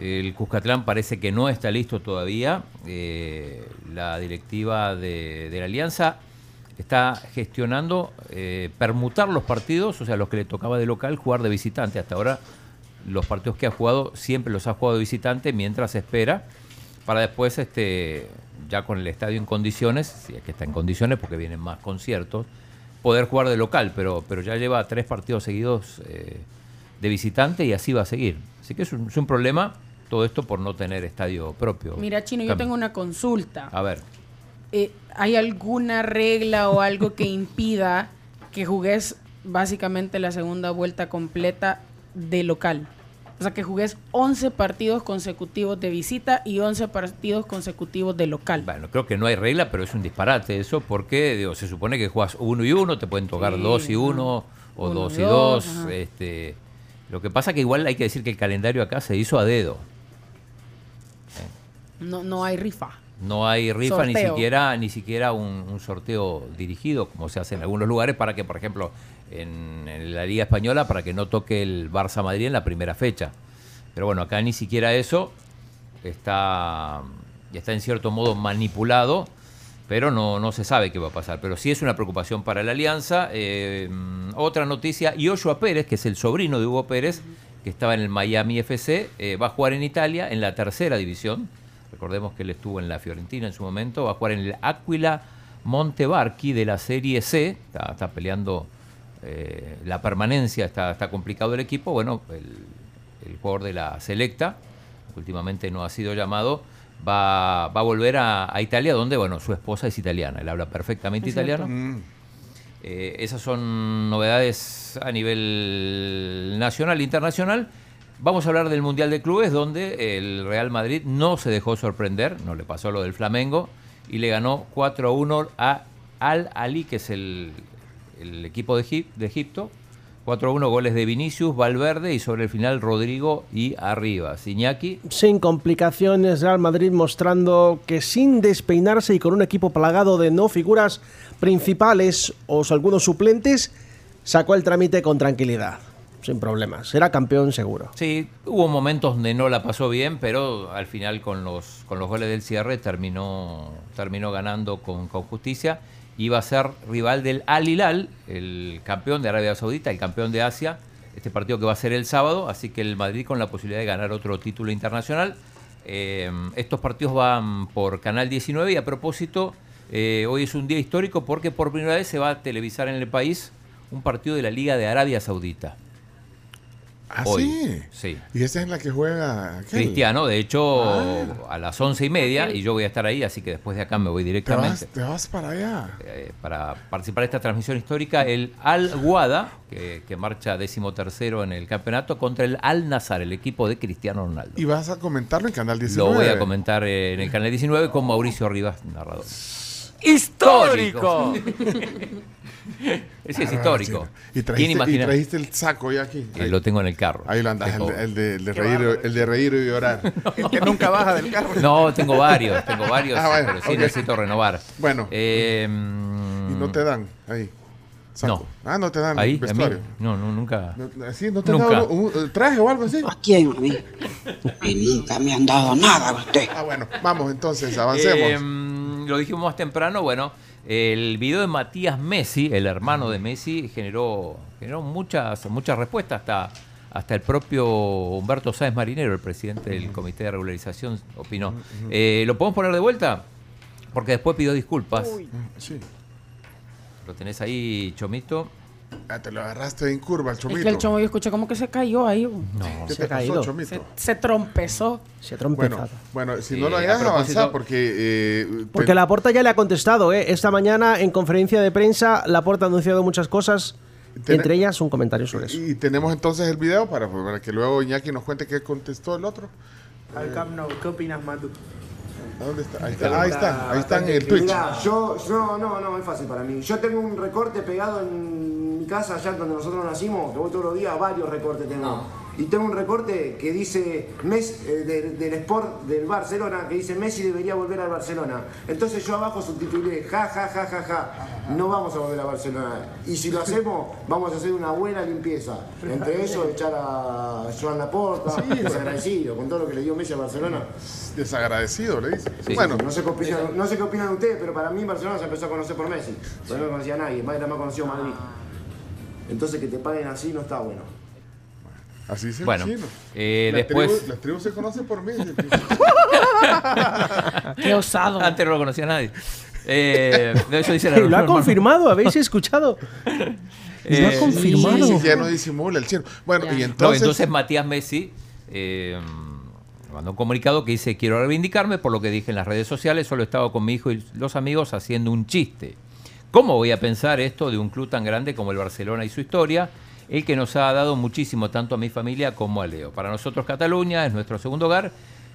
el Cuscatlán parece que no está listo todavía. Eh, la directiva de, de la alianza está gestionando eh, permutar los partidos, o sea, los que le tocaba de local, jugar de visitante. Hasta ahora los partidos que ha jugado siempre los ha jugado de visitante mientras espera para después, este, ya con el estadio en condiciones, si es que está en condiciones porque vienen más conciertos, poder jugar de local, pero, pero ya lleva tres partidos seguidos eh, de visitante y así va a seguir. Así que es un, es un problema todo esto por no tener estadio propio. Mira, Chino, yo tengo una consulta. A ver, Eh, ¿Hay alguna regla o algo que impida que jugues básicamente la segunda vuelta completa de local? O sea, que jugues 11 partidos consecutivos de visita y 11 partidos consecutivos de local. bueno, creo que no hay regla, pero es un disparate eso, porque digo, se supone que juegas uno y uno, te pueden tocar Sí, dos y uno, o Uno dos y dos, este, lo que pasa que igual hay que decir que el calendario acá se hizo a dedo. No, no hay rifa. No hay rifa ni siquiera ni siquiera un, un sorteo dirigido como se hace en algunos lugares para que, por ejemplo, en, la Liga Española para que no toque el Barça Madrid en la primera fecha. Pero bueno, acá ni siquiera eso está está en cierto modo manipulado, pero no, no se sabe qué va a pasar. Pero sí es una preocupación para la Alianza. Eh, otra noticia, Yoshua Pérez, que es el sobrino de Hugo Pérez, que estaba en el Miami FC, eh, va a jugar en Italia en la tercera división. Recordemos que él estuvo en la Fiorentina en su momento. Va a jugar en el Aquila Montevarchi de la Serie C. Está, está peleando eh, la permanencia, está, está complicado el equipo, bueno, el, el jugador de la Selecta, que últimamente no ha sido llamado, va, va a volver a, a Italia, donde, bueno, su esposa es italiana, él habla perfectamente Es italiano. cierto. Eh, esas son novedades a nivel nacional e internacional. Vamos a hablar del Mundial de Clubes, donde el Real Madrid no se dejó sorprender, no le pasó lo del Flamengo, y le ganó 4-1 a Al Ali, que es el, el equipo de, Egip- de Egipto. 4-1 goles de Vinicius, Valverde y sobre el final Rodrigo y arriba. Iñaki, Sin complicaciones, Real Madrid mostrando que sin despeinarse y con un equipo plagado de no figuras principales o algunos suplentes, sacó el trámite con tranquilidad, sin problemas. Será campeón seguro. Sí, hubo momentos donde no la pasó bien, pero al final con los, con los goles del cierre terminó, terminó ganando con, con justicia. Iba a ser rival del Al Hilal, el campeón de Arabia Saudita, el campeón de Asia, este partido que va a ser el sábado, así que el Madrid con la posibilidad de ganar otro título internacional. Eh, estos partidos van por Canal 19 y a propósito, eh, hoy es un día histórico porque por primera vez se va a televisar en el país un partido de la Liga de Arabia Saudita. ¿Ah, Hoy, sí? Sí. Y esa es la que juega aquel. Cristiano, de hecho, Ah. a las once y media, y yo voy a estar ahí, así que después de acá me voy Te vas, directamente te vas para allá. eh, para participar de esta transmisión histórica. El Al Guada, que, que marcha decimotercero en el campeonato, contra el Al Nazar, el equipo de Cristiano Ronaldo. Y vas a comentarlo en Canal 19. Lo voy a comentar en el canal 19 con Mauricio Rivas, narrador. ¡Histórico! *laughs* Ese es Ah, histórico. Y ¿Quién trajiste, y trajiste el saco ya aquí. Ahí lo tengo en el carro. Ahí lo andas, el, de- el de, el de Qué reír, el de reír y llorar. *laughs* El que nunca baja del carro. No, tengo varios, tengo varios, *laughs* Ah, bueno, pero sí necesito renovar. Bueno. Eh, Y no te dan ahí. Saco. No. Ah, no te dan Ahí, vestuario. no, no, nunca. No, ¿Sí? ¿No te Nunca. han dado un, un traje o algo así? ¿A quién? A mí. Y nunca me han dado nada a usted. Ah, bueno, vamos entonces, avancemos. Eh, lo dijimos más temprano, bueno, el video de Matías Messi, el hermano de Messi, generó, generó muchas, muchas respuestas hasta, hasta el propio Humberto Sáenz Marinero, el presidente del Comité de Regularización, opinó. Eh, ¿Lo podemos poner de vuelta? Porque después pidió disculpas. Sí. Lo tenés ahí, Chomito. Ah, te lo agarraste en curva el chomito. Es que el chomo yo escuché como que se cayó ahí. No, ¿Qué se te caído. pasó, chomito? Se, se trompezó. Se ha trompezado. Bueno, bueno, si Sí, no lo a hagas propósito- avanzar porque... eh, Porque te- Laporta ya le ha contestado, ¿eh? Esta mañana en conferencia de prensa, Laporta ha anunciado muchas cosas, Ten- entre ellas un comentario sobre eso. Y tenemos entonces el video para, para que luego Iñaki nos cuente qué contestó el otro. Al Camp Nou, ¿qué opinas, Matu? ¿A ¿Dónde está? Ahí está, ahí está, ahí está en el Twitch. Mirá, yo, yo, no, no, es fácil para mí. Yo tengo un recorte pegado en mi casa, allá donde nosotros nacimos, que voy todos los días, varios recortes tengo. Y tengo un recorte que dice Messi, eh, de- del Sport del Barcelona, que dice Messi debería volver al Barcelona. Entonces yo abajo subtitulé, ja, ja, ja, ja, ja, no vamos a volver a Barcelona. Y si lo hacemos, vamos a hacer una buena limpieza. Entre ellos, echar a Joan Laporta, Sí, desagradecido, con todo lo que le dio Messi a Barcelona. Desagradecido, le dice. Sí. Bueno, No sé, qué opinan, no sé qué opinan ustedes, pero para mí Barcelona se empezó a conocer por Messi. Pero no conocía a nadie, más era más conocido Madrid. Entonces que te paguen así no está bueno. Así se Bueno, chino. eh, Las después- tribus- las tribus se conocen por mí. *laughs* Qué osado. Antes no lo conocía nadie. Eh, no, eso dice la *laughs* lo ha confirmado, ¿habéis escuchado? *laughs* lo ha Eh, confirmado. Sí, ya no disimula el chino. Bueno, y No, entonces Matías Messi eh, mandó un comunicado que dice, quiero reivindicarme por lo que dije en las redes sociales, solo estaba con mi hijo y los amigos haciendo un chiste. ¿Cómo voy a pensar esto de un club tan grande como el Barcelona y su historia? El que nos ha dado muchísimo tanto a mi familia como a Leo. Para nosotros Cataluña es nuestro segundo hogar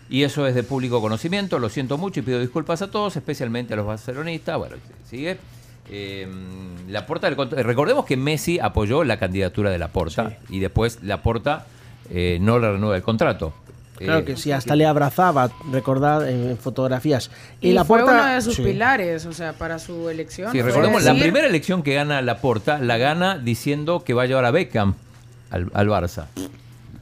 y eso es de público conocimiento. Lo siento mucho y pido disculpas a todos, especialmente a los barcelonistas. Bueno, sigue. Eh, la Porta, recordemos que Messi apoyó la candidatura de la Porta y después la Porta eh, no le renueva el contrato. Claro Eh, que sí, hasta le abrazaba, recordad en fotografías. Y, la fue puerta uno de sus sí. pilares, o sea, para su elección. Sí, recordemos, la decir- primera elección que gana Laporta la gana diciendo que va a llevar a Beckham al, al Barça.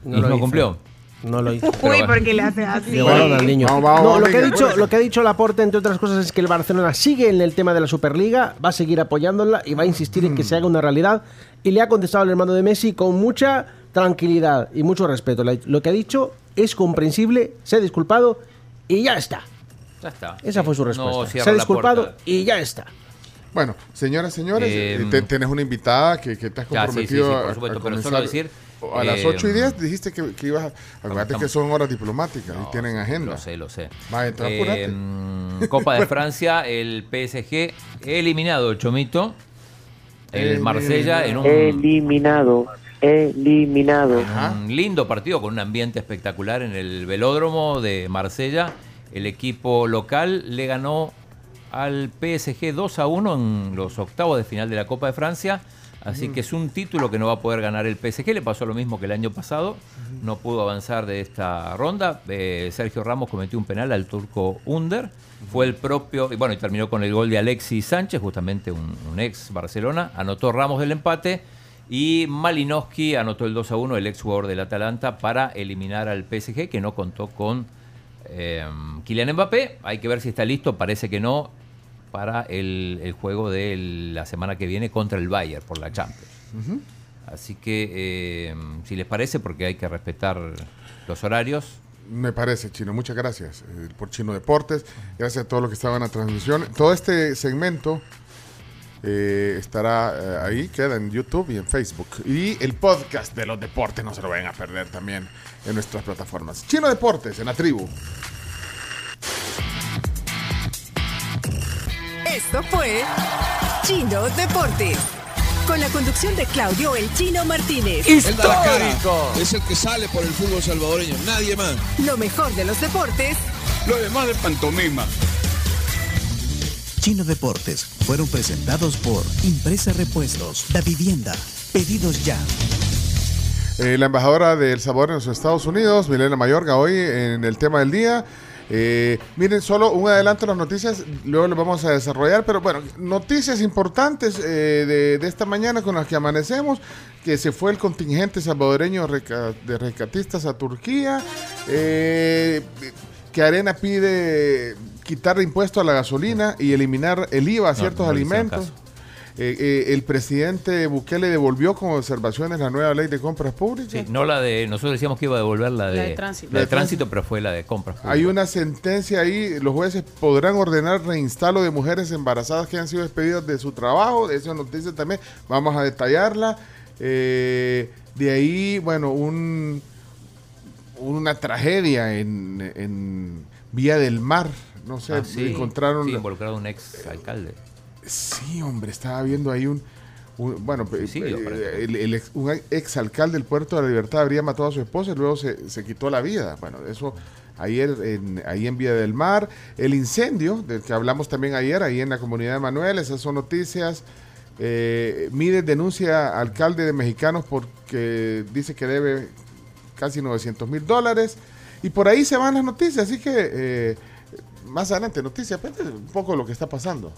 No y lo no hizo. cumplió. No lo hizo. Uy, porque le hace así. Llevaron al niño. Vamos, vamos, No, lo, que ha dicho, pues. lo que ha dicho Laporte, entre otras cosas, es que el Barcelona sigue en el tema de la Superliga, va a seguir apoyándola y va a insistir en que se haga una realidad. Y le ha contestado al hermano de Messi con mucha tranquilidad y mucho respeto. Lo que ha dicho es comprensible, se ha disculpado y ya está. Ya está. Esa Sí, fue su respuesta. se ha disculpado y ya está. Bueno, señoras, señores, Eh, eh, te- tenés una invitada que, que te has Ya, sí, sí, sí, comprometido por a- supuesto, a pero comenzar solo decir, A las eh, 8 y 10 dijiste que, que ibas a... Acuérdate que son horas diplomáticas y tienen agenda. Lo sé, lo sé. Va, apúrate. Mm, Copa de *laughs* Francia, el PSG eliminado, Chomito. El Marsella en un, Eliminado. Eliminado. un lindo partido con un ambiente espectacular en el velódromo de Marsella. El equipo local le ganó al PSG 2 a 1 en los octavos de final de la Copa de Francia. Así que es un título que no va a poder ganar el PSG. Le pasó lo mismo que el año pasado. No pudo avanzar de esta ronda. Eh, Sergio Ramos cometió un penal al turco Under. Fue el propio, y bueno, y terminó con el gol de Alexis Sánchez, justamente un, un ex Barcelona. Anotó Ramos del empate. Y Malinowski anotó el 2 a 1, el ex jugador del Atalanta, para eliminar al PSG, que no contó con eh, Kylian Mbappé. Hay que ver si está listo, parece que no, para el, el juego de la semana que viene contra el Bayern por la Champions. Así que, eh, si les parece, porque hay que respetar los horarios. Me parece, Chino. Muchas gracias eh, por Chino Deportes. Gracias a todos los que estaban en la transmisión. Todo este segmento eh, estará eh, ahí, queda en YouTube y en Facebook. Y el podcast de los deportes no se lo vayan a perder también en nuestras plataformas. Chino Deportes, en la tribu. Esto fue Chino Deportes. Con la conducción de Claudio El Chino Martínez. Él da la cara. Es el que sale por el fútbol salvadoreño, nadie más. Lo mejor de los deportes Lo demás de pantomima. Chino Deportes fueron presentados por Impresa Repuestos, Da Vivienda, Pedidos Ya. Eh, la embajadora del sabor en los Estados Unidos, Milena Mayorga, hoy en el tema del día. Eh, miren, solo un adelanto de las noticias, luego lo vamos a desarrollar, pero bueno, noticias importantes eh, de, esta mañana con las que amanecemos, que se fue el contingente salvadoreño de rescatistas a Turquía, que Arena pide quitar impuesto a la gasolina y eliminar el IVA a ciertos no alimentos. Eh, eh, el presidente Bukele devolvió con observaciones la nueva ley de compras públicas. Sí, no la de. Nosotros decíamos que iba a devolver la de, La de tránsito. la de tránsito, pero fue la de compras. Hay una sentencia ahí, los jueces podrán ordenar reinstalo de mujeres embarazadas que han sido despedidas de su trabajo, esa noticia también, vamos a detallarla. Eh, de ahí, bueno, un, una tragedia en, en Vía del Mar, no sé, Ah, sí, encontraron... sí, involucrado un ex alcalde. Sí, hombre, estaba viendo ahí un... un- bueno, Suicidio, eh, el, el ex, un ex alcalde del Puerto de la Libertad habría matado a su esposa y luego se, se quitó la vida. Bueno, eso ayer en, ahí en Vía del Mar. El incendio, del que hablamos también ayer, ahí en la comunidad de Manuel, esas son noticias. Eh, Mide denuncia a alcalde de Mexicanos porque dice que debe casi 900 mil dólares. Y por ahí se van las noticias, así que eh, más adelante noticias, un poco lo que está pasando.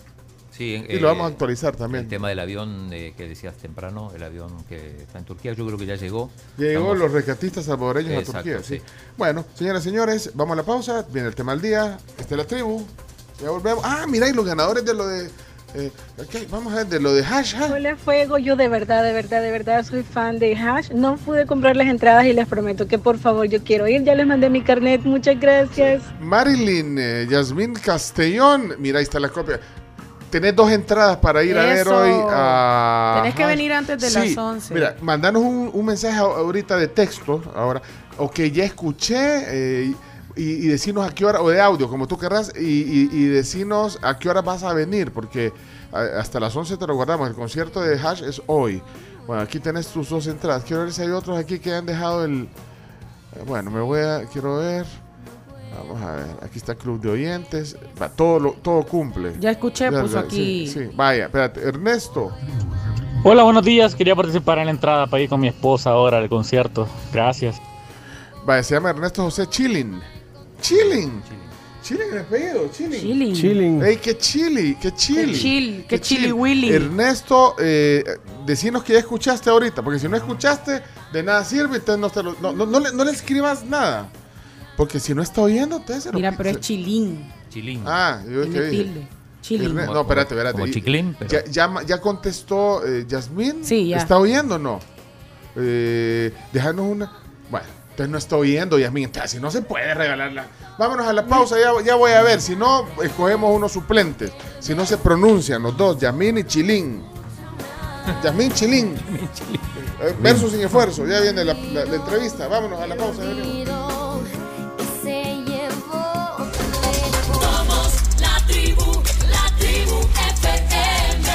Sí, Y lo vamos a actualizar también. El tema del avión eh, que decías temprano, el avión que está en Turquía, yo creo que ya llegó. Llegó Estamos- los rescatistas salvadoreños a Exacto, Turquía. Sí. sí. Bueno, señoras y señores, vamos a la pausa. Viene el tema del día. Esta es la tribu. Ya volvemos. Ah, mira, y los ganadores de lo de. Eh, ok, vamos a ver, de lo de hash. hash. Hola Fuego, yo de verdad, de verdad, de verdad soy fan de Hash. No pude comprar las entradas y les prometo que por favor yo quiero ir. Ya les mandé mi carnet, muchas gracias. Marilyn eh, Yasmín Castellón. Mira, ahí está la copia. Tenés dos entradas para ir a ver Eso. hoy a. Tenés que Hash. venir antes de Sí, las 11. Mira, mandanos un, un mensaje a- ahorita de texto, ahora, o que ya escuché, eh, y, y decirnos a qué hora, o de audio, como tú querrás, y, y, y decirnos a qué hora vas a venir, porque hasta las 11 te lo guardamos. El concierto de Hash es hoy. Bueno, aquí tenés tus dos entradas. Quiero ver si hay otros aquí que han dejado el. eh, Bueno, me voy a. Quiero ver. Vamos a ver. Aquí está Club de Oyentes. Va, todo, lo- todo cumple. Ya escuché, Ya, puso ya, aquí. Sí, sí. Vaya, espérate. Ernesto. Hola, buenos días. Quería participar en la entrada para ir con mi esposa ahora al concierto. Gracias. Vaya, se llama Ernesto José Chilling. Chilling. Chilling el apellido, Chilling. Chilling. Chilling. Ey, qué chili, qué chili. Qué chill, qué chili willy. Ernesto, eh, decinos que ya escuchaste ahorita, porque si no escuchaste, de nada sirve, entonces no, te lo- no, no, no le, no le escribas nada. Porque si no está oyendo, entonces se lo Mira, pero es chilín. Chilín. Ah, yo Tiene tilde. Erne- Como- no, espérate, espérate. como chiclín, pero- Ya, ya, ya contestó eh, Yasmín. Sí, ya. ¿Está oyendo o no? Eh, déjanos una. Bueno, Entonces no estoy yendo, Yasmin. Entonces, si no se puede regalarla. Vámonos a la pausa, ya, ya voy a ver. Si no, escogemos unos suplentes. Si no se pronuncian los dos, Yasmin y Chilín. Yasmin Chilín. Eh, Verso sin esfuerzo. Ya viene la, la- la entrevista. Vámonos a la pausa. ya venimos. Somos la tribu, la tribu FM.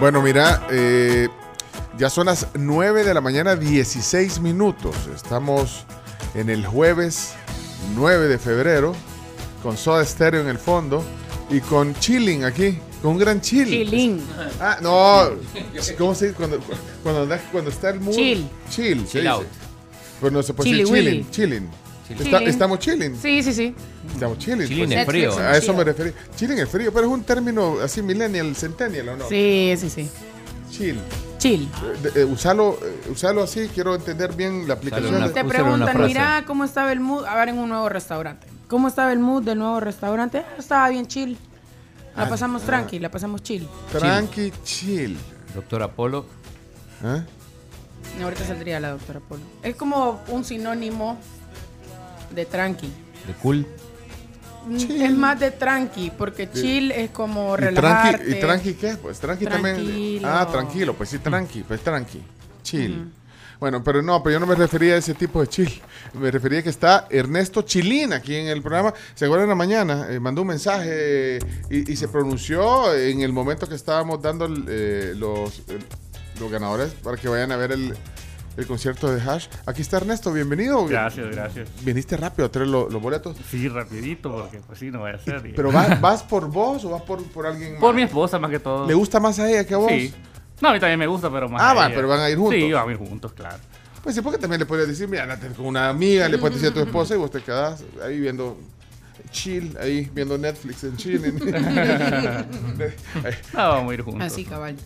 Bueno, mira, eh, ya son las 9 de la mañana, 16 minutos. Estamos en el jueves 9 de febrero, con Soda Stereo en el fondo y con Chilling aquí, con un gran chill. Chilling. Ah, no, ¿cómo se dice? Cuando, cuando, cuando está el mood. Chill. Chill, Chill dice. out. Pero no se puede decir willy. chilling, chilling. Chilling. Está- estamos chilling. Sí, sí, sí. Estamos chilling. Chilling pues. es frío. A eso me referí. Chilling es frío, pero es un término así millennial, centennial, ¿o no? Sí, sí, sí. Chill. Chill. De- eh, usarlo, eh, usarlo así, quiero entender bien la aplicación. una- de- Te preguntan, mira cómo estaba el mood. A ver, en un nuevo restaurante. ¿Cómo estaba el mood del nuevo restaurante? Ah, Estaba bien chill. La Ah, pasamos ah. tranqui, la pasamos chill. Tranqui, chill. Doctor Apolo. ¿Eh? Ahorita saldría la doctora Polo. Es como un sinónimo de tranqui. De cool. Mm, Es más de tranqui, porque chill es como ¿Y relajarte. tranqui, ¿Y tranqui qué? Pues tranqui también. Ah, tranquilo, pues sí, tranqui, pues tranqui. Chill. Bueno, pero no, pero yo no me refería a ese tipo de chill. Me refería que está Ernesto Chilín aquí en el programa. ¿Se acuerdan en la mañana? Eh, mandó un mensaje eh, y, y se pronunció en el momento que estábamos dando eh, los, los ganadores para que vayan a ver el, el concierto de Hash. Aquí está Ernesto, bienvenido. Gracias, gracias. Viniste rápido a traer lo- los boletos. Sí, rapidito, porque pues sí, no vaya a ser. y- ¿Pero vas, vas por vos o vas por, por alguien más? Por mi esposa más que todo. ¿Le gusta más a ella que a vos? Sí. No, a mí también me gusta, pero más Ah, a va, ella. pero van a ir juntos. Sí, van a ir juntos, claro. Pues sí, porque también le puedes decir, mira, andate con una amiga, le puedes decir a tu esposa y vos te quedás ahí viendo chill, ahí viendo Netflix en chill. No, *laughs* *laughs* vamos a ir juntos. Así, cabal.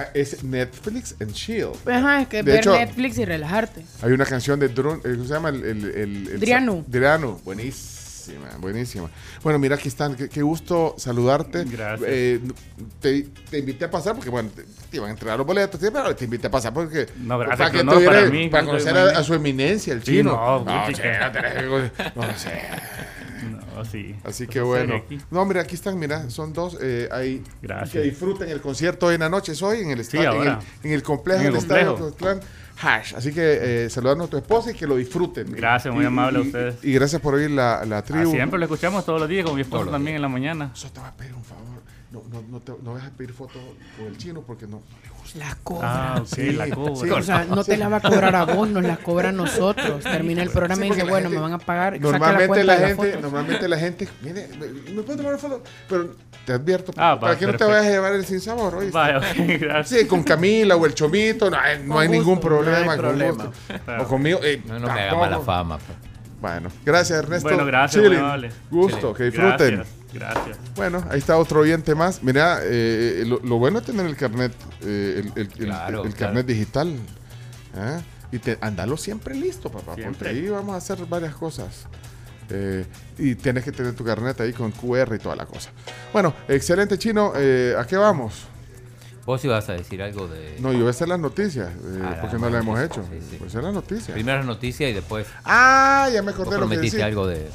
Ah, es Netflix and chill. Ajá, es que De ver hecho- Netflix y relajarte. Hay una canción de Drone, eh, ¿cómo se llama? El, el, el- el- Drianu. Drianu, buenísima, buenísima. Bueno, mira, aquí están, qué, qué gusto saludarte. Gracias. Eh, te, te invité a pasar porque, bueno, te, te iban a entregar los boletos, pero te invité a pasar porque... No, gracias, Para que pero te no, para hubieras- mí, para no, conocer a, a su eminencia, el Sí, chino. no, no sé. No, sí. Así Pues que en bueno. No, mira, aquí están, mira, son dos. Eh, ahí Gracias. Que disfruten el concierto hoy en la noche, es hoy en el Sí, estadio, en, el, en el complejo del estadio complejo. Clan Hash. Así que eh, saludando a tu esposa y que lo disfruten. Gracias, muy Y- amable a ustedes. Y gracias por oír la, la Ah, tribu. siempre lo escuchamos todos los días con mi esposa los también en la mañana. Eso te va a pedir un favor. No, no, no, te, no vas a pedir foto con el chino porque no, no le gusta. La cobra. Ah, Sí, la sí. cobra. O sea, no te la va a cobrar a vos, nos la cobra a nosotros. Termina el programa y dice, bueno, gente- me van a pagar. Normalmente la, las gente, fotos. normalmente la gente, mire, me, me puedo tomar una foto, pero te advierto Ah, para va, que no te vayas a llevar el sinsabor, ¿oíste? Vaya, gracias. Sí, con Camila o el Chomito, no hay, no hay gusto, ningún no problema. hay con problema. gusto. Claro. O conmigo. eh, No, no me haga mala fama. pues. Bueno, gracias Ernesto. Bueno, gracias, Chile. Gusto, que disfruten. Gracias, gracias. Bueno, ahí está otro oyente más. Mira, eh, lo, lo bueno es tener el carnet, eh, el, el- el- Claro, el claro. carnet digital. ¿ah? Y te, andalo siempre listo, papá, porque Siempre. ahí vamos a hacer varias cosas. Eh, y tienes que tener tu carnet ahí con QR y toda la cosa. Bueno, excelente chino. eh, ¿A qué vamos? Vos ibas a decir algo de. No, yo voy a hacer las noticias, eh, Ah, la porque no las hemos hecho. sí, sí. Voy a hacer las noticias. Primero las noticias y después. Ah, ya me acordé lo que prometiste decía. algo de.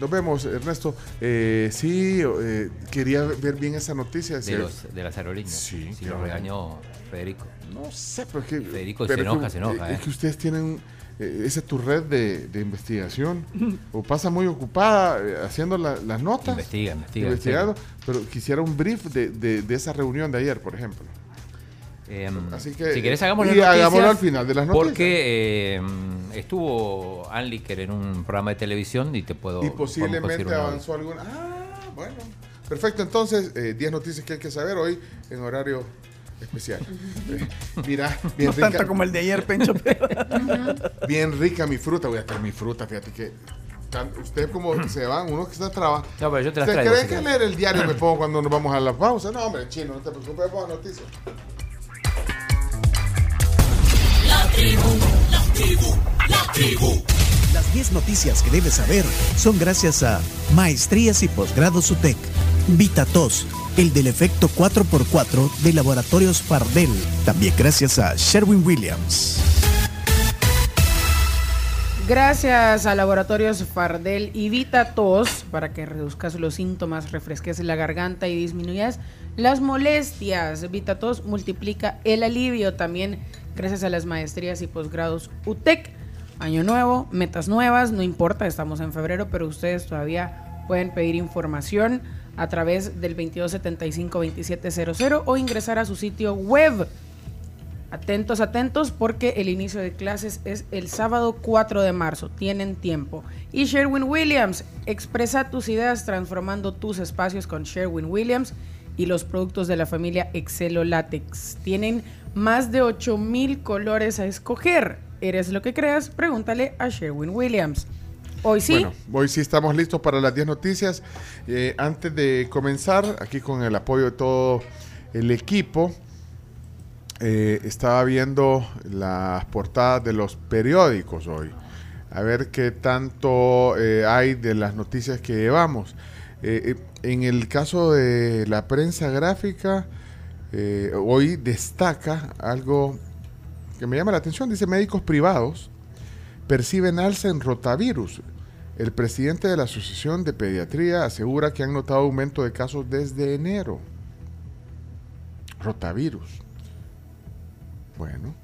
Nos vemos, Ernesto. Eh, sí, eh, quería ver bien esa noticia. De, los, de las aerolíneas. Sí, Si qué lo regañó Federico. No sé, pero es que. Federico se enoja, que- se enoja, Es eh. que ustedes tienen. eh, esa es tu red de, de investigación. o pasa muy ocupada eh, haciendo la- las notas. Investiga, investiga. investigando. Pero quisiera un brief de, de- de esa reunión de ayer, por ejemplo. Em, Así que- si querés hagamos y las noticias, hagámoslo al final de las noticias. Porque em, estuvo Anliker en un programa de televisión y te puedo Y posiblemente avanzó alguna. Ah, bueno. Perfecto, entonces, eh, 10 noticias que hay que saber hoy en horario especial. *laughs* Eh, mira, bien No rica. tanto como el de ayer, Pencho. pero- *laughs* Bien rica mi fruta. Voy a traer mi fruta, fíjate que. tan- Usted como se van, uno que está trabajando. No, pero yo te las ¿Usted traigo, cree si que leer el diario me *laughs* pongo cuando nos vamos a la pausa? No, hombre, chino, no te preocupes, a noticias. La tribu, la tribu, la tribu. Las 10 noticias que debes saber son gracias a Maestrías y Posgrados UTEC, VitaTos, el del efecto 4x4 de Laboratorios Fardel. También gracias a Sherwin Williams. Gracias a Laboratorios Fardel y Vita Tos para que reduzcas los síntomas, refresques la garganta y disminuyas las molestias. Vita Tos multiplica el alivio también gracias a las maestrías y posgrados UTEC. Año nuevo, metas nuevas, no importa, estamos en febrero, pero ustedes todavía pueden pedir información a través del 2275-2700 o ingresar a su sitio web Atentos, atentos, porque el inicio de clases es el sábado 4 de marzo. Tienen tiempo. Y Sherwin Williams, expresa tus ideas transformando tus espacios con Sherwin Williams y los productos de la familia Excelo Latex. Tienen más de 8000 colores a escoger. ¿Eres lo que creas? Pregúntale a Sherwin Williams. Hoy sí. Bueno, hoy sí estamos listos para las 10 noticias. Eh, antes de comenzar, aquí con el apoyo de todo el equipo. Eh, estaba viendo las portadas de los periódicos hoy, a ver qué tanto eh, hay de las noticias que llevamos. En el caso de la prensa gráfica, hoy destaca algo que me llama la atención, dice médicos privados perciben alza en rotavirus. El presidente de la Asociación de Pediatría asegura que han notado aumento de casos desde enero. Rotavirus. Bueno,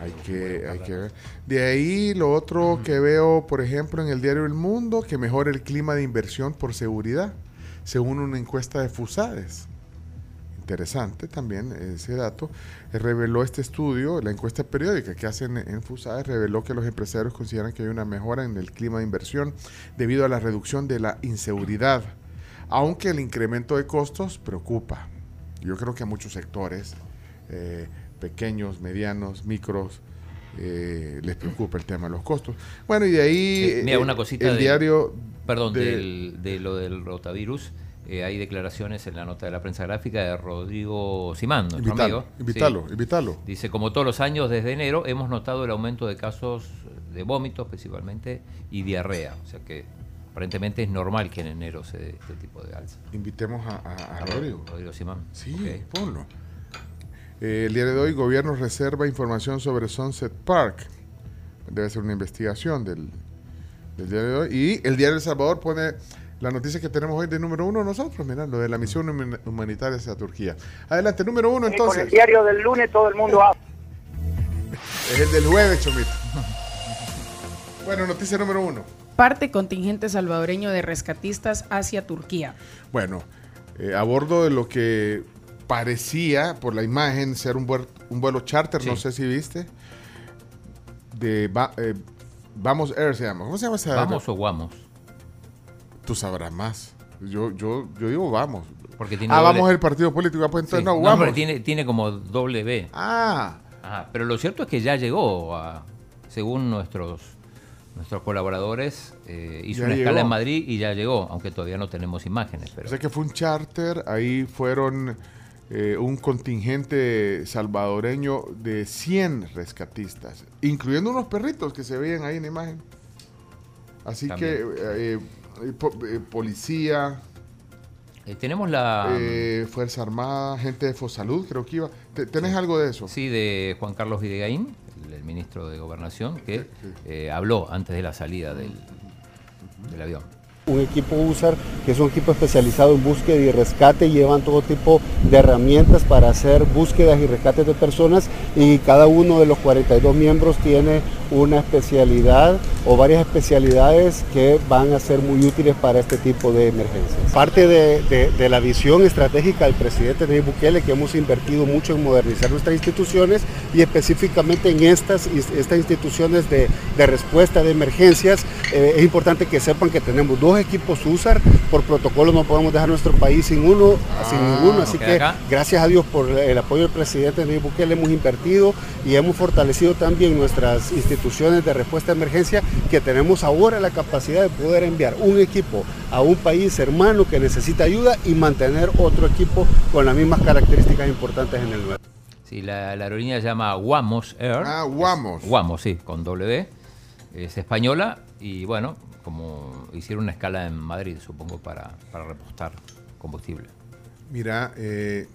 hay que, hay que ver. De ahí lo otro que veo, por ejemplo, en el diario El Mundo, que mejora el clima de inversión por seguridad, según una encuesta de Fusades. Interesante también ese dato. Eh, reveló este estudio, la encuesta periódica que hacen en Fusades, reveló que los empresarios consideran que hay una mejora en el clima de inversión debido a la reducción de la inseguridad, aunque el incremento de costos preocupa. Yo creo que a muchos sectores eh, pequeños, medianos, micros, eh, les preocupa el tema de los costos. Bueno, y de ahí Eh, mira, una cosita el de- diario Perdón, de- del- de lo del rotavirus. Eh, hay declaraciones en la nota de la prensa gráfica de Rodrigo Simán, nuestro Invítalo, amigo. invítalo, invítalo. Dice, como todos los años desde enero, hemos notado el aumento de casos de vómitos principalmente y diarrea. O sea que aparentemente es normal que en enero se dé este tipo de alza. Invitemos a, a- a A Rodrigo. Rodrigo Simán. Sí, ponlo. Eh, el día de hoy, gobierno reserva información sobre Sunset Park. Debe ser una investigación del, del día de hoy. Y el diario El Salvador pone la noticia que tenemos hoy de número uno nosotros, mira, lo de la misión human- humanitaria hacia Turquía. Adelante, número uno Con entonces. el diario del lunes todo el mundo habla. *laughs* Es el del jueves, Chomito. Bueno, noticia número uno. Parte contingente salvadoreño de rescatistas hacia Turquía. Bueno, eh, a bordo de lo que parecía, por la imagen, ser un, vuel- un vuelo charter, no sé si viste, de Va- eh, Vamos Air se llama. ¿Cómo se llama esa? ¿Vamos o Guamos? Tú sabrás más. Yo, yo, yo digo vamos. Porque tiene ah, doble- vamos el partido político. ah, Pues entonces Sí. no, pero tiene, tiene como doble B. Ah. Ajá, Pero lo cierto es que ya llegó, a- según nuestros nuestros colaboradores, eh, hizo Ya una escala en Madrid y ya llegó, aunque todavía no tenemos imágenes. Pero O sea que fue un charter, ahí fueron eh, un contingente salvadoreño de 100 rescatistas, incluyendo unos perritos que se veían ahí en la imagen. Así También. que eh, policía, Eh, tenemos la... eh, Fuerza Armada, gente de Fosalud, creo que iba. ¿Te- ¿Tenés algo de eso? Sí, de Juan Carlos Videgaín, el, el ministro de Gobernación, que eh, habló antes de la salida del, del avión. Un equipo USAR, que es un equipo especializado en búsqueda y rescate, llevan todo tipo de herramientas para hacer búsquedas y rescates de personas y cada uno de los 42 miembros tiene una especialidad o varias especialidades que van a ser muy útiles para este tipo de emergencias. Parte de, la visión estratégica del presidente Nayib Bukele, que hemos invertido mucho en modernizar nuestras instituciones y específicamente en estas, estas instituciones de, de respuesta de emergencias, eh, es importante que sepan que tenemos dos equipos USAR, por protocolo no podemos dejar nuestro país sin uno, sin ninguno, así que acá. gracias a Dios por el apoyo del presidente Nayib Bukele hemos invertido y hemos fortalecido también nuestras instituciones de respuesta a emergencia que tenemos ahora la capacidad de poder enviar un equipo a un país hermano que necesita ayuda y mantener otro equipo con las mismas características importantes en el nuevo. Sí, la, la aerolínea se llama Guamos Air. Ah, Guamos. Guamos, sí, con W. Es española Y bueno, como hicieron una escala en Madrid, supongo, para, para repostar combustible. Mira, eh,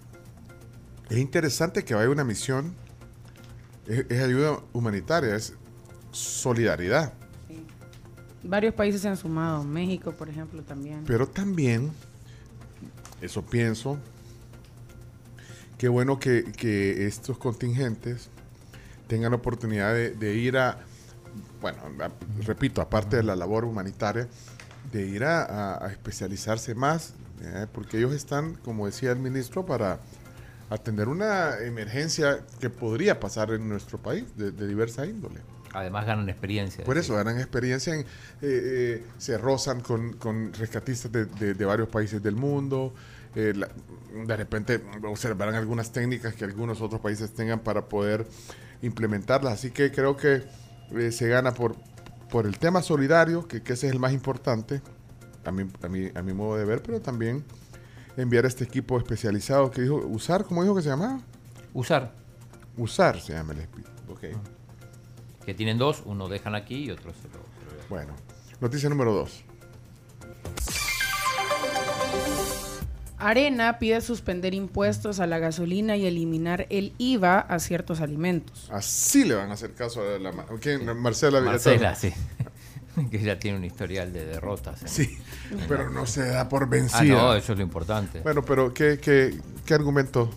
es interesante que vaya una misión, es, es ayuda humanitaria, es solidaridad. Varios países se han sumado, México, por ejemplo, también. Pero también, eso pienso, qué bueno que, que estos contingentes tengan la oportunidad de, de ir a, bueno, a- repito, aparte de la labor humanitaria, de ir a, a- a especializarse más, ¿eh? porque ellos están, como decía el ministro, para atender una emergencia que podría pasar en nuestro país de, de diversa índole. Además ganan experiencia. Por eso ganan experiencia, en, eh, eh, se rozan con, con rescatistas de, de- de varios países del mundo. eh, la- de repente observarán algunas técnicas que algunos otros países tengan para poder implementarlas. Así que creo que se gana por, por el tema solidario, que, que ese es el más importante, a mi, a, mi, a mi modo de ver, pero también enviar este equipo especializado que dijo, usar, ¿cómo dijo que se llamaba? Usar. Usar se llama el equipo. Ok. Que tienen dos, uno dejan aquí y otro se lo... se lo- Bueno, noticia número dos. Arena pide suspender impuestos a la gasolina y eliminar el IVA a ciertos alimentos. Así le van a hacer caso a la... ¿Quién? Marcela Marcela, sí. *laughs* que ya tiene un historial de derrotas. ¿eh? Sí, pero no se da por Ah, vencida. no, eso es lo importante. Bueno, pero ¿qué, qué, qué argumento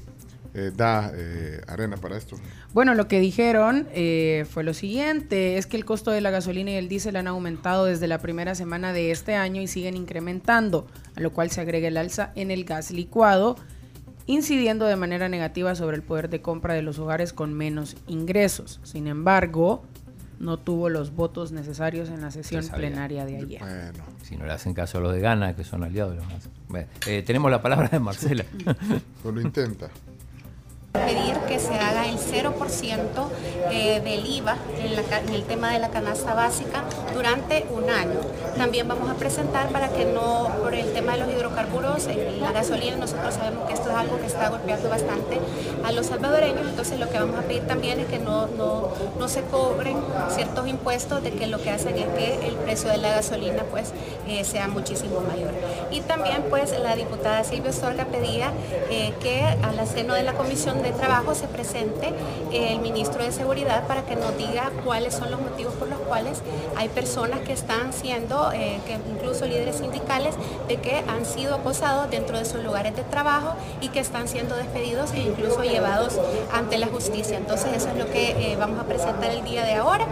eh, da eh, Arena para esto? Bueno, lo que dijeron eh, fue lo siguiente, es que el costo de la gasolina y el diésel han aumentado desde la primera semana de este año y siguen incrementando, a lo cual se agrega el alza en el gas licuado, incidiendo de manera negativa sobre el poder de compra de los hogares con menos ingresos. Sin embargo, no tuvo los votos necesarios en la sesión plenaria de ayer. Bueno. Si no le hacen caso a los de Gana, que son aliados. los más. Bueno, eh, tenemos la palabra de Marcela. Pues lo intenta. Pedir que se haga el 0% eh, del IVA en, el tema de la canasta básica durante un año. También vamos a presentar para que no, por el tema de los hidrocarburos, eh, la gasolina, nosotros sabemos que esto es algo que está golpeando bastante a los salvadoreños, entonces lo que vamos a pedir también es que no, no, no se cobren ciertos impuestos de que lo que hacen es que el precio de la gasolina pues eh, sea muchísimo mayor. Y también pues la diputada Silvia Sorga pedía eh, que a la seno de la Comisión de Trabajo se presente eh, el ministro de Seguridad para que nos diga cuáles son los motivos por los cuales hay personas que están siendo, eh, que incluso líderes sindicales, de que han sido acosados dentro de sus lugares de trabajo y que están siendo despedidos e incluso llevados ante la justicia. Entonces eso es lo que eh, vamos a presentar el día de ahora.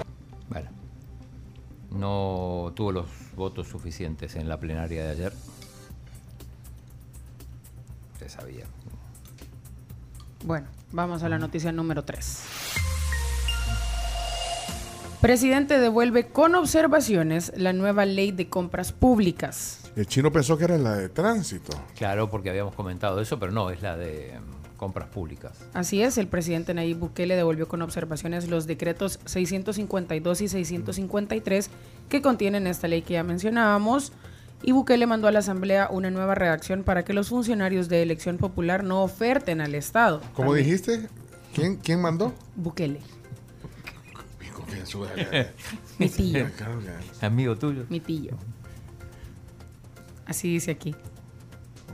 No tuvo los votos suficientes en la plenaria de ayer. Se sabía. Bueno, vamos a la noticia número 3. Presidente devuelve con observaciones la nueva ley de compras públicas. El chino pensó que era la de tránsito. Claro, porque habíamos comentado eso, pero no, es la de mm, compras públicas. Así es, el presidente Nayib Bukele devolvió con observaciones los decretos 652 y 653 que contienen esta ley que ya mencionábamos. Y Bukele mandó a la Asamblea una nueva redacción para que los funcionarios de elección popular no oferten al Estado. ¿Cómo También- dijiste? ¿Quién, ¿Quién mandó? Bukele. Mi tío. *laughs* Amigo tuyo. Mi tío. Así dice aquí.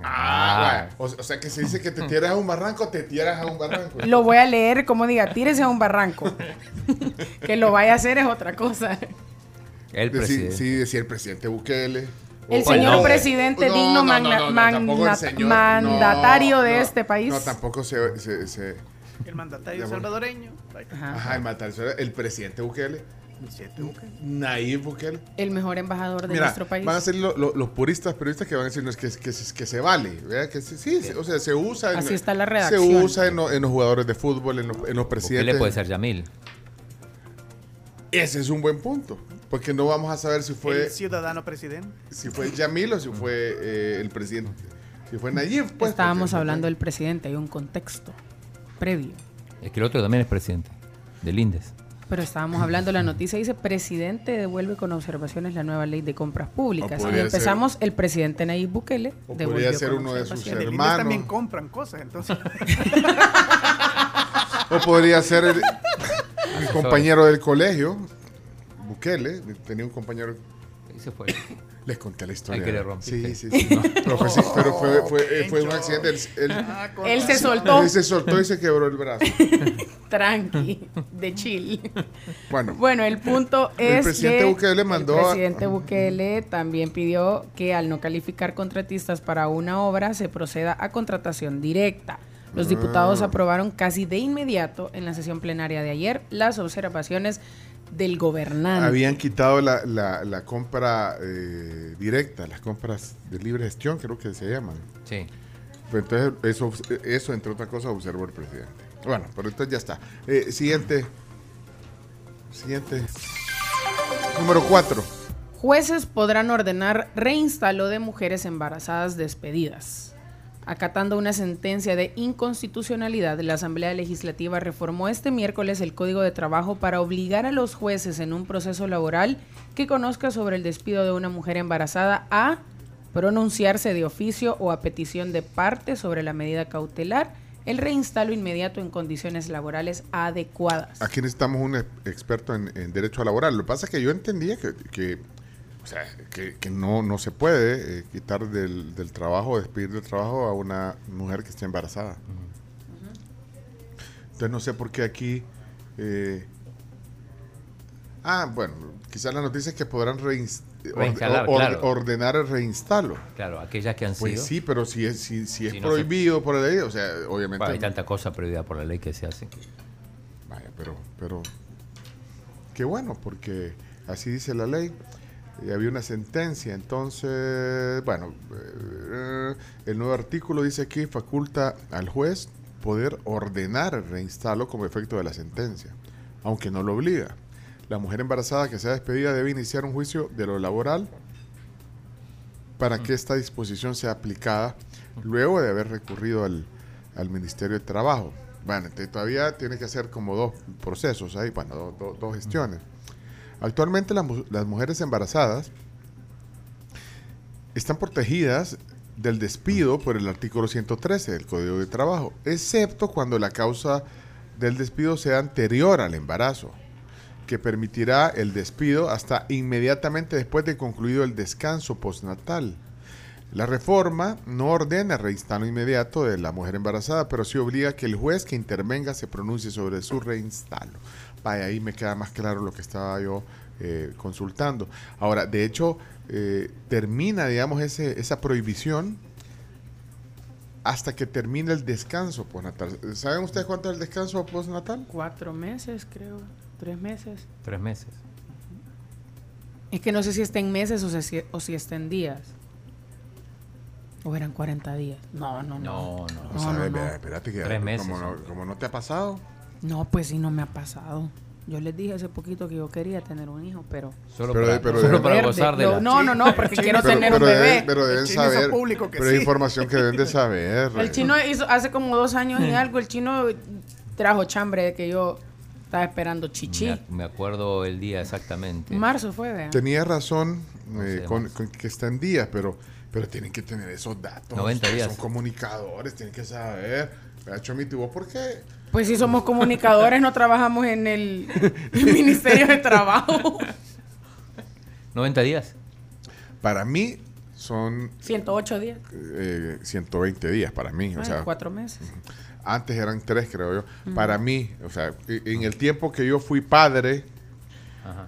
Ah, o, o sea que se dice que te tiras a un barranco, te tiras a un barranco. Lo voy a leer como diga, tírese a un barranco. *laughs* que lo vaya a hacer es otra cosa. El presidente. Sí, decía el presidente Bukele. El señor no, presidente no, digno no, no, magna- señor- mandatario no, de no, este país. No, tampoco se... se- se- El mandatario bueno. salvadoreño. Ajá, el mandatario, el presidente Bukele. Nayib Bukele. El mejor embajador de Mira, nuestro país. van a ser lo- lo- los puristas periodistas que van a decir no, es que, que, se- que se vale, ¿verdad? que sí, sí, o sea, se usa en, Así está la se redacción. usa en, lo- en los jugadores de fútbol, en, los- en los Bukele presidentes. puede ser Yamil. Ese es un buen punto, porque no vamos a saber si fue El ciudadano presidente. si fue Yamil o si fue eh, el presidente, si fue Nayib, pues. Estábamos hablando del presidente, hay un contexto previo. Es que el otro también es presidente. Del Indes. Pero estábamos hablando, la noticia dice, presidente devuelve con observaciones la nueva ley de compras públicas. Y empezamos, el presidente Nayib Bukele O podría ser con uno de sus hermanos. También compran cosas, entonces. *laughs* O podría ser el, el compañero del colegio Bukele tenía un compañero. Y se fue. *coughs* Les conté la historia. Ay, que le rompiste. Sí, sí, sí. *laughs* Pero fue, sí, pero fue, fue, fue un accidente. Él, él- Ah, Él se soltó. Él se soltó y se quebró el brazo. *laughs* Tranqui, de chill. Bueno, Bueno, el punto es El presidente que Bukele mandó el a- presidente Bukele también pidió que al no calificar contratistas para una obra se proceda a contratación directa. Los diputados Ah. aprobaron casi de inmediato en la sesión plenaria de ayer las observaciones del gobernante. habían quitado la, la, la compra eh, directa, las compras de libre gestión, creo que se llaman. Sí. Pues entonces, eso, eso, entre otras cosas, observó el presidente. Bueno, pero entonces ya está. Eh, siguiente. Siguiente. Número 4. Jueces podrán ordenar reinstalo de mujeres embarazadas despedidas. Acatando una sentencia de inconstitucionalidad, la Asamblea Legislativa reformó este miércoles el Código de Trabajo para obligar a los jueces en un proceso laboral que conozca sobre el despido de una mujer embarazada a pronunciarse de oficio o a petición de parte sobre la medida cautelar, el reinstalo inmediato en condiciones laborales adecuadas. Aquí necesitamos un ex- experto en, derecho laboral. Lo que pasa es que yo entendía que, o sea, que, que no, no se puede eh, quitar del, del trabajo, despedir del trabajo a una mujer que esté embarazada. Entonces no sé por qué aquí... eh, ah, bueno, quizás la noticia es que podrán Reinstalar, claro. ordenar el reinstalo. Claro, aquellas que han Pues sido. sí, pero si es, si, si es Si no se- prohibido por la ley, o sea, obviamente... Bueno, hay tanta cosa prohibida por la ley que se hace. Vaya, pero, pero qué bueno, porque así dice la ley. Y había una sentencia, entonces, bueno, eh, el nuevo artículo dice aquí faculta al juez poder ordenar el reinstalo como efecto de la sentencia, aunque no lo obliga. La mujer embarazada que sea despedida debe iniciar un juicio de lo laboral para que esta disposición sea aplicada luego de haber recurrido al, al Ministerio de Trabajo. Bueno, todavía tiene que hacer como dos procesos ahí, bueno, do- do- dos gestiones. Actualmente las mujeres embarazadas están protegidas del despido por el artículo 113 del Código de Trabajo, excepto cuando la causa del despido sea anterior al embarazo, que permitirá el despido hasta inmediatamente después de concluido el descanso postnatal. La reforma no ordena el reinstalo inmediato de la mujer embarazada, pero sí obliga que el juez que intervenga se pronuncie sobre su reinstalo. Vaya, ahí me queda más claro lo que estaba yo eh, consultando. Ahora, de hecho, eh, termina, digamos, ese, esa prohibición hasta que termine el descanso postnatal. ¿Saben ustedes cuánto es el descanso postnatal? Cuatro meses, creo. Tres meses. Tres meses. Es que no sé si está en meses o si, o si está en días. O eran 40 días. No, no, no. No, no. O sea, no, no. ve- espérate que Tres meses como, no, son. como no te ha pasado. No, pues sí, no me ha pasado. Yo les dije hace poquito que yo quería tener un hijo, pero... Solo Pero- para, pero- solo para Verde. gozar de No, la... no, no, no, porque quiero Pero- tener pero un deben- bebé. pero deben El chino hizo saber. público que pero es sí. información que deben de saber. El chino hizo hace como dos años y algo, el chino trajo chambre de que yo estaba esperando chichi. Me, ac- me acuerdo el día exactamente. Marzo fue, vea. Tenía razón eh, sé con, que está en días, pero, pero tienen que tener esos datos. 90 días. Son comunicadores, tienen que saber. Vea, Chomito, ¿y vos por qué? Pues si somos comunicadores, no trabajamos en el *laughs* Ministerio de Trabajo. 90 días. Para mí son 108 días. eh, 120 días, para mí. O sea, cuatro meses. antes eran tres, creo yo. Para mí, o sea, en el tiempo que yo fui padre,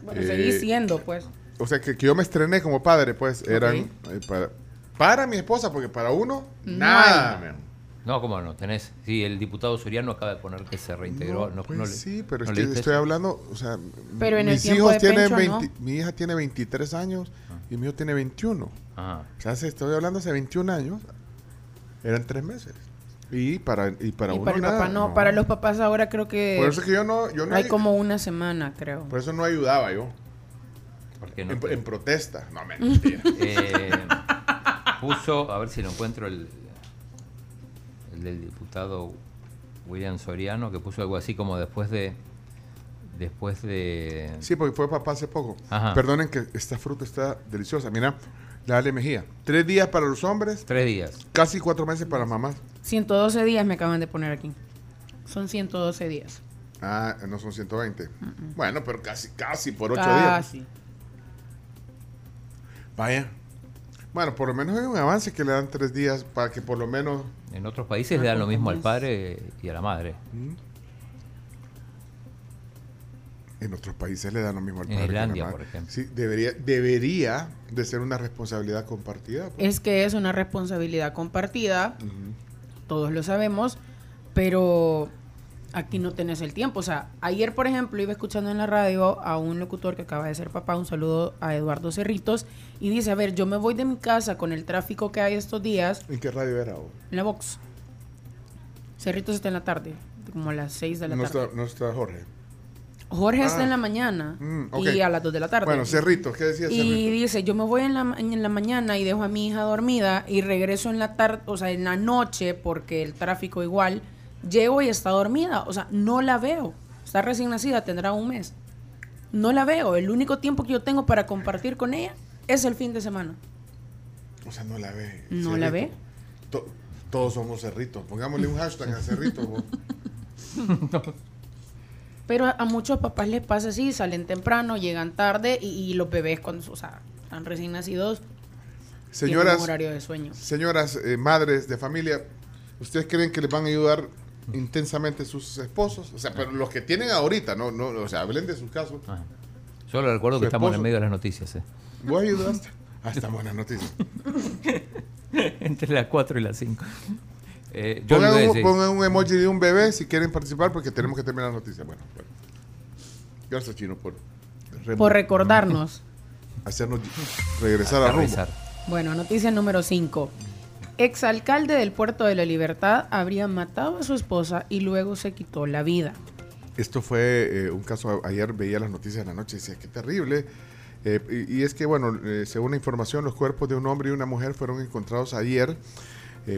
Bueno, Eh, seguí siendo, pues. o sea, que, que yo me estrené como padre, pues eran eh, para, para mi esposa, porque para uno, No nada. hay. No, cómo no, tenés. Sí, el diputado Suriano acaba de poner que se reintegró. No, Pues no le- sí, pero no es que leíste estoy eso? hablando, o sea, Pero en el mis hijos tienen Pencho, 20, mi hija tiene 23 años y mi hijo tiene 21. Ajá. O sea, estoy hablando hace 21 años, eran tres meses. Y para, y para y uno para el nada, papá no, para los papás ahora creo que Por eso es que yo no, yo no, hay ay- como una semana, creo. por eso no ayudaba yo. ¿Por qué no? En, en protesta. No, mentira. Eh, puso, a ver si lo encuentro, el del diputado William Soriano, que puso algo así como después de. Después de. Sí, porque fue papá hace poco. Ajá. Perdonen que esta fruta está deliciosa. Mira, la Ale Mejía. Tres días para los hombres, Tres días. casi cuatro meses para mamás. 112 días me acaban de poner aquí. Son 112 días. Ah, no son 120. Bueno, pero casi, casi por 8 Casi. días. Vaya. Bueno, por lo menos hay un avance que le dan 3 días para que por lo menos... En otros países le dan lo mismo al padre y a la madre. En otros países le dan lo mismo al En padre. que a la Islandia, madre. por ejemplo. Sí, debería, debería de ser una responsabilidad compartida. pues. Es que es una responsabilidad compartida, todos lo sabemos, pero aquí no tenés el tiempo. O sea, ayer, por ejemplo, iba escuchando en la radio a un locutor que acaba de ser papá, un saludo a Eduardo Cerritos, y dice, a ver, yo me voy de mi casa con el tráfico que hay estos días ¿En qué radio era? vos? en la box. Cerritos está en la tarde, como a las 6 de la No tarde. está, no está Jorge. Jorge está Ah. en la mañana Mm, y a las 2 de la tarde. Bueno, Cerrito, ¿qué decía Y Cerrito? dice, yo me voy en la, en la mañana y dejo a mi hija dormida y regreso en la tarde, o sea, en la noche, porque el tráfico igual, llego y está dormida. O sea, no la veo. Está recién nacida, tendrá un mes. No la veo. El único tiempo que yo tengo para compartir con ella es el fin de semana. O sea, no la ve. ¿No la ve? To- todos somos cerritos. Pongámosle un hashtag a cerrito. *laughs* Pero a, a muchos papás les pasa así, salen temprano, llegan tarde y, y los bebés cuando, o sea, están recién nacidos, tienen Señoras, un horario de sueño. señoras eh, madres de familia, ¿ustedes creen que les van a ayudar intensamente sus esposos? O sea, pero los que tienen ahorita, no, no, o sea, hablen de sus casos. Solo recuerdo Su que estamos en esposo. medio de las noticias. ¿eh? ¿Vos ayudaste? Ah, está buena noticia. *laughs* Entre las 4 y las 5. Eh, yo Pongan a un, decir- pongan un emoji de un bebé si quieren participar porque tenemos que terminar la noticia. Bueno, bueno. Gracias, Chino, por, Por recordarnos. hacernos regresar a rumbo. Aterrizar. Bueno, noticia número 5. Exalcalde del Puerto de la Libertad habría matado a su esposa y luego se quitó la vida. Esto fue eh, un caso, ayer veía las noticias en la noche y decía, qué terrible. Eh, y, y es que, bueno, eh, según la información, los cuerpos de un hombre y una mujer fueron encontrados ayer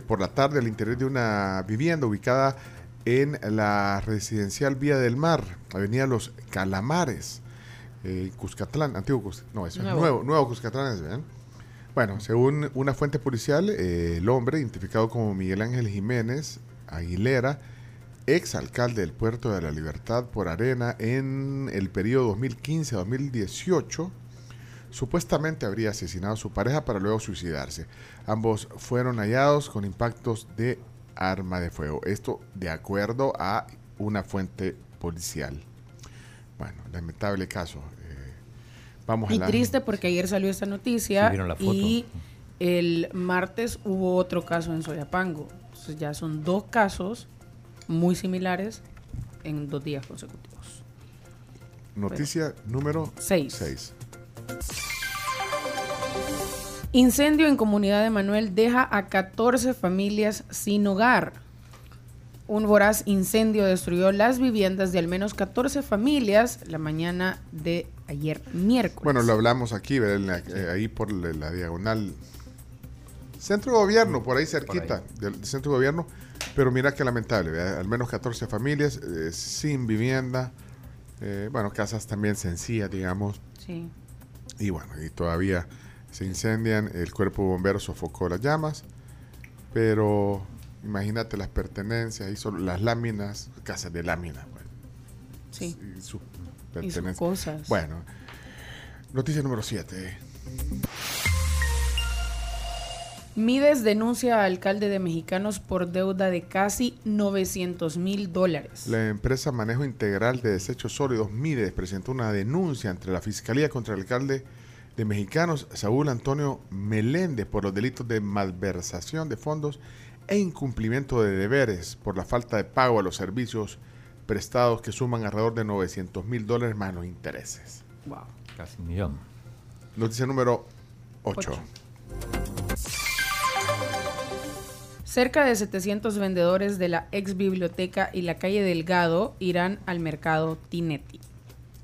por la tarde al interior de una vivienda ubicada en la residencial Vía del Mar, Avenida Los Calamares, Cuscatlán, antiguo Cus- no, eso Nuevo. es nuevo, nuevo Cuscatlán, ¿verdad? Bueno, según una fuente policial, eh, el hombre, identificado como Miguel Ángel Jiménez Aguilera, ex alcalde del Puerto de la Libertad por Arena en el periodo 2015-2018, supuestamente habría asesinado a su pareja para luego suicidarse. Ambos fueron hallados con impactos de arma de fuego. Esto de acuerdo a una fuente policial. Bueno, lamentable caso. A Y la... triste porque ayer salió esta noticia Sí, vieron la foto. y el martes hubo otro caso en Soyapango. Entonces ya son dos casos muy similares en dos días consecutivos. Noticia número Seis. 6. Incendio en comunidad de Manuel deja a 14 familias sin hogar. Un voraz incendio destruyó las viviendas de al menos 14 familias la mañana de ayer miércoles. Bueno, lo hablamos aquí, eh, ahí por la, la diagonal. Centro de gobierno, por ahí cerquita del centro de gobierno. Pero mira qué lamentable, ¿verdad? al menos 14 familias eh, sin vivienda. eh, bueno, casas también sencillas, digamos. Sí. Y bueno, y todavía se incendian. El cuerpo de bomberos sofocó las llamas. Pero imagínate las pertenencias, solo las láminas, casas de láminas. bueno, Sí. y sus Y sus pertenencias. cosas. Bueno, noticia número 7. Mides denuncia a alcalde de Mexicanos por deuda de casi 900 mil dólares. La empresa Manejo Integral de Desechos Sólidos Mides presentó una denuncia ante la Fiscalía contra el alcalde de Mexicanos, Saúl Antonio Meléndez, por los delitos de malversación de fondos e incumplimiento de deberes por la falta de pago a los servicios prestados que suman alrededor de 900 mil dólares más los intereses. Wow. Casi un millón. Noticia número 8. Ocho. Cerca de 700 vendedores de la ex biblioteca y la calle Delgado irán al mercado Tinetti.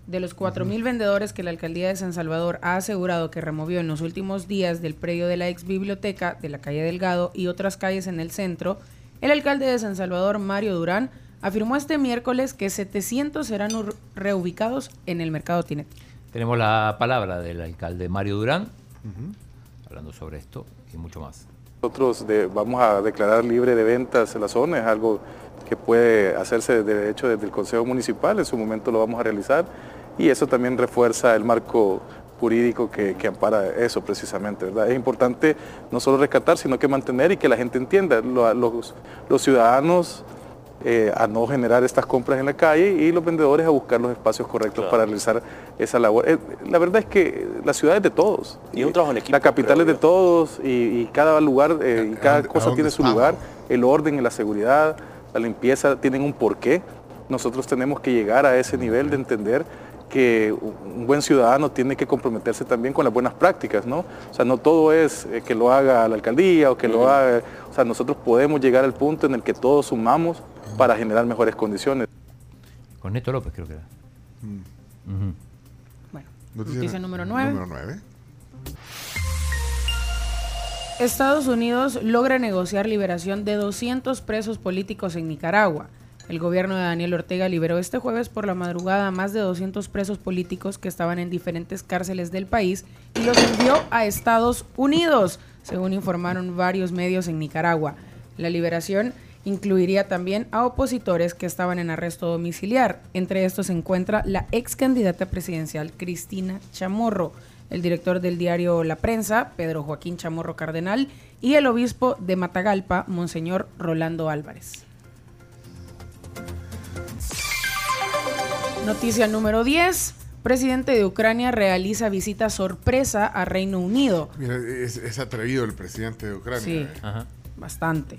De los 4.000 vendedores que la alcaldía de San Salvador ha asegurado que removió en los últimos días del predio de la ex biblioteca de la calle Delgado y otras calles en el centro, el alcalde de San Salvador, Mario Durán, afirmó este miércoles que 700 serán reubicados en el mercado Tinetti. Tenemos la palabra del alcalde Mario Durán, hablando sobre esto y mucho más. Nosotros de- vamos a declarar libre de ventas la zona, es algo que puede hacerse de hecho desde el Consejo Municipal, en su momento lo vamos a realizar y eso también refuerza el marco jurídico que, que ampara eso precisamente. ¿verdad? Es importante no solo rescatar, sino que mantener y que la gente entienda, lo- los, los ciudadanos eh, a no generar estas compras en la calle y los vendedores a buscar los espacios correctos para realizar esa labor. Eh, la verdad es que la ciudad es de todos. Y un trabajo en equipo, La capital creo es de todos y, y cada lugar y cada cosa tiene su lugar. El orden y la seguridad, la limpieza tienen un porqué. Nosotros tenemos que llegar a ese nivel de entender que un buen ciudadano tiene que comprometerse también con las buenas prácticas, ¿no? O sea, no todo es eh, que lo haga la alcaldía o que lo haga, o sea, nosotros podemos llegar al punto en el que todos sumamos para generar mejores condiciones. Con Neto López creo que era. Ujú. Noticia número nueve. Número 9. Estados Unidos logra negociar liberación de 200 presos políticos en Nicaragua. El gobierno de Daniel Ortega liberó este jueves por la madrugada a más de 200 presos políticos que estaban en diferentes cárceles del país y los envió a Estados Unidos, según informaron varios medios en Nicaragua. La liberación incluiría también a opositores que estaban en arresto domiciliar. Entre estos se encuentra la ex candidata presidencial Cristina Chamorro, el director del diario La Prensa, Pedro Joaquín Chamorro Cardenal, y el obispo de Matagalpa, Monseñor Rolando Álvarez. Noticia número 10. Presidente de Ucrania realiza visita sorpresa a Reino Unido. Mira, es, es atrevido el presidente de Ucrania. Sí, eh. bastante.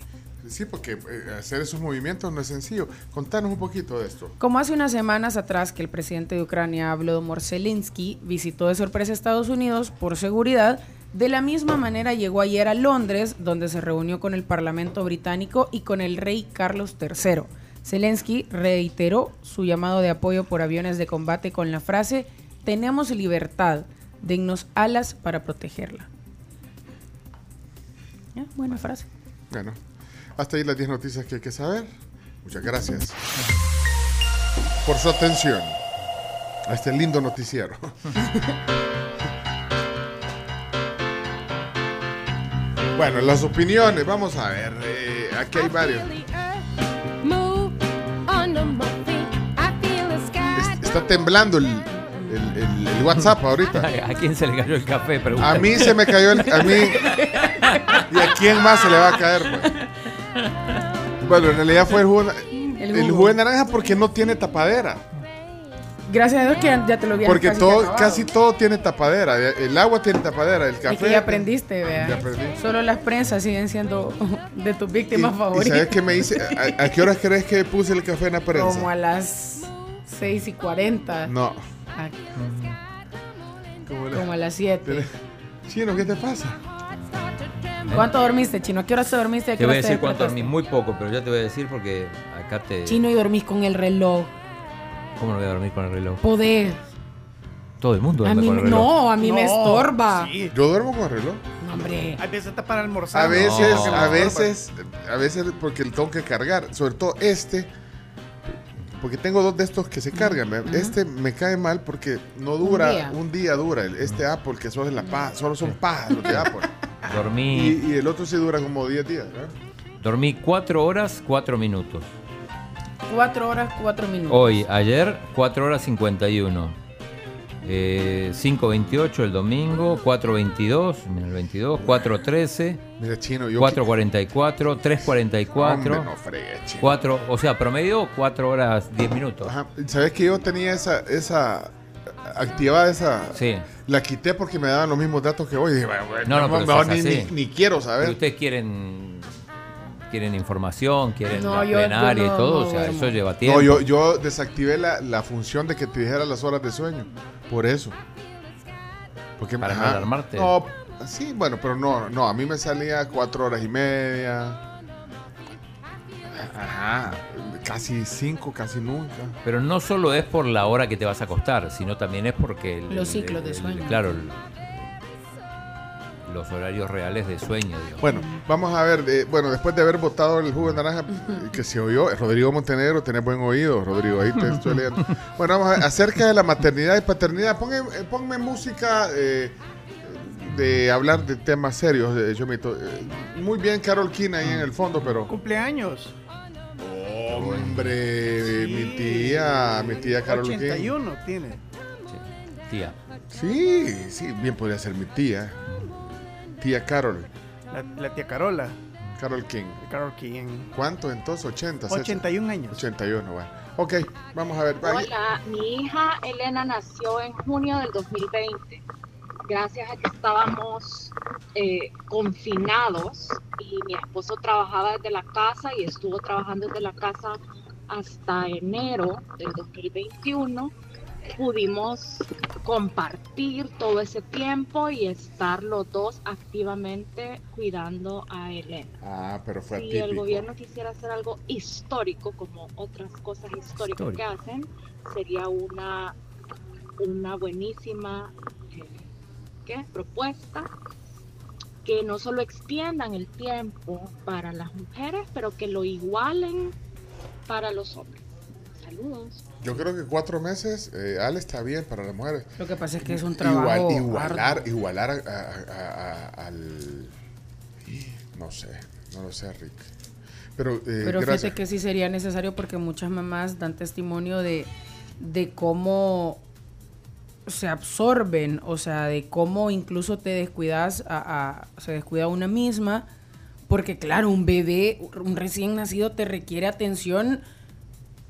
Sí, porque eh, hacer esos movimientos no es sencillo. Contanos un poquito de esto. Como hace unas semanas atrás que el presidente de Ucrania, Volodymyr Zelensky, visitó de sorpresa Estados Unidos por seguridad, de la misma manera llegó ayer a Londres, donde se reunió con el Parlamento británico y con el rey Carlos III. Zelensky reiteró su llamado de apoyo por aviones de combate con la frase, tenemos libertad, dennos alas para protegerla. Ya, Buena frase. Bueno, hasta ahí las 10 noticias que hay que saber. Muchas gracias por su atención a este lindo noticiero. *laughs* bueno, las opiniones, vamos a ver. eh, aquí hay varios. Es- Está temblando el, el- el- el WhatsApp ahorita. *laughs* ¿A quién se le cayó el café? A mí se me cayó el. A mí. *laughs* ¿Y a quién más se le va a caer? pues? Bueno, en realidad fue el jugo, el jugo. jugo de naranja porque no tiene tapadera. Gracias a Dios que ya, te lo habías Porque casi todo, casi todo tiene tapadera. El agua tiene tapadera, el café. Es que ya aprendiste, vea. Ya aprendí. Solo las prensas siguen siendo *laughs* de tus ¿Y, víctimas y favoritas. sabes qué me dice? ¿A, a *laughs* qué horas crees que puse el café en la prensa? Como a las 6 y 40. No. Ah, Como, Como a las 7. Chino, ¿qué te pasa? ¿Cuánto dormiste, Chino? ¿A qué horas te dormiste? ¿A qué Te voy a decir cuánto dormí, muy poco, pero ya te voy a decir porque acá te... Chino y dormís con el reloj. ¿Cómo no voy a dormir con el reloj? Poder. Todo el mundo A duerme mí, con el reloj. no, a mí me estorba. sí. Yo duermo con reloj. No, hombre. Hay veces hasta para almorzar. A veces, No. a veces, a veces porque tengo que cargar. Sobre todo este, porque tengo dos de estos que se cargan. Este me cae mal porque no dura, día. un día, dura. el- Este Apple que solo es la paja, solo son pajas los de Apple. *laughs* Dormí, Y, y el otro sí dura como 10 días. ¿verdad? dormí cuatro horas, cuatro minutos. 4 horas, 4 minutos. Hoy, ayer, 4 horas 51. Eh, 5.28 el domingo, 4.22, mira el 22, 4.13, Mira, chino, yo 4.44, 3.44, Hombre, no fregues, chino. 4, o sea, promedio 4 horas 10 minutos. Ajá. ¿Sabes que yo tenía esa, esa activada esa? Sí. La quité porque me daban los mismos datos que hoy. Dije, bueno, bueno, No, no, pero es ni, ni- ni quiero saber. Pero ustedes quieren quieren información, quieren No, la yo- yo plenaria no- y todo, no o sea, eso lleva tiempo. No, yo, yo desactivé la, la función de que te dijera las horas de sueño. Por eso. Porque, Para no ajá. alarmarte. No, sí, bueno, pero no, no, a mí me salía cuatro horas y media. Ajá, casi cinco, casi nunca. Pero no solo es por la hora que te vas a acostar, sino también es porque... el- Los ciclos de el- sueño. Claro, el- los horarios reales de sueño, digamos. Bueno, vamos a ver, eh, bueno, después de haber votado el jugo de naranja que se oyó, Rodrigo Montenegro, tenés buen oído, Rodrigo, ahí te estoy leyendo. Bueno, vamos a ver, acerca de la maternidad y paternidad, ponme, eh, ponme música eh, de hablar de temas serios, eh, Chomito. Eh, muy bien Carol King ahí en el fondo, pero... Cumpleaños. Oh, hombre, mi tía, mi tía Carol King. 81 tiene. Tía. Sí, sí, bien podría ser mi tía. Tía Carol. La, la tía Carola. Carol King. Carol King. ¿Cuánto entonces? 80. 81 años. 81, bueno. Ok, vamos a ver. Hola, mi hija Elena nació en junio del 2020. Gracias a que estábamos eh, confinados y mi esposo trabajaba desde la casa y estuvo trabajando desde la casa hasta enero del 2021, pudimos compartir todo ese tiempo y estar los dos activamente cuidando a Elena. Ah, pero fue Si el gobierno quisiera hacer algo histórico, como otras cosas históricas que hacen, sería una, una buenísima eh, ¿qué? propuesta que no solo extiendan el tiempo para las mujeres, pero que lo igualen para los hombres. Saludos. Yo creo que cuatro meses, eh, Ale, está bien para las mujeres. Lo que pasa es que es un trabajo igualar, arduo. igualar a- a- a- a- al... No sé, no lo sé, Rick. Pero, eh, Pero fíjate que sí sería necesario porque muchas mamás dan testimonio de, de cómo se absorben, o sea, de cómo incluso te descuidas, a, a- se descuida una misma, porque claro, un bebé, un recién nacido te requiere atención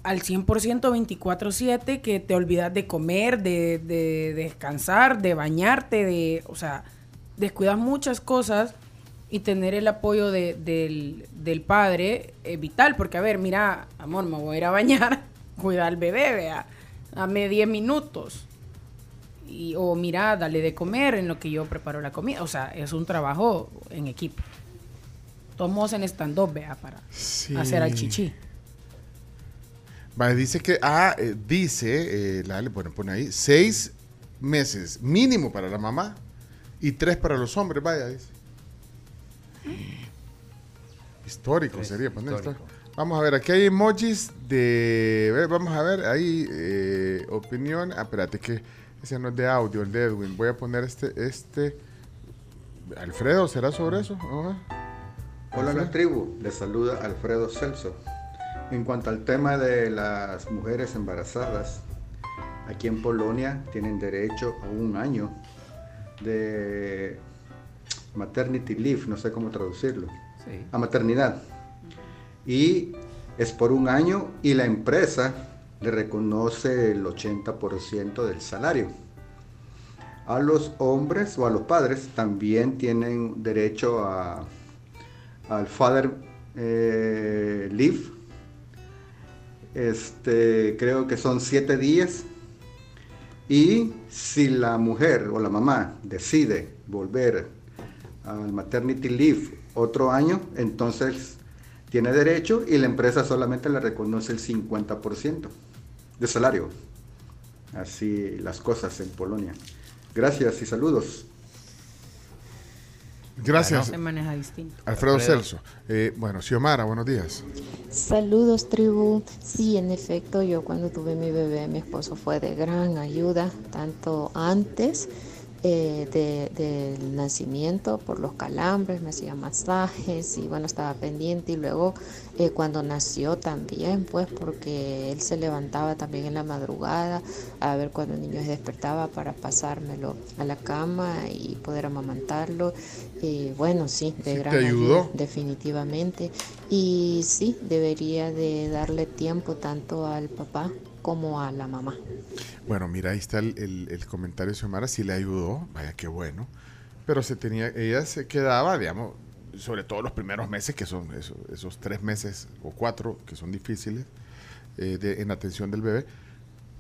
al 100% 24/7, que te olvidas de comer, de, de descansar, de bañarte, de, o sea, descuidas muchas cosas y tener el apoyo de- del, del padre es vital, porque a ver, mira, amor, me voy a ir a bañar, *laughs* cuida al bebé, vea, dame 10 minutos. Y, o mira, dale de comer en lo que yo preparo la comida. O sea, es un trabajo en equipo. Tomos en stand-up, vea, para Sí. hacer al chichi. Vale, dice que, ah, eh, dice, eh, Lale, bueno, pone ahí, seis meses mínimo para la mamá y tres para los hombres, vaya, dice. Histórico Tres, sería poner histórico. esto. Vamos a ver, aquí hay emojis de, vamos a ver, ahí, eh, opinión, ah, espérate que ese no es de audio, el de Edwin, voy a poner este, este, Alfredo, ¿será sobre eso? Hola Alfredo. la tribu, les saluda Alfredo Celso. En cuanto al tema de las mujeres embarazadas, aquí en Polonia tienen derecho a un año de maternity leave, no sé cómo traducirlo, a maternidad. Y es por un año y la empresa le reconoce el 80% del salario. A los hombres o a los padres también tienen derecho a, al Father eh, Leave. Este, creo que son siete días. Y si la mujer o la mamá decide volver al maternity leave otro año, entonces tiene derecho y la empresa solamente le reconoce el 50% de salario. Así las cosas en Polonia. Gracias y saludos. Gracias. Se maneja distinto. Alfredo, Alfredo. Celso. Eh, bueno, Xiomara, buenos días. Saludos tribu. Sí, en efecto, yo cuando tuve mi bebé, mi esposo fue de gran ayuda, tanto antes eh, de- del nacimiento por los calambres, me hacía masajes y bueno, estaba pendiente y luego eh, cuando nació también, pues porque él se levantaba también en la madrugada a ver cuando el niño se despertaba para pasármelo a la cama y poder amamantarlo. Y bueno, sí, de ¿Sí gran te ayudó? ayuda, definitivamente. Y sí, debería de darle tiempo tanto al papá como a la mamá. Bueno, mira, ahí está el, el- comentario de Xiomara, sí le ayudó, vaya qué bueno. Pero se tenía, ella se quedaba, digamos, sobre todo los primeros meses, que son esos, esos tres meses o cuatro, que son difíciles, eh, de- en atención del bebé.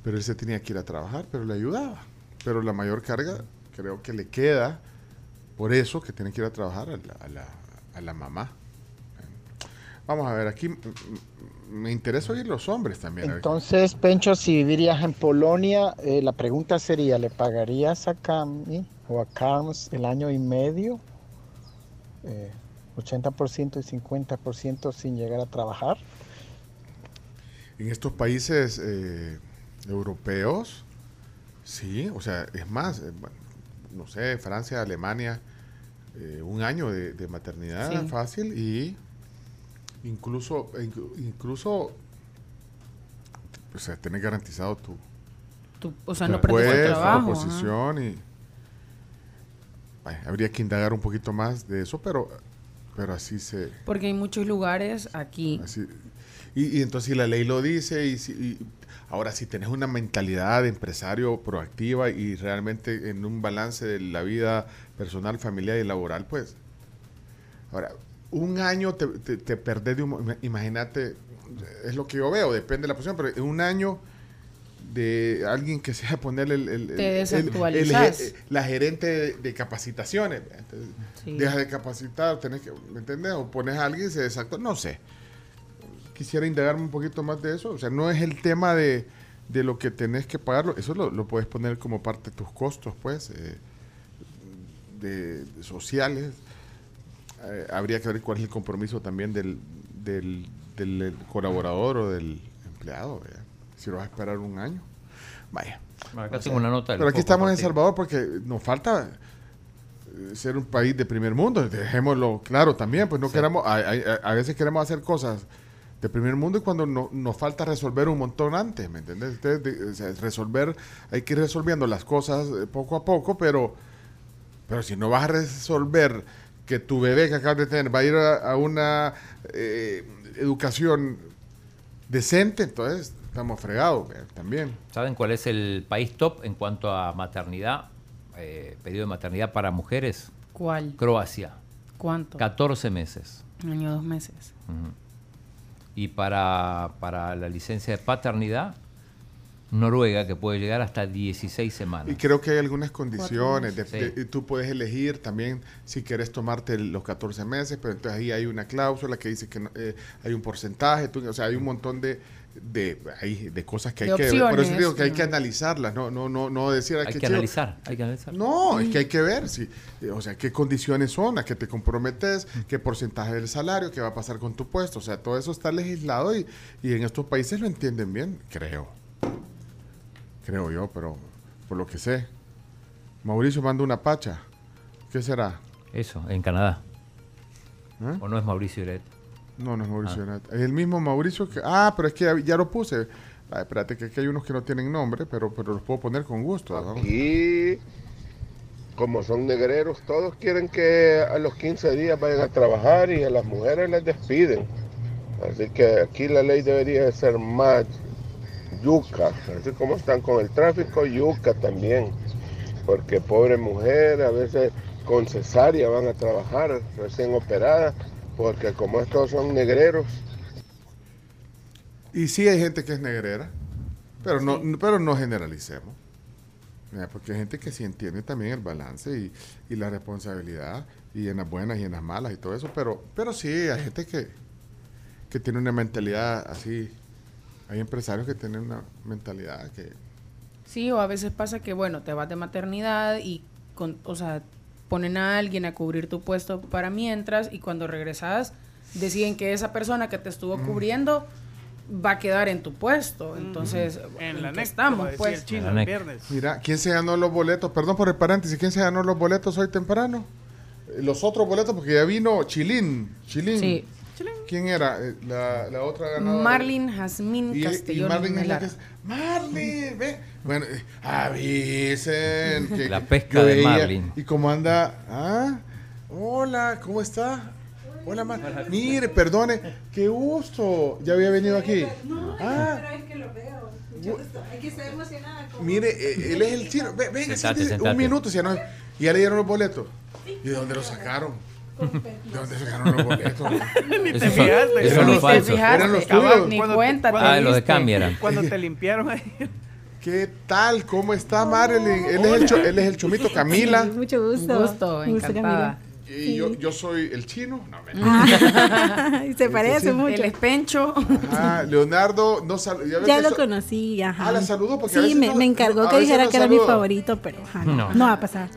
Pero él se tenía que ir a trabajar, pero le ayudaba. Pero la mayor carga creo que le queda por eso que tiene que ir a trabajar a la, a la- a la mamá. Vamos a ver, aquí me interesa oír los hombres también. Entonces, Pencho, si vivirías en Polonia, eh, la pregunta sería, ¿le pagarías a Cami o a Carms el año y medio? Eh, 80% y 50% sin llegar a trabajar. En estos países eh, europeos, sí, o sea, es más, eh, no sé, Francia, Alemania, eh, un año de, de maternidad Sí. fácil y incluso, inclu- incluso o sea, tenés garantizado tu, Tú- o sea, tu no perdes el puesto, trabajo. tu ajá. posición y Ay, habría que indagar un poquito más de eso, pero, pero así se... Porque hay muchos lugares aquí. así- y, y entonces si la ley lo dice y, si- y ahora si tenés una mentalidad de empresario proactiva y realmente en un balance de la vida personal, familiar y laboral, pues ahora un año te, te, te perdés de un... Imagínate, es lo que yo veo, depende de la posición, pero en un año de alguien que sea ponerle el, el- Te el- el- la gerente de, de capacitaciones. Entonces, Sí. Deja de capacitar, tenés que, ¿me entiendes? O pones a alguien y se desactúa, no sé. Quisiera indagarme un poquito más de eso. O sea, no es el tema de, de lo que tenés que pagarlo, eso lo, lo puedes poner como parte de tus costos, pues, eh, de, de sociales. Eh, habría que ver cuál es el compromiso también del, del, del colaborador o del empleado, ¿verdad? si lo vas a esperar un año. Vaya. Acá O tengo una nota Pero aquí estamos en El Martín. Salvador porque nos falta eh, ser un país de primer mundo, dejémoslo claro también, pues no queramos, a, a- a veces queremos hacer cosas de primer mundo y cuando no- nos falta resolver un montón antes, ¿me entiendes? Ustedes de- o sea, resolver, hay que ir resolviendo las cosas eh, poco a poco, pero, pero si no vas a resolver que tu bebé que acabas de tener va a ir a, a una eh, educación decente, entonces estamos fregados eh, también. ¿Saben cuál es el país top en cuanto a maternidad, eh, periodo de maternidad para mujeres? ¿Cuál? Croacia. ¿Cuánto? 14 meses. Un año, dos meses. Y para, para la licencia de paternidad, Noruega, que puede llegar hasta 16 semanas. Y creo que hay algunas condiciones. de- Sí. de- y tú puedes elegir también si quieres tomarte los 14 meses, pero entonces ahí hay una cláusula que dice que no- eh, hay un porcentaje. tú- o sea, hay un montón de, de, ahí, de cosas que hay De que ver. Por eso digo que hay que analizarlas, no, no, no, no decir "Ay, Hay que chido". analizar, hay que analizar. No, es que hay que ver si, eh, o sea, qué condiciones son, a qué te comprometes, qué porcentaje del salario, qué va a pasar con tu puesto. O sea, todo eso está legislado y, y en estos países lo entienden bien, creo. Creo yo, pero por lo que sé. Mauricio manda una pacha. ¿Qué será? Eso, en Canadá. ¿Eh? ¿O no es Mauricio Iret? No, no es Mauricio. Ah. Es el mismo Mauricio que... Ah, pero es que ya, ya lo puse. Espérate, que aquí hay unos que no tienen nombre, pero, pero los puedo poner con gusto. ¿no? Aquí, como son negreros, todos quieren que a los 15 días vayan a trabajar y a las mujeres les despiden. Así que aquí la ley debería de ser más yuca. Así como están con el tráfico, yuca también. Porque pobre mujer, a veces con cesárea van a trabajar recién operadas, porque como estos son negreros, Y sí hay gente que es negrera, pero no, pero no generalicemos. Porque hay gente que sí entiende también el balance y, y la responsabilidad, y en las buenas y en las malas y todo eso, pero, pero sí, hay gente que, que tiene una mentalidad así. Hay empresarios que tienen una mentalidad que... Sí, o a veces pasa que, bueno, te vas de maternidad y, con, o sea, ponen a alguien a cubrir tu puesto para mientras y cuando regresas deciden que esa persona que te estuvo cubriendo va a quedar en tu puesto. Entonces, En la qué NEC, estamos, pues. el chino el viernes. Mira, ¿quién se ganó los boletos? Perdón por el paréntesis, ¿quién se ganó los boletos hoy temprano? Eh, Los otros boletos, porque ya vino Chilín. Chilín. Sí. ¿Quién era? Eh, La, la otra ganadora. Marlin Jazmín Castellón Marlin es la Melara. que es- Marlin, ve. Bueno, eh, avisen. *laughs* que- La pesca de Marlin. ¿Y cómo anda? Ah, hola, ¿cómo está? Hola, Mar. Mire, perdone, qué gusto. Ya había venido aquí. Ah, es que lo veo. Hay que estar emocionada. como- mire, eh, él es el chino. Ve- Venga, Sentate, sentate. un minuto. Si ya, no, y ya le dieron los boletos. ¿Y de dónde los sacaron? ¿De dónde sacaron los boletos? *laughs* Ni te fijaste. Ni los te fijaste, Eran los cabal, tuyos. Ni cuando te- cuenta, Ah, los de cambio eran. Cuando te *laughs* limpiaron ahí. ¿Qué tal? ¿Cómo está Marilyn? Él es el, cho- él es el chomito Camila. Sí, mucho gusto. Un gusto, encantada. Y yo, yo soy el chino. No, me- Ah, y *laughs* se parece sí. mucho. El espencho. Ah, Leonardo, no sal- ya lo so- conocí, ajá. Ah, la saludó porque a Sí, veces me, no- me encargó a que dijera no que era mi favorito, pero ajá, no, No. no va a pasar.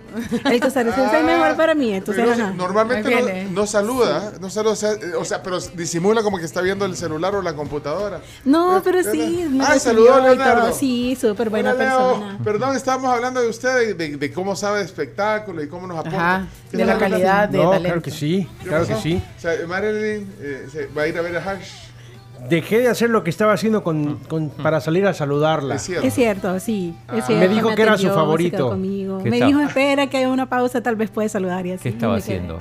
El costarricense es mejor para mí, entonces Pero ajá. normalmente no, saluda, no saluda, o sea, eh, o sea, pero disimula como que está viendo el celular o la computadora. No, pero Hola. sí, recibió saludó a. Leonardo. Sí, súper buena Hola, Leo. persona. Perdón, estábamos hablando de usted, de, de- de cómo sabe de espectáculo y cómo nos aporta. Ajá, ¿Qué de la tal, de No, talento. claro que sí, ¿Qué claro que sí. O sea, Marilyn eh, se va a ir a ver a Hash. dejé de hacer lo que estaba haciendo con, con- para salir a saludarla. Es cierto. Es cierto, sí. Es Ah. cierto, Me dijo que era su favorito. quedó conmigo. ¿Qué Me dijo, espera que haya una pausa, tal vez puede saludar y así. ¿Qué estaba quedé. haciendo?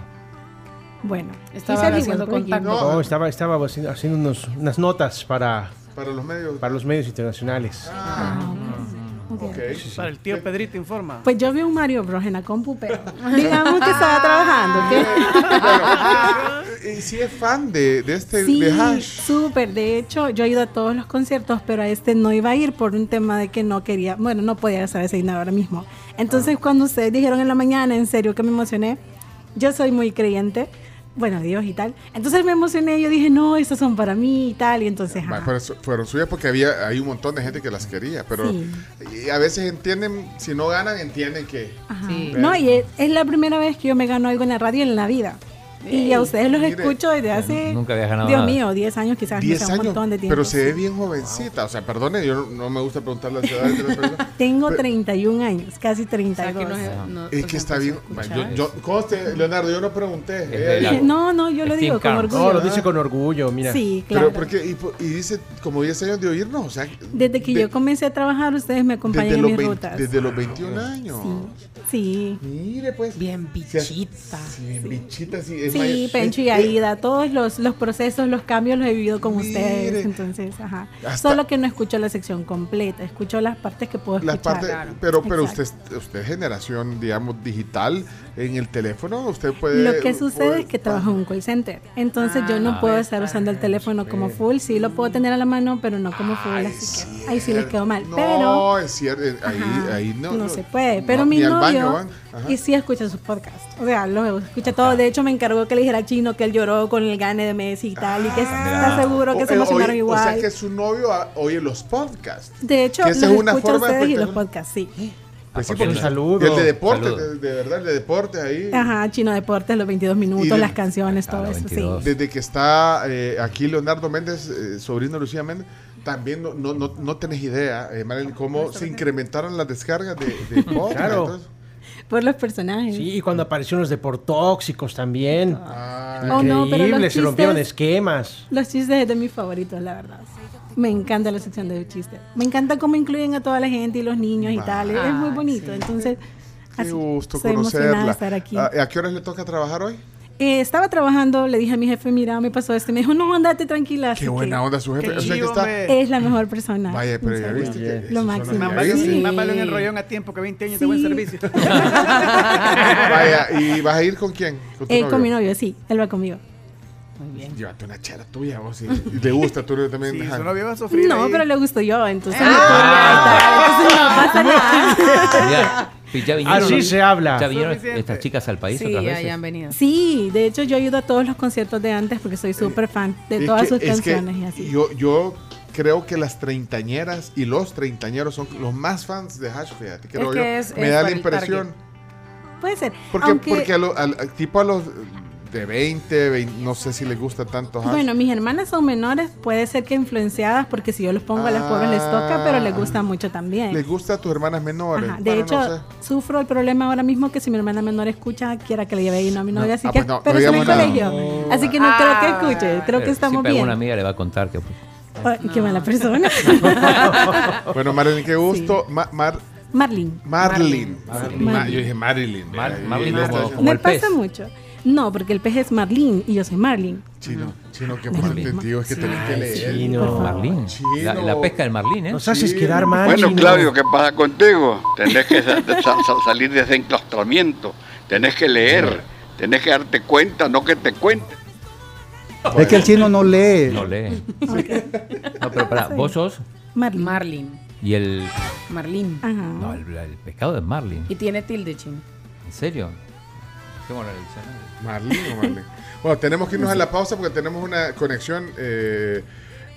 Bueno, Estaba haciendo allí. contacto. No, estaba, estaba haciendo, haciendo unos- unas notas para, Para los medios. para los medios internacionales. Ok. Para el tío Pedrito informa. Pues yo vi un Mario Bros en la compu, pero *laughs* digamos que estaba trabajando. Y si es fan de, de este Sí, de Hash. súper. De hecho, yo he ido a todos los conciertos, pero a este no iba a ir por un tema de que no quería, bueno, no podía gastar ese dinero ahora mismo. Entonces, cuando ustedes dijeron en la mañana, en serio que me emocioné, yo soy muy creyente, bueno, Dios y tal. Entonces me emocioné, yo dije, no, estos son para mí y tal, y entonces, fueron suyas porque había hay un montón de gente que las quería, pero Sí. y a veces entienden, si no ganan, entienden que. Ajá. No, y es, es la primera vez que yo me gano algo en la radio en la vida. Y a ustedes los Mire. escucho desde hace, Nunca habías ganado Dios nada. mío, 10 años quizás, no 10 sé, un años, montón de tiempo. pero se ve bien jovencita. O sea, perdone, yo no, no me gusta preguntar las personas. *laughs* Tengo Pero- 31 años, casi 32. Es que está bien. Yo, yo, conste, Leonardo, yo no pregunté. la- dijo. *laughs* No, no, yo lo digo con orgullo. No, lo dice con orgullo, mira. Sí, Pero claro. porque, y, y dice como 10 años de oírnos, o sea, Desde que de- yo comencé a trabajar, ustedes me acompañan desde en los, mis 20 rutas. desde los 21 años. Sí. Mire, pues. Bien bichita. Sí, bien bichita, sí. Sí, Pencho y eh, Aida, todos los, los procesos, los cambios los he vivido con ustedes. Entonces, ajá. Hasta- Solo que no escucho la sección completa, escucho las partes que puedo Las escuchar. partes, pero pero usted, Exacto. usted es generación, digamos, digital en el teléfono, usted puede... Lo que sucede es que trabajo en un call center. Entonces yo no Ah, puedo estar usando el teléfono como full. Sí lo puedo tener a la mano, pero no como full. Así que ahí sí les quedó mal. No, pero es cierto, eh, ahí, Ajá, ahí no. no, se puede. Pero no, mi novio y sí escucha sus podcasts. O sea, lo escucha todo. De hecho, me encargó que le dijera a Chino que él lloró con el gane de Messi y tal. y que está seguro que O- se eh, emocionaron oye, igual. O sea que su novio ah, oye los podcasts. De hecho, que los es una de ustedes y los podcasts, sí. Pues sí, porque porque un saludo. Y el de deporte, Saludo. de, de verdad, el de deporte ahí. Ajá, Chino Deportes, los 22 minutos, de- las canciones, todo eso, sí. Desde que está eh, aquí Leonardo Méndez, eh, sobrino Lucía Méndez, también no, no, no, no tenés idea, eh, Marilyn, cómo se incrementaron las descargas de, de *laughs* podcast. Claro. entonces. Por los personajes. Sí, y cuando aparecieron los deportóxicos también. Oh, no, pero Increíble, los se rompieron esquemas. Los chistes es de mis favoritos, la verdad. Me encanta la sección de chistes. Me encanta cómo incluyen a toda la gente y los niños y tal. Es muy bonito. Entonces, Qué así, gusto conocerla. estar aquí. ¿A, a qué horas le toca trabajar hoy? Eh, estaba trabajando, le dije a mi jefe, mira, me pasó esto. Y me dijo, no, andate tranquila. Qué buena que onda su jefe. Qué O sea que chivo, está. hombre. Es la mejor persona. Vaya, pero En ya viste que. Lo máximo. Más vale, más vale un enrollón a tiempo que 20 años de buen Sí. servicio. *laughs* *laughs* Vaya, ¿y vas a ir con quién? ¿Con tu Eh, novio? con mi novio, sí, él va conmigo. Llévate una chela tuya, vos. Y, y te gusta, tú también. Sí, su novio va a sufrir. No, ahí. pero le gusto yo, entonces. Ah. entonces no pasa nada. Ya, y *laughs* ya vinieron- Así se habla. ¿Ya vinieron Suficiente. estas chicas al país Sí, otras ya, veces? ya han venido. Sí, de hecho yo ayudo a todos los conciertos de antes porque soy súper fan de Es todas que- sus es que canciones y así. Yo, yo creo que las treintañeras y los treintañeros son los más fans de Hash, fíjate. Creo que yo. es- Me es da la impresión. Puede ser. Porque, Aunque, porque a lo- al- tipo a los de 20, 20, no sé si les gusta tanto Hash. bueno, mis hermanas son menores, puede ser que influenciadas porque si yo los pongo a las pobres les toca, pero les gusta mucho también. les gusta a tus hermanas menores. Ajá, De Bueno, hecho, no sé. sufro el problema ahora mismo que si mi hermana menor escucha, quiera que le lleve ahí no a mi novia, así Ah, que, pues no, pero no es en el digamos nada. colegio. Así que no creo que escuche, creo que estamos bien. alguna amiga le va a contar que Qué mala persona. *laughs* bueno, Marilyn, qué gusto. Ma- Mar- Marlene. Marlin. Marlin. Ma- Marlin. yo dije Marilyn. Mar- Marlin como Me pasa mucho. No, porque el pez es Marlene y yo soy Marlin. Chino, chino, qué *laughs* fuerte, tío. Es que tenés que leer. Chino. Marlín. La, la pesca del Marlín, ¿eh? Nos haces quedar mal. Bueno, Chino. Claudio, ¿qué pasa contigo? Tenés que sa- sa- sa- salir de ese enclaustramiento, tenés que leer, tenés que darte cuenta, no que te cuenten. Es que el chino no lee. No lee. No, pero para, vos sos Marlin. Marlin. y el. Marlin. Ajá. No, el, el pescado de Marlin. Y tiene tilde, chino. ¿En serio? La diccionario. Marlin o Marlin. *laughs* Bueno, tenemos que irnos a la pausa porque tenemos una conexión eh,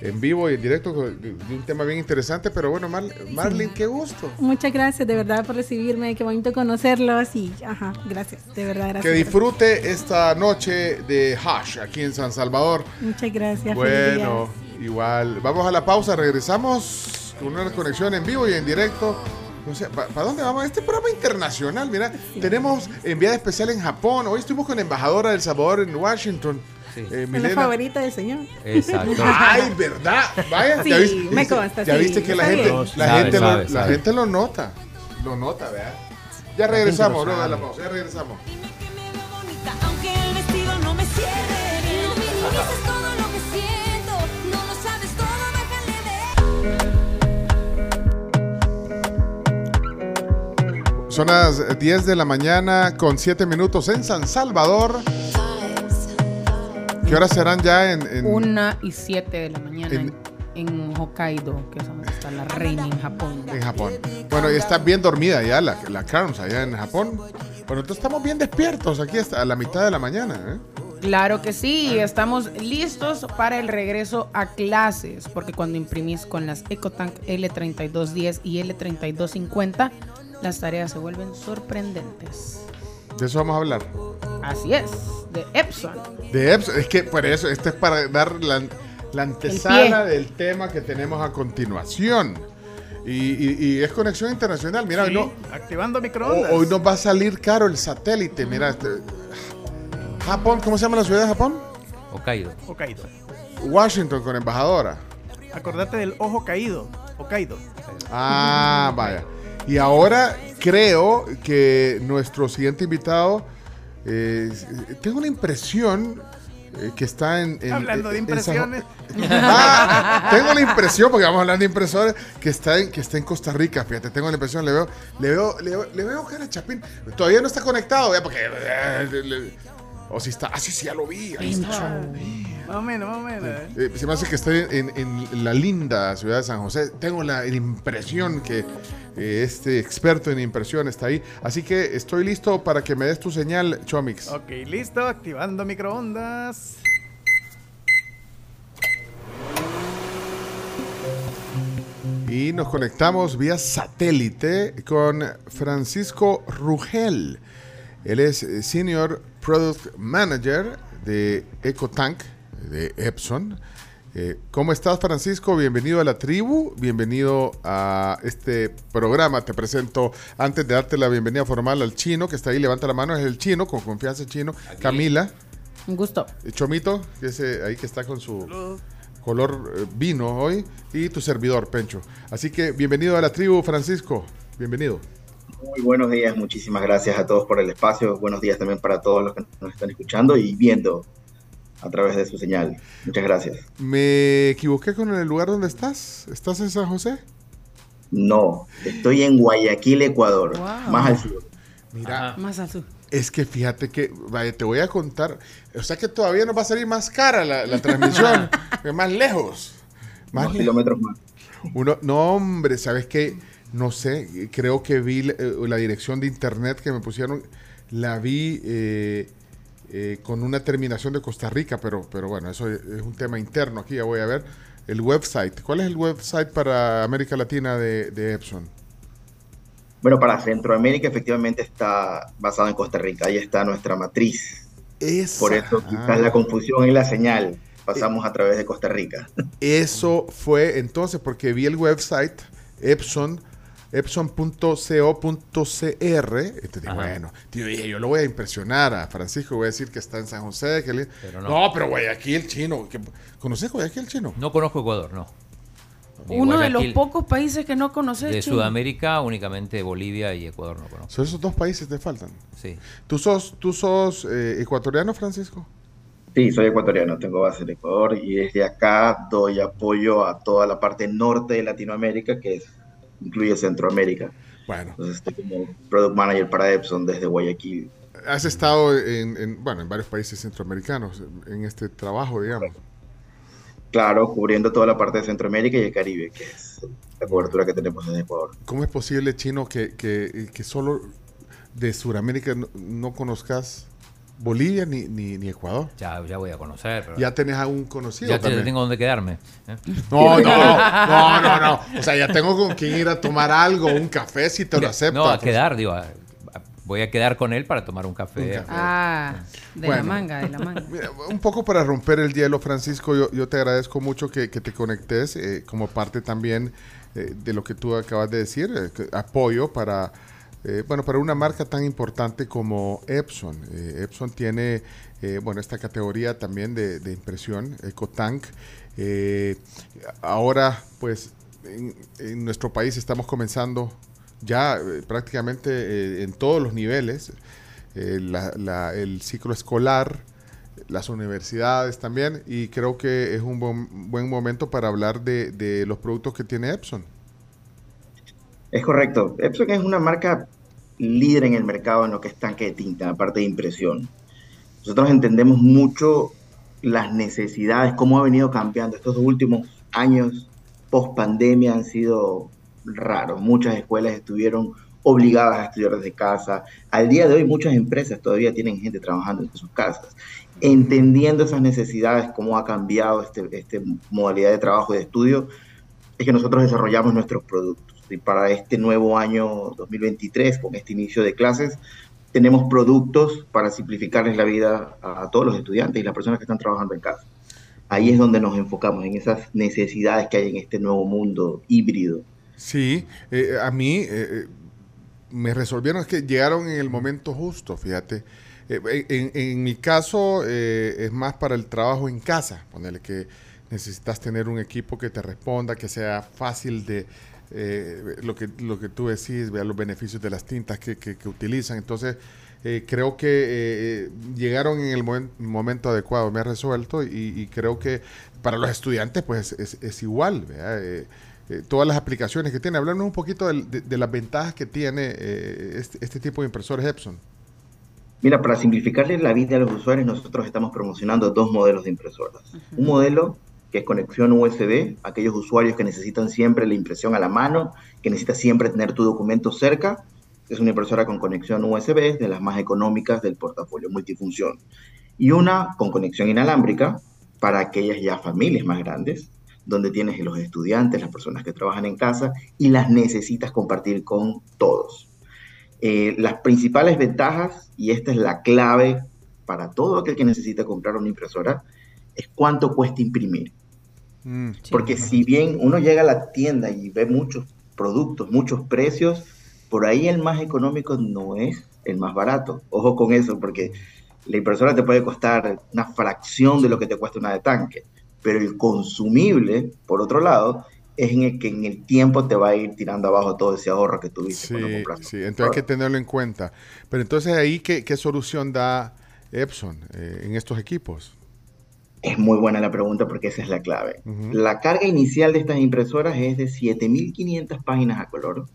en vivo y en directo de un tema bien interesante. Pero bueno, Mar- Marlin, qué gusto. Muchas gracias de verdad por recibirme, qué bonito conocerlos y ajá, gracias, de verdad, Que gracias. disfrute esta noche de Hash aquí en San Salvador. Muchas gracias. feliz Bueno, igual. Vamos a la pausa, regresamos con una conexión en vivo y en directo. No sé, ¿para dónde vamos? Este programa internacional, mira, tenemos enviada especial en Japón. Hoy estuvimos con la embajadora del Salvador en Washington. Eh, Es la favorita del señor. Exacto. *laughs* Ay, ¿verdad? Vaya, Sí, ya viste, me consta, ya sí, viste que la gente, la, Sabe, gente sabe, lo, la sabe. gente lo nota. Lo nota, vea. Ya regresamos, luego de la pausa, ya regresamos. Aunque el vestido no me cierre Son las 10 de la mañana con 7 minutos en San Salvador. ¿Qué horas serán ya en, en- Una y siete de la mañana en- en, en Hokkaido, que es donde está la reina en Japón. en Japón? Bueno, y está bien dormida ya la, la Carms allá en Japón. Bueno, entonces estamos bien despiertos aquí a la mitad de la mañana. ¿eh? Claro que sí, estamos listos para el regreso a clases, porque cuando imprimís con las EcoTank L3210 y L3250, las tareas se vuelven sorprendentes. De eso vamos a hablar. Así es, de Epson. De Epson, es que por eso, este es para dar la, la antesala del tema que tenemos a continuación. Y, y- y es conexión internacional. Mira, hoy, no, activando microondas. hoy nos va a salir caro el satélite. Mira, este, Japón, ¿cómo se llama la ciudad de Japón? Hokkaido. Hokkaido. Washington con embajadora. Acordate del ojo caído. Hokkaido. Ah, vaya. Y ahora creo que nuestro siguiente invitado, eh, tengo la impresión eh, que está en... en- Hablando de en- en San- impresiones. Ah, tengo la impresión, porque vamos a hablar de impresores, que está en, que está en Costa Rica, fíjate, tengo la impresión, le veo, le veo, le veo, le veo cara a Chapín. Todavía no está conectado, ya, porque... eh, le- le- o si está, ah, sí, sí, ya lo vi. ahí está. Más o menos, más o menos. ¿eh? Eh, se me hace que estoy en, en la linda ciudad de San José. Tengo la impresión que este experto en impresión está ahí. Así que estoy listo para que me des tu señal, Chomix. Ok, listo. Activando microondas. Y nos conectamos vía satélite con Francisco Rugel. Él es eh, Senior Product Manager de EcoTank, de Epson. Eh, ¿Cómo estás, Francisco? Bienvenido a la tribu, bienvenido a este programa. Te presento, antes de darte la bienvenida formal al chino, que está ahí, levanta la mano, es el chino, con confianza chino. Camila, Un gusto. eh, Chomito, que es eh, ahí que está con su color vino hoy, y tu servidor, Pencho. Así que bienvenido a la tribu, Francisco. Bienvenido. Muy buenos días, muchísimas gracias a todos por el espacio. Buenos días también para todos los que nos están escuchando y viendo a través de su señal. Muchas gracias. ¿Me equivoqué con el lugar donde estás? ¿Estás en San José? No, estoy en Guayaquil, Ecuador, Wow. más al sur. Mira, Más al sur. es que fíjate que, vaya, te voy a contar, o sea que todavía nos va a salir más cara la, la transmisión, *laughs* más lejos. Más Unos kilómetros más. Uno, no, hombre, ¿sabes qué? No sé, creo que vi eh, la dirección de internet que me pusieron, la vi eh, eh, con una terminación de Costa Rica, pero, pero bueno, eso es es un tema interno aquí, ya voy a ver. El website, ¿cuál es el website para América Latina de, de Epson? Bueno, para Centroamérica efectivamente está basado en Costa Rica. Ahí está nuestra matriz. Esa. Por eso Ah. quizás la confusión en la señal. Pasamos a través de Costa Rica. Eso fue entonces porque vi el website Epson, epson.co.cr. Este dije, bueno, tío, dije, yo lo voy a impresionar a Francisco, voy a decir que está en San José. Que le- Pero no. no. pero Guayaquil chino. que- ¿Conoces Guayaquil chino? No conozco Ecuador, no. Ni Uno de los pocos países que no conoces. De Chino. Sudamérica únicamente Bolivia y Ecuador no conozco. Son esos dos países te faltan. Sí. ¿Tú sos, tú sos eh, ecuatoriano, Francisco? Sí, soy ecuatoriano, tengo base en Ecuador y desde acá doy apoyo a toda la parte norte de Latinoamérica, que es- incluye Centroamérica. Bueno. Entonces estoy como Product Manager para Epson desde Guayaquil. Has estado en, en, bueno, en varios países centroamericanos en este trabajo, digamos. Claro, cubriendo toda la parte de Centroamérica y el Caribe, que es la cobertura que tenemos en Ecuador. ¿Cómo es posible, Chino, que, que, que solo de Sudamérica no, no conozcas Bolivia ni, ni, ni Ecuador? Ya, ya voy a conocer. pero- Ya tenés a un conocido ya te- también. tengo donde quedarme. ¿eh? No, no, no, no, no. O sea, ya tengo con quién ir a tomar algo, un café, si te lo acepto. No, a quedar, digo. a- voy a quedar con él para tomar un café. Ah, de la manga, de la manga. Mira, un poco para romper el hielo, Francisco, yo, yo te agradezco mucho que, que te conectes eh, como parte también eh, de lo que tú acabas de decir, eh, que- apoyo para eh, bueno, para una marca tan importante como Epson. Eh, Epson tiene, eh, bueno, esta categoría también de, de impresión, EcoTank. Eh, ahora, pues, en, nuestro país estamos comenzando ya prácticamente en todos los niveles, el ciclo escolar, las universidades también, y creo que es un buen, buen momento para hablar de los productos que tiene Epson. Es correcto. Epson es una marca líder en el mercado en lo que es tanque de tinta, la parte de impresión. Nosotros entendemos mucho las necesidades, cómo ha venido cambiando. Estos últimos años post pandemia han sido raros. Muchas escuelas estuvieron obligadas a estudiar desde casa. Al día de hoy muchas empresas todavía tienen gente trabajando en sus casas. Entendiendo esas necesidades, cómo ha cambiado esta este modalidad de trabajo y de estudio, es que nosotros desarrollamos nuestros productos. Y para este nuevo año 2023, con este inicio de clases, tenemos productos para simplificarles la vida a, a todos los estudiantes y las personas que están trabajando en casa. Ahí es donde nos enfocamos, en esas necesidades que hay en este nuevo mundo híbrido. Sí, eh, a mí eh, eh, me resolvieron es que llegaron en el momento justo, fíjate. Eh, en, en mi caso es más para el trabajo en casa, ponerle que necesitas tener un equipo que te responda, que sea fácil de eh, lo que lo que tú decís, vea los beneficios de las tintas que, que- que utilizan. Entonces eh, creo que eh, llegaron en el momen- momento adecuado, me ha resuelto y, y creo que para los estudiantes pues es, es igual. Eh, eh, todas las aplicaciones que tiene. Hablarnos un poquito del- de, de las ventajas que tiene eh, este, este tipo de impresores Epson. Mira, para simplificarle la vida a los usuarios, nosotros estamos promocionando dos modelos de impresoras. Un modelo que es conexión USB, aquellos usuarios que necesitan siempre la impresión a la mano, que necesitan siempre tener tu documento cerca. Es una impresora con conexión USB, de las más económicas del portafolio multifunción. Y una con conexión inalámbrica para aquellas ya familias más grandes, donde tienes los estudiantes, las personas que trabajan en casa y las necesitas compartir con todos. Eh, las principales ventajas, y esta es la clave para todo aquel que necesita comprar una impresora, es cuánto cuesta imprimir. Porque si bien uno llega a la tienda y ve muchos productos, muchos precios, por ahí el más económico no es el más barato. Ojo con eso, porque la impresora te puede costar una fracción de lo que te cuesta una de tanque, pero el consumible, por otro lado, es en el que en el tiempo te va a ir tirando abajo todo ese ahorro que tuviste cuando Sí, compraste. sí, entonces hay que tenerlo en cuenta. Pero entonces ahí, ¿qué, qué solución da Epson eh, en estos equipos? Es muy buena la pregunta porque esa es la clave. La carga inicial de estas impresoras es de 7.500 páginas a color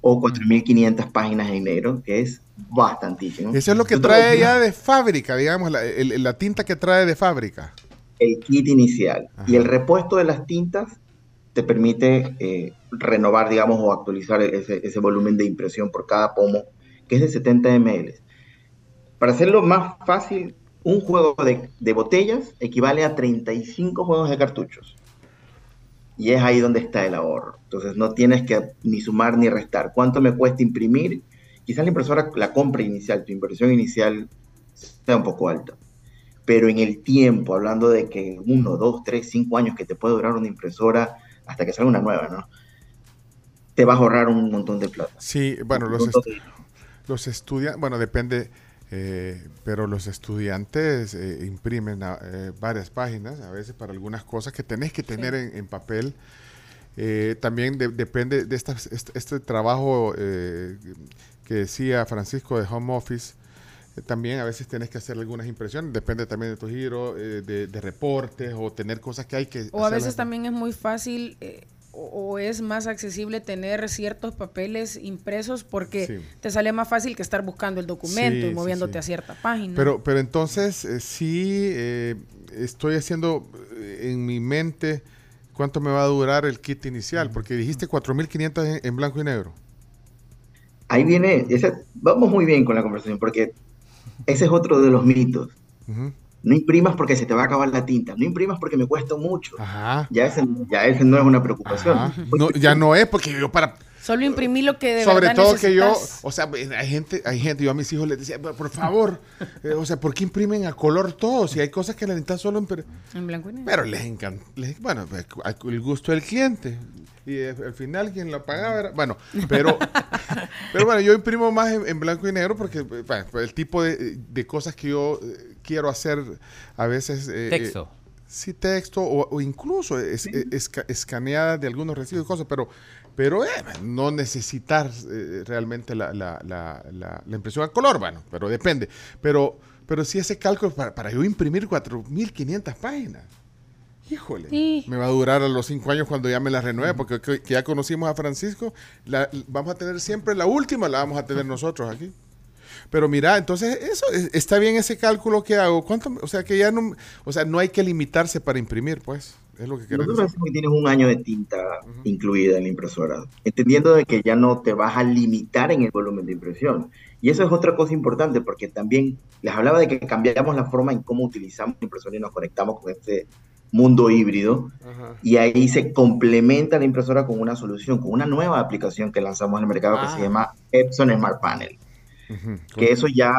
o 4.500 páginas en negro, que es bastantísimo. Eso es lo que trae ya de fábrica, digamos, la, el- la tinta que trae de fábrica. El kit inicial. Y el repuesto de las tintas te permite eh, renovar, digamos, o actualizar ese, ese volumen de impresión por cada pomo, que es de 70 ml. Para hacerlo más fácil, un juego de, de botellas equivale a 35 juegos de cartuchos. Y es ahí donde está el ahorro. Entonces no tienes que ni sumar ni restar. ¿Cuánto me cuesta imprimir? Quizás la impresora, la compra inicial, tu inversión inicial sea un poco alta. Pero en el tiempo, hablando de que uno, dos, tres, cinco años que te puede durar una impresora hasta que salga una nueva, ¿no? Te vas a ahorrar un montón de plata. Sí, bueno, los, est- de- los estudiantes, bueno, depende, eh, pero los estudiantes eh, imprimen a- eh, varias páginas, a veces para algunas cosas que tenés que tener en, en papel. Eh, también de- depende de estas- este, este trabajo que decía Francisco de Home Office. también a veces tenés que hacer algunas impresiones, depende también de tu giro, eh, de, de reportes o tener cosas que hay que... O a veces también es muy fácil o, es más accesible tener ciertos papeles impresos porque Sí. te sale más fácil que estar buscando el documento Sí, y moviéndote sí. a cierta página. Pero, pero entonces eh, sí eh, estoy haciendo eh, en mi mente cuánto me va a durar el kit inicial, porque dijiste 4.500 en, en blanco y negro. Ahí viene, esa- vamos muy bien con la conversación, porque ese es otro de los mitos. Ujú. No imprimas porque se te va a acabar la tinta, no imprimas porque me cuesta mucho. Ajá. Ya ese, ya ese no es una preocupación. No, ya no es porque yo para Solo imprimí lo que de sobre verdad todo que yo, o sea, hay gente, hay gente, yo a mis hijos les decía, por favor, *laughs* eh, o sea, ¿por qué imprimen a color todo? Si hay cosas que la necesitan solo en blanco y negro. Pero les encanta, les- bueno, pues, el gusto del cliente. Y eh, al final quien lo pagaba era, bueno, pero, *laughs* Pero bueno, yo imprimo más en, en blanco y negro porque bueno, el tipo de, de cosas que yo eh, quiero hacer a veces... eh, Texto. eh, sí, texto o, o incluso es, es- esca- escaneada de algunos recibos y cosas, pero, pero eh, no necesitar eh, realmente la, la, la, la- la impresión a color, bueno, pero depende. Pero, pero si ese cálculo para, para yo imprimir 4.500 páginas. Híjole, Sí. me va a durar a los cinco años cuando ya me la renueve, porque que, que ya conocimos a Francisco, vamos a tener siempre la última, la vamos a tener nosotros aquí. Pero mira, entonces eso es- está bien ese cálculo que hago. ¿Cuánto? O sea que ya no, o sea, no hay que limitarse para imprimir, pues. Es lo que quiero Nosotros que tienes un año de tinta incluida en la impresora, entendiendo de que ya no te vas a limitar en el volumen de impresión. Y eso es otra cosa importante, porque también les hablaba de que cambiamos la forma en cómo utilizamos la impresora y nos conectamos con este mundo híbrido. Y ahí se complementa la impresora con una solución, con una nueva aplicación que lanzamos en el mercado que se llama Epson Smart Panel que eso ya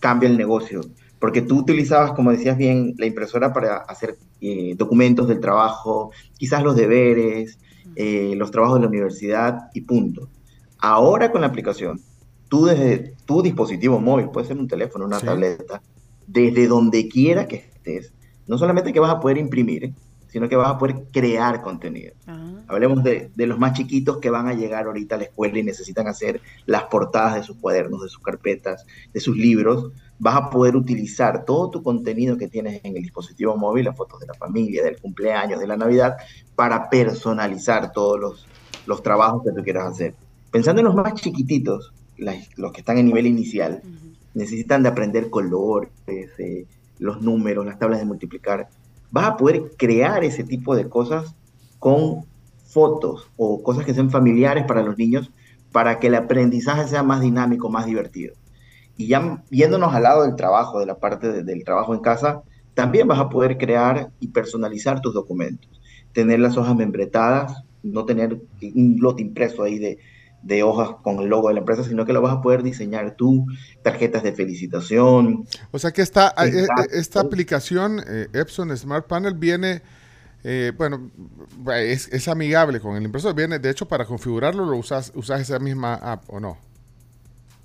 cambia el negocio. Porque tú utilizabas, como decías bien, la impresora para hacer eh, documentos del trabajo, quizás los deberes, eh, los trabajos de la universidad y punto. Ahora con la aplicación, tú desde tu dispositivo móvil, puede ser un teléfono, una Sí. tableta, desde donde quiera que estés, no solamente que vas a poder imprimir, sino que vas a poder crear contenido. Hablemos de, de los más chiquitos que van a llegar ahorita a la escuela y necesitan hacer las portadas de sus cuadernos, de sus carpetas, de sus libros. Vas a poder utilizar todo tu contenido que tienes en el dispositivo móvil, las fotos de la familia, del cumpleaños, de la Navidad, para personalizar todos los, los trabajos que tú quieras hacer. Pensando en los más chiquititos, las- los que están en nivel inicial, necesitan de aprender colores, eh, los números, las tablas de multiplicar. Vas a poder crear ese tipo de cosas con fotos o cosas que sean familiares para los niños para que el aprendizaje sea más dinámico, más divertido. Y ya viéndonos al lado del trabajo, de la parte de- del trabajo en casa, también vas a poder crear y personalizar tus documentos. Tener las hojas membretadas, no tener un lote impreso ahí de, de hojas con el logo de la empresa, sino que lo vas a poder diseñar tú, tarjetas de felicitación. O sea que esta, eh, eh, Exacto. esta aplicación eh, Epson Smart Panel viene, eh, bueno, es, es amigable con el impresor. Viene, de hecho, para configurarlo lo usas, usas esa misma app o no.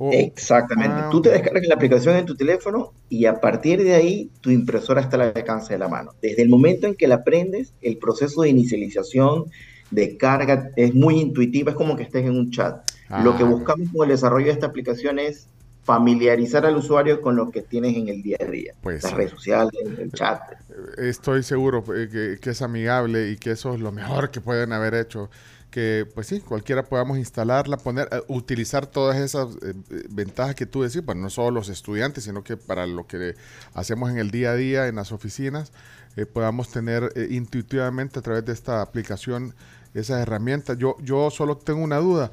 O- Exactamente. Ah, Tú te descargas la aplicación en tu teléfono y a partir de ahí tu impresora está al alcance de la mano. Desde el momento en que la prendes, el proceso de inicialización, de carga, es muy intuitivo, es como que estés en un chat. Lo que Ah. buscamos con el desarrollo de esta aplicación es familiarizar al usuario con lo que tienes en el día a día. Pues Las redes sociales, el chat. Estoy seguro eh, que, que es amigable y que eso es lo mejor que pueden haber hecho. Que, pues sí, cualquiera podamos instalarla, poner, eh, utilizar todas esas eh, eh, ventajas que tú decís, bueno, no solo los estudiantes, sino que para lo que hacemos en el día a día en las oficinas, podamos tener intuitivamente a través de esta aplicación esas herramientas. Yo, yo solo tengo una duda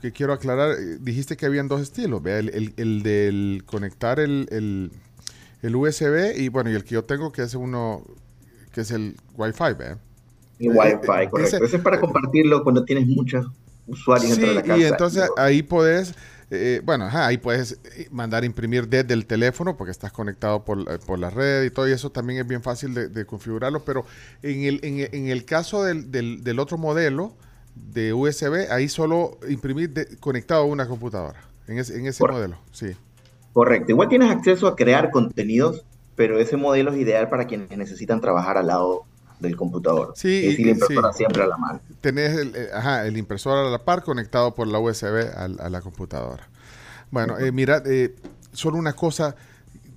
que quiero aclarar. Dijiste que habían dos estilos. El, el- el del conectar el, el- el USB y bueno, y el que yo tengo que es uno que es el Wi-Fi. Eh, Wi-Fi, eh, correcto. ese- Ese es para compartirlo cuando tienes muchos usuarios dentro de la Sí, casa. y entonces ahí puedes, eh, bueno, ajá, ahí puedes eh, mandar imprimir desde el teléfono porque estás conectado por, eh, por la red y todo y eso también es bien fácil de, de configurarlo, pero en el, en, el- en el caso del, del- del otro modelo de USB, ahí solo imprimir de- conectado a una computadora, en ese, en ese Correcto. modelo, sí. Correcto. Igual tienes acceso a crear contenidos, pero ese modelo es ideal para quienes necesitan trabajar al lado del computador. Sí, Es decir, y- la impresora sí. siempre a la mano. Tenés el, eh, ajá, el impresor a la par conectado por la USB al- a, la computadora. Bueno, eh, mira, eh, solo una cosa.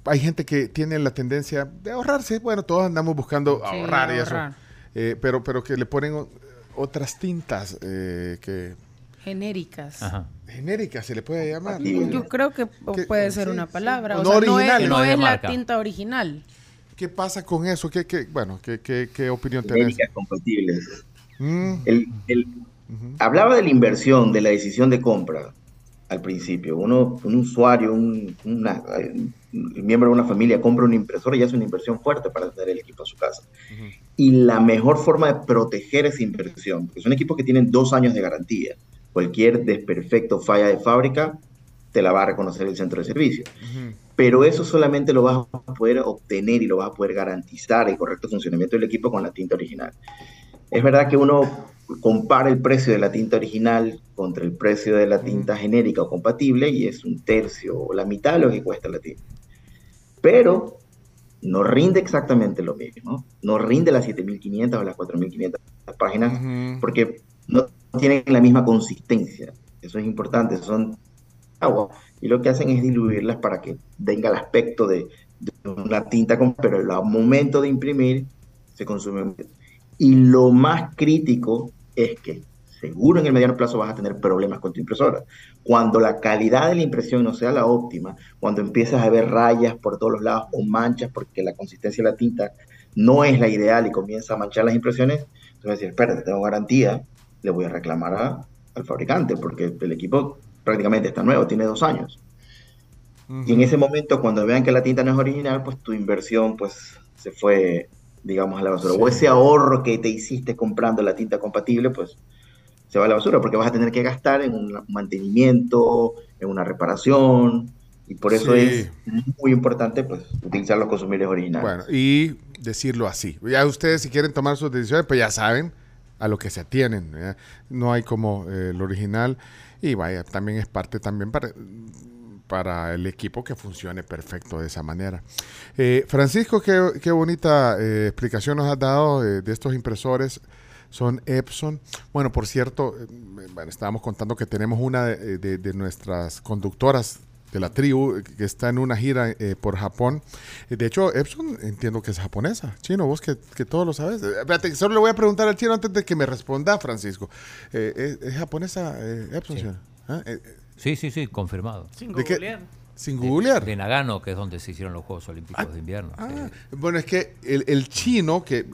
Hay gente que tiene la tendencia de ahorrarse. Bueno, todos andamos buscando Sí, ahorrar y ahorrar. eso. Eh, pero, pero que le ponen otras tintas eh, que Genéricas. genéricas, se le puede llamar. Yo creo que puede ser una palabra. No O sea, no original. es, No no es la tinta original. ¿Qué pasa con eso? ¿Qué, qué, bueno, ¿qué, qué, qué opinión tenés? Compatibles. Mm, El- el- Hablaba de la inversión, de la decisión de compra al principio. Uno, un usuario, un, una- un miembro de una familia compra una impresora y hace una inversión fuerte para tener el equipo en su casa. Y la mejor forma de proteger esa inversión, porque son equipos que tienen dos años de garantía. Cualquier desperfecto, falla de fábrica, te la va a reconocer el centro de servicio. Pero eso solamente lo vas a poder obtener y lo vas a poder garantizar el correcto funcionamiento del equipo con la tinta original. Es verdad que uno compara el precio de la tinta original contra el precio de la tinta genérica o compatible y es un tercio o la mitad de lo que cuesta la tinta. Pero no rinde exactamente lo mismo, no rinde las 7500 o las 4500 páginas porque no tienen la misma consistencia. Eso es importante, son agua y lo que hacen es diluirlas para que tenga el aspecto de, de una tinta, pero al momento de imprimir se consume. Y lo más crítico es que seguro en el mediano plazo vas a tener problemas con tu impresora. Cuando la calidad de la impresión no sea la óptima, cuando empiezas a ver rayas por todos los lados o manchas porque la consistencia de la tinta no es la ideal y comienza a manchar las impresiones, entonces decir, espérate, tengo garantía, le voy a reclamar a- al fabricante porque el equipo prácticamente está nuevo, tiene dos años. Y en ese momento, cuando vean que la tinta no es original, pues tu inversión pues se fue, digamos, a la basura. O ese ahorro que te hiciste comprando la tinta compatible, pues se va a la basura porque vas a tener que gastar en un mantenimiento, en una reparación. Y por eso Sí. es muy importante pues utilizar los consumibles originales. Bueno, y decirlo así. Ya ustedes si quieren tomar sus decisiones, pues ya saben a lo que se atienen. No hay como eh, el original. Y vaya, también es parte también para, para el equipo que funcione perfecto de esa manera. Eh, Francisco, qué, qué bonita eh, explicación nos has dado eh, de estos impresores. Son Epson. Bueno, por cierto, eh, estábamos contando que tenemos una de, de- de nuestras conductoras de la tribu que está en una gira eh, por Japón. Eh, De hecho, Epson entiendo que es japonesa. Chino, vos que, que todo lo sabes. Eh, Espérate, solo le voy a preguntar al chino antes de que me responda, Francisco. Eh, ¿es, es japonesa eh, Epson? Sí. chino? ¿Ah? Eh, Sí, sí, sí, confirmado. Sin ¿De qué? googlear. Sin googlear. De Nagano, que es donde se hicieron los Juegos Olímpicos de invierno. sí. Ah, bueno, es que el, el chino, que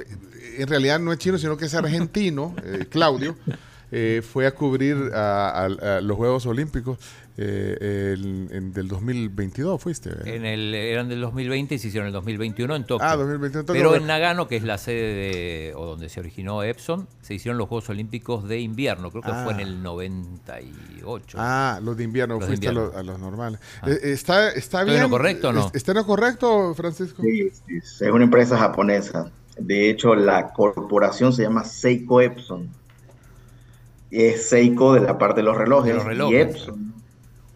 en realidad no es chino, sino que es argentino, eh, Claudio, *laughs* eh, fue a cubrir a, a- a los Juegos Olímpicos eh, el- en- del 2022, fuiste. ¿verdad? En el, eran del 2020 y se hicieron en el 2021 en Tokio. Ah, 2021 en Tokio, Pero en Nagano, que es la sede de, o donde se originó Epson, se hicieron los Juegos Olímpicos de invierno. Creo que Ah. fue en el 98. Ah, los de invierno, Los de fuiste a los, a los normales. Ah. Eh, ¿Está, está ¿Estoy en bien? lo correcto no? ¿Está en lo correcto, Francisco? Sí, sí, es una empresa japonesa. De hecho, la corporación se llama Seiko Epson. Es Seiko de la parte de los relojes. De los Y, relojes. Epson,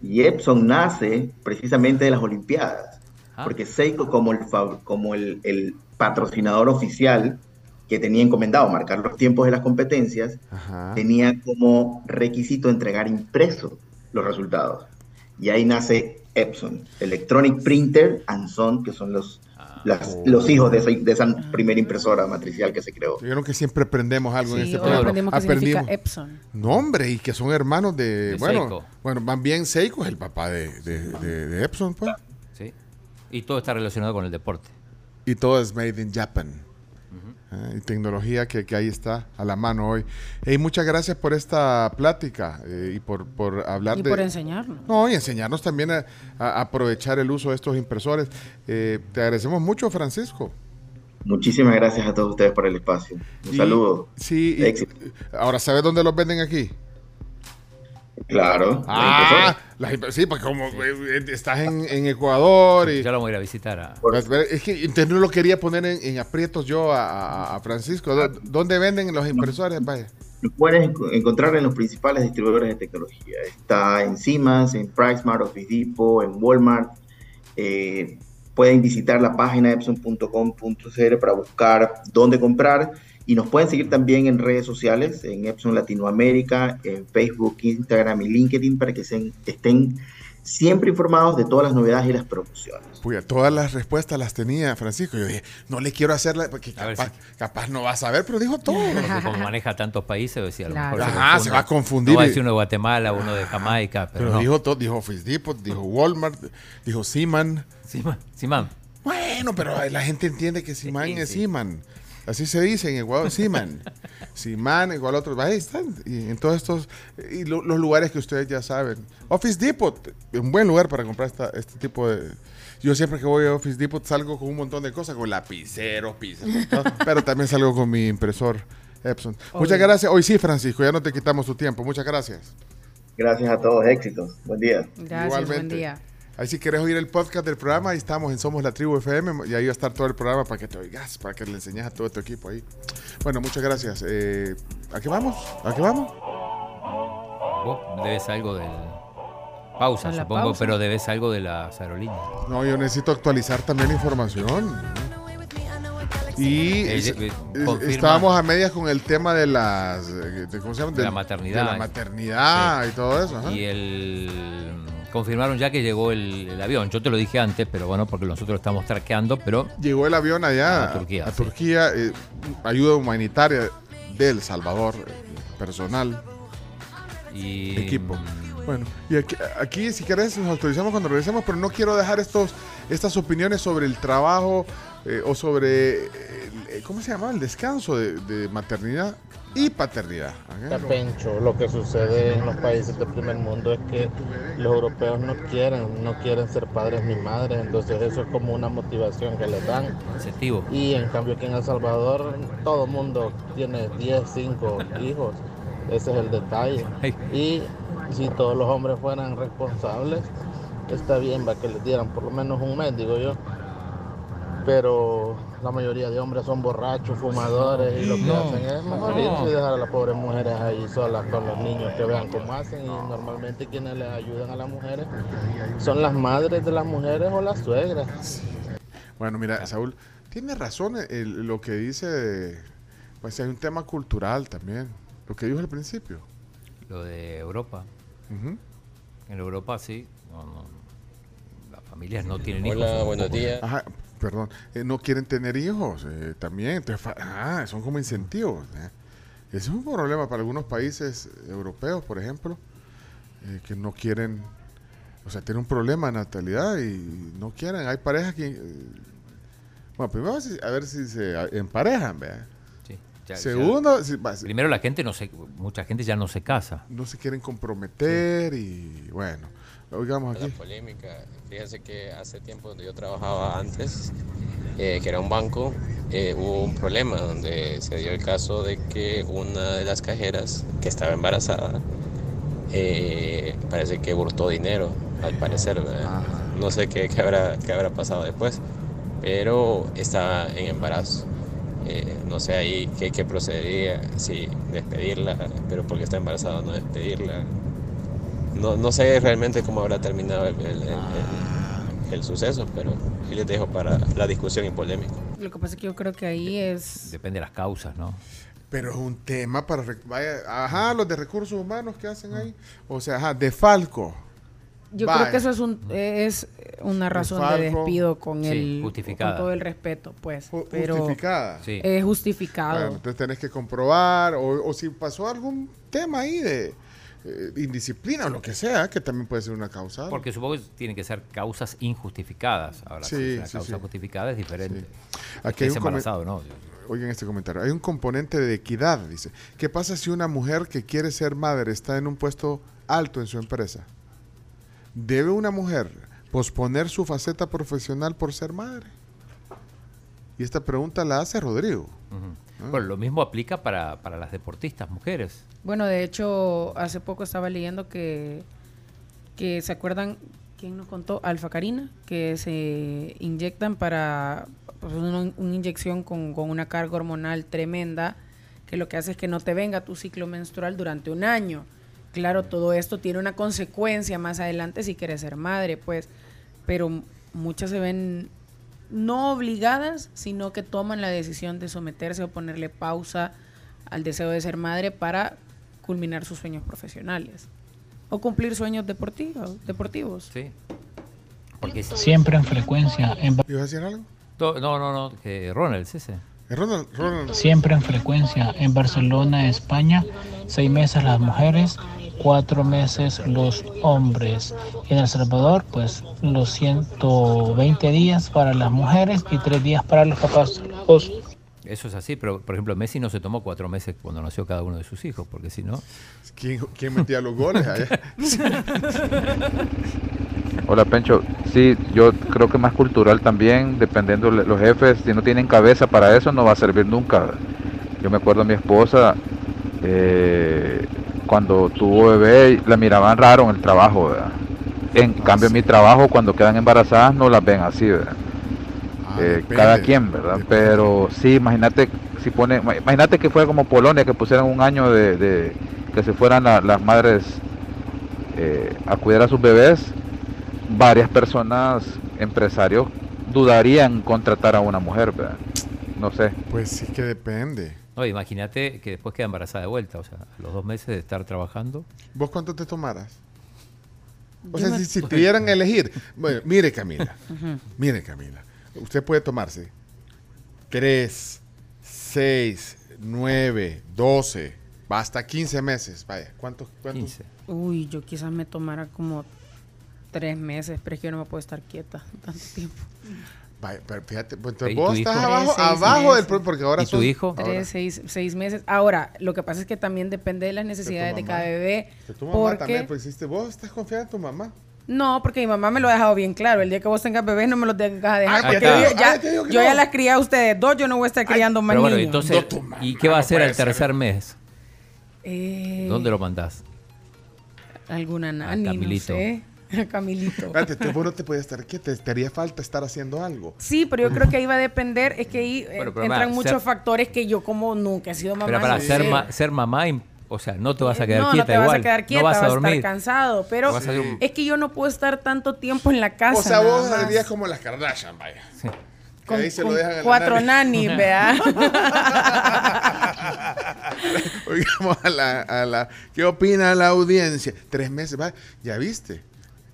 y Epson nace precisamente de las Olimpiadas. Ah. Porque Seiko, como, el, fab- como el, el patrocinador oficial que tenía encomendado marcar los tiempos de las competencias, Ajá. tenía como requisito entregar impreso los resultados. Y ahí nace Epson, Electronic Printer and Son, que son los, las- los hijos de esa, de esa primera impresora matricial que se creó. Vieron que siempre aprendemos algo en este programa. aprendimos que significa Epson. No, hombre, y que son hermanos de. De bueno, Seiko. bueno, más bien Seiko es el papá de, de, de- de Epson, pues. Sí. Y todo está relacionado con el deporte. Y todo es made in Japan. Ah, y tecnología que, que ahí está a la mano hoy. Hey, muchas gracias por esta plática eh, y por, por hablar Y de. por enseñarnos. No, y enseñarnos también a, a aprovechar el uso de estos impresores. Eh, te agradecemos mucho, Francisco. Muchísimas gracias a todos ustedes por el espacio. Un Y- saludo. Sí, y- ahora, ¿sabes dónde los venden aquí? Claro. Ah, sí, porque como eh, estás en, en Ecuador y... Ya lo voy a ir a visitar. A... Es que entonces no lo quería poner en, en aprietos yo a, Francisco. ¿Dó- ¿Dónde venden los impresores? Vaya. Lo puedes enco- encontrar en los principales distribuidores de tecnología. Está en Siemens, en PriceMart, Office Depot, en Walmart. Eh, pueden visitar la página epson.com.cr para buscar dónde comprar. Y nos pueden seguir también en redes sociales, en Epson Latinoamérica, en Facebook, Instagram y LinkedIn, para que se- estén siempre informados de todas las novedades y las promociones. Puya, todas las respuestas las tenía Francisco. Yo dije, no le quiero hacerla porque capaz, capaz no va a saber, pero dijo todo. Porque *laughs* como maneja tantos países, decía, a lo Claro. mejor Ajá, se va a confundir. No va a decir uno de Guatemala, uno de Jamaica, pero, Pero no. dijo todo, dijo Office Depot, dijo Walmart, dijo Siman. Siman, Siman. Bueno, pero la gente entiende que Siman Sí, es sí. Así se dice en Ecuador, Siman. Siman, igual otros. Ahí están. Y en todos estos. Y lo- los lugares que ustedes ya saben. Office Depot, un buen lugar para comprar esta- este tipo de. Yo siempre que voy a Office Depot salgo con un montón de cosas, con lapiceros, pizarros, todo, *laughs* pero también salgo con mi impresor Epson. Muchas gracias. Hoy sí, Francisco, ya no te quitamos tu tiempo. Muchas gracias. Gracias a todos, éxitos. Buen día. Gracias, buen Igualmente. día. Ahí si querés oír el podcast del programa, ahí estamos en Somos la Tribu FM y ahí va a estar todo el programa para que te oigas, para que le enseñes a todo tu equipo ahí. Bueno, muchas gracias. Eh, ¿A qué vamos? ¿A qué vamos? Vos debes algo del... Pausa, ¿A la supongo, pausa? pero debes algo de las aerolíneas. No, yo necesito actualizar también la información. Y Eh, es- estábamos a medias con el tema de las... eh, de- ¿Cómo se llama? De la maternidad. De la maternidad Sí. y todo eso. ajá. Y el confirmaron ya que llegó el, el avión. Yo te lo dije antes, pero bueno, porque nosotros lo estamos traqueando, pero Llegó el avión allá A Turquía, a sí. Turquía, eh, ayuda humanitaria de El Salvador, eh, personal, y equipo. Bueno, y aquí, aquí, si querés nos actualizamos cuando regresemos, pero no quiero dejar estos estas opiniones sobre el trabajo eh, o sobre, eh, ¿cómo se llama? El descanso de, de maternidad y paternidad. Pencho, lo que sucede en los países del primer mundo es que los europeos no quieren, no quieren ser padres ni madres, entonces eso es como una motivación que les dan. Incentivo. Y en cambio aquí en El Salvador todo el mundo tiene 10, 5 hijos, ese es el detalle. Y si todos los hombres fueran responsables, está bien va que les dieran por lo menos un mes, digo yo. Pero la mayoría de hombres son borrachos, fumadores y lo que No. hacen es mejor No. irse y dejar a las pobres mujeres ahí solas con los niños que vean cómo hacen y normalmente quienes les ayudan a las mujeres son las madres de las mujeres o las suegras. Bueno, mira, Saúl, tiene razón el- lo que dice, pues hay un tema cultural también, lo que dijo al principio. lo de Europa. En Europa sí, no, no, las familias no tienen Hola, hijos. son buenos días. Ajá, perdón, eh, no quieren tener hijos eh, también, entonces, ah, son como incentivos. ¿eh? Ese es un problema para algunos países europeos, por ejemplo, eh, que no quieren, o sea, tienen un problema de natalidad y no quieren. Hay parejas que, eh, bueno, primero a ver si- se emparejan, Segundo, ya- si- va- primero la gente no se, mucha gente ya no se casa. no se quieren comprometer y bueno, oigamos La aquí. polémica. Fíjense que hace tiempo donde yo trabajaba antes, eh, que era un banco, eh, hubo un problema donde se dio el caso de que una de las cajeras que estaba embarazada eh, parece que hurtó dinero, al parecer. ¿verdad? No sé qué, qué habrá, qué habrá pasado después, pero estaba en embarazo. Eh, no sé ahí qué, qué procedería, si despedirla, pero porque está embarazada no despedirla. No, no sé realmente cómo habrá terminado el, el- el- el- el suceso, pero sí les dejo para la discusión y polémica. Lo que pasa es que yo creo que ahí es... Depende de las causas, ¿no? Pero es un tema para... Vaya, ajá, los de recursos humanos que hacen ahí. O sea, ajá, de Falco. Yo Vaya. creo que eso es, un, es una razón de despido con Sí, el justificada. con todo el respeto, pues. Pero Justificada. Sí. Es justificado. Bueno, entonces tenés que comprobar, o, o si pasó algún tema ahí de eh, indisciplina o lo que sea, que también puede ser una causa. Porque supongo que tienen que ser causas injustificadas. Ahora, Sí, una sí, causa sí. justificada es diferente. Aquí hay un comen- embarazado, ¿no? Oigan este comentario. Hay un componente de equidad, dice. ¿Qué pasa si una mujer que quiere ser madre está en un puesto alto en su empresa? ¿Debe una mujer posponer su faceta profesional por ser madre? Y esta pregunta la hace Rodrigo. Ujú. Bueno, lo mismo aplica para, para las deportistas, mujeres. Bueno, de hecho, hace poco estaba leyendo que, que ¿se acuerdan? ¿Quién nos contó? Alfa Karina, que se inyectan para pues, una, una inyección con, con una carga hormonal tremenda, que lo que hace es que no te venga tu ciclo menstrual durante un año. Claro, todo esto tiene una consecuencia más adelante si quieres ser madre, pues, pero muchas se ven no obligadas, sino que toman la decisión de someterse o ponerle pausa al deseo de ser madre para culminar sus sueños profesionales o cumplir sueños deportivos. deportivos. Sí. Porque Siempre en frecuencia. En, ¿Ibas a decir algo? No, no, no, que Ronald, es ese. Ronald, Ronald. siempre en frecuencia. En Barcelona, España, seis meses las mujeres, cuatro meses los hombres. En El Salvador, pues los 120 días para las mujeres y tres días para los papás. Los- Eso es así, pero por ejemplo Messi no se tomó cuatro meses cuando nació cada uno de sus hijos, porque si no... ¿Quién, quién metía los goles allá? *laughs* Hola Pencho, sí, yo creo que más cultural también, dependiendo de los jefes, si no tienen cabeza para eso no va a servir nunca. Yo me acuerdo a mi esposa, eh, cuando tuvo bebé, la miraban raro en el trabajo, ¿verdad? En cambio, en mi trabajo, cuando quedan embarazadas, no las ven así, ¿verdad? Eh, cada quien, ¿verdad? Pero sí, imagínate si pone, imagínate que fuera como Polonia, que pusieran un año de, de- que se fueran la- las madres eh, a cuidar a sus bebés, varias personas, empresarios, dudarían contratar a una mujer, ¿verdad? No sé. Pues sí que depende. No, imagínate que después queda embarazada de vuelta, o sea, a los dos meses de estar trabajando. ¿Vos cuánto te tomaras? O Yo sea, me- si, si *laughs* te dieran a elegir. Bueno, mire, Camila. *laughs* Mire, Camila. Usted puede tomarse 3, 6, 9, 12, hasta 15 meses. Vaya, ¿cuánto? cuánto? Uy, yo quizás me tomara como tres meses, pero es que yo no me puedo estar quieta *laughs* tanto tiempo. Vaya, pero fíjate, pues, entonces ¿Y tu vos hijo? estás abajo, abajo del meses. porque ahora ¿Y tu son- hijo? ahora- Tres, seis, seis meses. Ahora, lo que pasa es que también depende de las necesidades de mamá. cada bebé. Que tu mamá Porque también, pues hiciste, vos estás confiada en tu mamá. No, porque mi mamá me lo ha dejado bien claro. El día que vos tengas bebés no me los dejas dejar. Ay, porque yo ya, ay, yo ya no. las crié a ustedes dos, yo no voy a estar criando más Pero bueno, niños. entonces, ¿y qué va a hacer puede al tercer mes? Eh, ¿Dónde lo mandás? Alguna nani, no Camilito. sé. *laughs* Camilito. Espérate, tú, vos no te puedes estar quieta, te haría falta estar haciendo algo. Sí, pero yo creo que ahí va a depender, es que ahí eh, pero entran muchos ser- factores que yo como nunca he sido mamá. Pero para ser, ma- ser mamá, o sea, no te vas a quedar no, quieta no te igual. vas a quedar quieta, no vas a estar dormir. cansado, pero un- es que yo no puedo estar tanto tiempo en la casa. O sea, vos serías como las Kardashian, vaya. Que Con- ahí se con lo dejan cuatro nani. nanis, *laughs* vea. *laughs* Oigamos a la, a la- ¿Qué opina la audiencia? Tres meses, va, ya viste.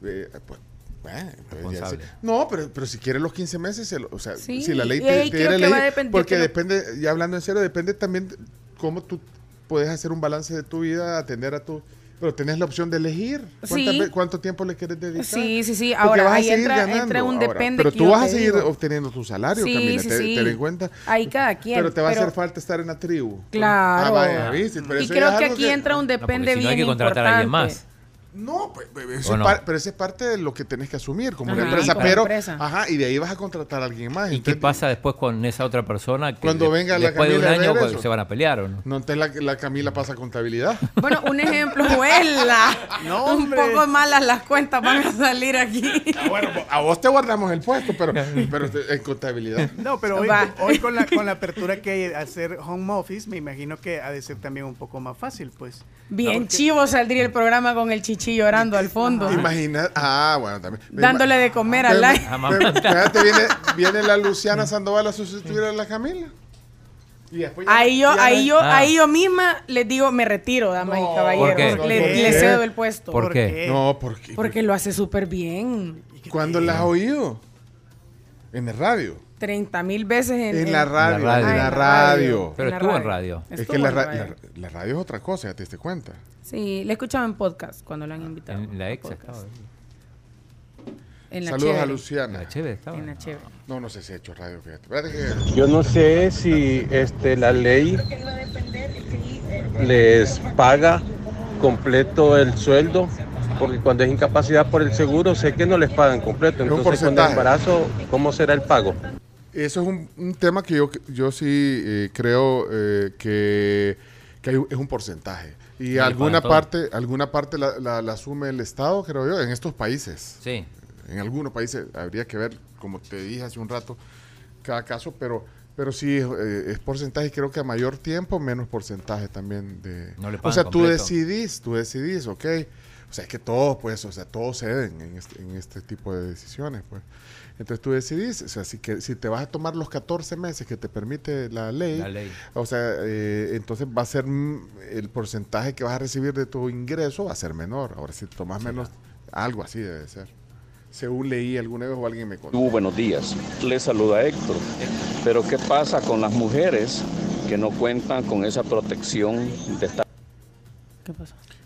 Eh, pues, bueno, pues Responsable. no, pero, pero si quiere los 15 meses, se lo- o sea, Sí, si la ley te, te diera ley, porque depende, ya hablando en serio, depende también de cómo tú puedes hacer un balance de tu vida, atender a tu... Pero tenés la opción de elegir. ¿Cuántas Sí. ve- ¿Cuánto tiempo le quieres dedicar? Sí, sí, sí. Ahora, vas a ahí entra, entra un Ahora, depende. Pero tú vas a te seguir digo. obteniendo tu salario, Sí, Camila, sí, te, en cuenta. Ahí cada quien. Pero te va a hacer falta estar en la tribu. Claro. Ah, vaya, ¿viste? Pero y creo que aquí entra un depende si no hay bien que contratar a alguien importante. más. No, pues, pues, eso ¿O es pero eso es parte de lo que tenés que asumir como una empresa. como Pero, empresa. ajá, y de ahí vas a contratar a alguien más. ¿Y qué pasa después con esa otra persona? Que Cuando de- venga la Después de un año pues, se van a pelear, ¿o no? No, entonces la, la Camila pasa contabilidad. *laughs* Bueno, un ejemplo, vuela. *laughs* No, un poco malas las cuentas van a salir aquí. Ah, bueno, a vos te guardamos el puesto, pero, *laughs* pero en contabilidad. No, pero hoy, hoy con, la, con la apertura que hay de hacer home office, me imagino que ha de ser también un poco más fácil, pues. Bien porque- chivo saldría el programa con el chichi llorando al fondo. Imagina, ah, bueno, también. Dándole de comer al aire. pero- Fíjate, viene, viene la Luciana Sandoval a sustituir a la Camila. Y después ya- Ahí yo, ya ahí no- yo, Ah. ahí yo misma les digo, me retiro, damas y caballeros. ¿Por? Le, ¿Por le cedo el puesto. ¿Por qué? No, porque. Porque lo hace súper bien. ¿Cuándo la has oído? En el radio. 30 mil veces en, En la radio. En la radio. En la radio. Pero la estuvo en radio. Es Estuvo que la, ra- radio. la- la radio es otra cosa, ya te diste cuenta. Sí, le he escuchado en podcast cuando lo han invitado. En la ex. En la Saludos a. Luciana. La chévere estaba. En la chévere. No, no sé si ha hecho radio, fíjate. Que- Yo no sé si este, la ley les paga completo el sueldo, porque cuando es incapacidad por el seguro sé que no les pagan completo. Entonces, cuando es embarazo, ¿cómo será el pago? Eso es un, un tema que yo, yo sí eh, creo eh, que, que hay es un porcentaje. Y alguna parte, alguna parte la, la- la asume el Estado, creo yo, en estos países. Sí. En algunos países habría que ver, como te dije hace un rato, cada caso, pero, pero sí eh, es porcentaje. y Creo que a mayor tiempo, menos porcentaje también de. No le o sea, tú completo. decidís, tú decidís, ok. O sea, es que todos, pues, o sea, todos ceden en este, en este tipo de decisiones, pues. Entonces tú decidís, o sea, si, que, si te vas a tomar los 14 meses que te permite la ley, La ley. o sea, eh, entonces va a ser mm, el porcentaje que vas a recibir de tu ingreso va a ser menor. Ahora, si tomas menos, algo así debe ser. Según leí alguna vez o alguien me contó. Uh, buenos días. Les saluda Héctor. Pero ¿qué pasa con las mujeres que no cuentan con esa protección de estar... ¿Qué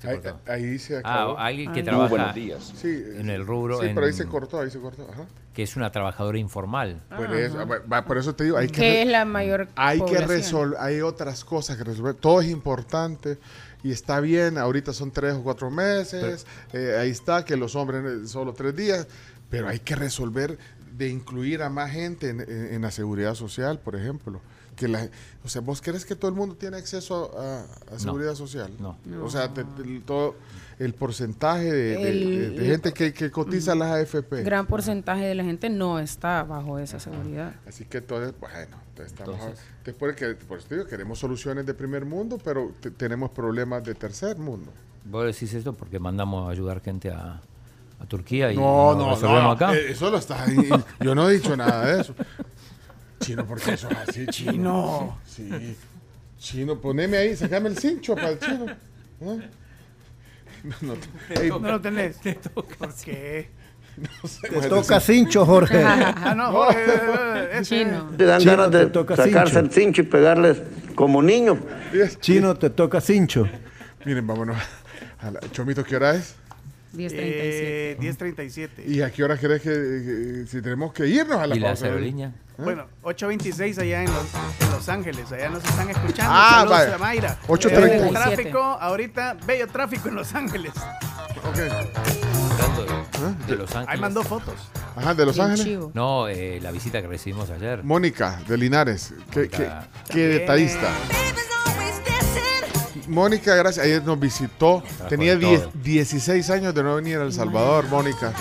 Ahí, ahí se Ah, alguien que trabaja buenos días. Sí, en el rubro. Sí, en- pero ahí se cortó, ahí se cortó. Ajá. Que es una trabajadora informal. Por, eso, va- va- por eso te digo, hay que, es la mayor hay que resolver, hay otras cosas que resolver. Todo es importante y está bien, ahorita son tres o cuatro meses, eh, ahí está, que los hombres solo tres días, pero hay que resolver de incluir a más gente en, en- en la seguridad social, por ejemplo. Que la, o sea, ¿vos crees que todo el mundo tiene acceso a, a seguridad social? No. O sea, de- de- todo el porcentaje de, de- El- de- de gente que, que cotiza a las AFP. Gran porcentaje de la gente no está bajo esa seguridad. Así que entonces, bueno, entonces estamos Entonces- después que por eso te digo, queremos soluciones de primer mundo, pero te- tenemos problemas de tercer mundo. Vos decís esto porque mandamos a ayudar gente a, a Turquía y No, no, no, acá. eh, Eso lo está ahí. Yo no he dicho nada de eso. Chino, porque eso es así, chino. Sí. Chino, poneme ahí, sacame el cincho para el chino. ¿Eh? No, no, te- No lo tenés. ¿Por qué? Te toca cincho, Jorge. *laughs* ah, no, Jorge. eh, ese- Te dan Chino, ganas te de toca sacarse cincho. el cincho y pegarles como niño. Chino, te toca cincho. Miren, vámonos. A la- Chomito, ¿qué hora es? 10.37. Eh, 10.37. ¿Y a qué hora crees que, que- si tenemos que irnos a la ¿Y la pausa? aerolínea? Bueno, 8.26 allá en los, en Los Ángeles. Allá nos están escuchando. Ah, Saludos vaya. a Mayra. 8:30. Eh, tráfico, ahorita, bello tráfico en Los Ángeles. Hablando de, de Los Ángeles. Ahí mandó fotos. Ajá, de Los Bien Ángeles. chivo. No, eh, la visita que recibimos ayer. Mónica de Linares. Qué, qué, Mónica. qué detallista. Mónica, gracias. Ayer nos visitó. Tenía con 10 todo. 16 años de no venir a El Salvador, Mónica.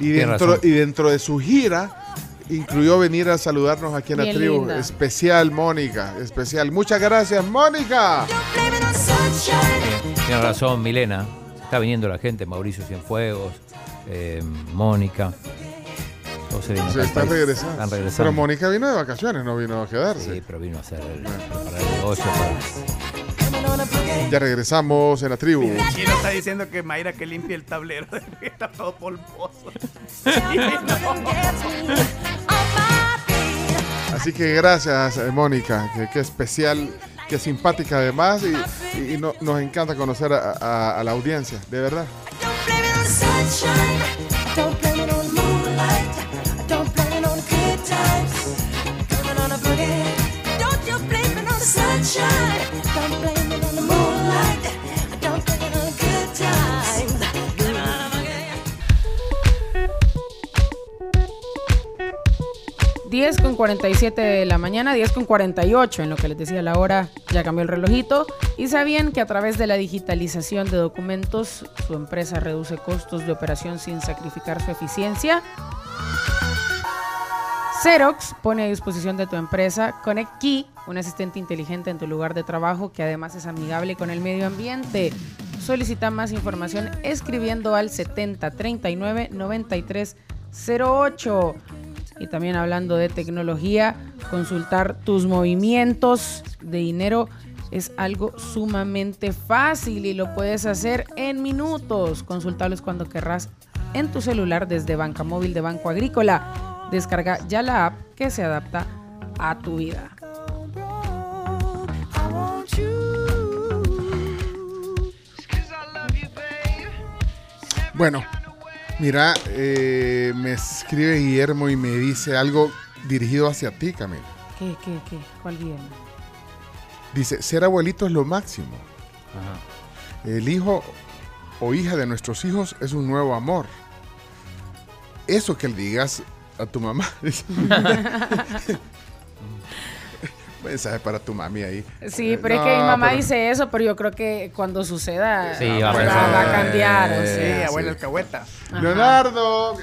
Y dentro, y dentro de su gira incluyó venir a saludarnos aquí en la tribu. linda. Especial, Mónica. Especial. Muchas gracias, Mónica. Tiene razón, Milena. Está viniendo la gente, Mauricio Cienfuegos, eh, Mónica. Se están regresando. Están regresando. Pero Mónica vino de vacaciones, no vino a quedarse. Sí, pero vino a hacer el, preparar el negocio para... Ya regresamos en la tribu. El chino está diciendo que Mayra que limpie el tablero. está todo polvoso. Así que gracias, eh, Mónica, que especial, que simpática además y, y no- nos encanta conocer a, a- a la audiencia, de verdad. Diez con 47 de la mañana, 10 con 48 en lo que les decía la hora, ya cambió el relojito. Y sabían que a través de la digitalización de documentos, su empresa reduce costos de operación sin sacrificar su eficiencia. Xerox pone a disposición de tu empresa Connect Key, un asistente inteligente en tu lugar de trabajo que además es amigable con el medio ambiente. Solicita más información escribiendo al 7039 9308. Y también hablando de tecnología, consultar tus movimientos de dinero es algo sumamente fácil y lo puedes hacer en minutos. Consultalos cuando querrás en tu celular desde Banca Móvil de Banco Agrícola. Descarga ya la app que se adapta a tu vida. Bueno, mira, eh, me escribe Guillermo y me dice algo dirigido hacia ti, Camila. ¿Qué, qué, qué? ¿Cuál bien? Dice, ser abuelito es lo máximo. El hijo o hija de nuestros hijos es un nuevo amor. Eso que le digas a tu mamá. *laughs* *laughs* Mensaje para tu mami ahí. Sí, pero es que mi mamá pero- dice eso, pero yo creo que cuando suceda Sí, va, va a va- cambiar. o Eh, sea. Sí, abuela alcahueta. Leonardo, eh,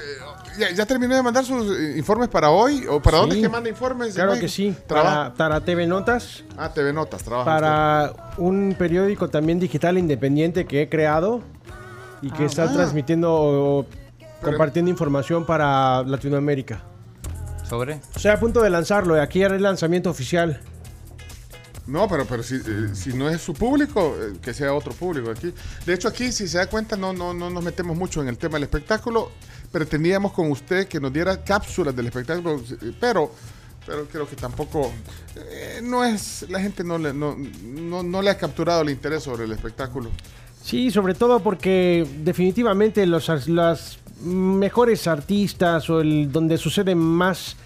¿ya, ya terminó de mandar sus eh, informes para hoy? ¿O para Sí. dónde es que manda informes? Claro que sí. Para, para TV Notas, Ah, TV Notas, trabaja. para un periódico también digital independiente que he creado y que Ah, está transmitiendo o, o compartiendo información para Latinoamérica. ¿Sobre? O sea, a punto de lanzarlo. y Aquí era el lanzamiento oficial. No, pero, pero si, eh, si no es su público, eh, que sea otro público aquí. De hecho, aquí, si se da cuenta, no, no, no nos metemos mucho en el tema del espectáculo. Pretendíamos con usted que nos diera cápsulas del espectáculo, pero, pero creo que tampoco, eh, no es, la gente no le, no, no, no le ha capturado el interés sobre el espectáculo. Sí, sobre todo porque definitivamente los, las mejores artistas o el donde sucede más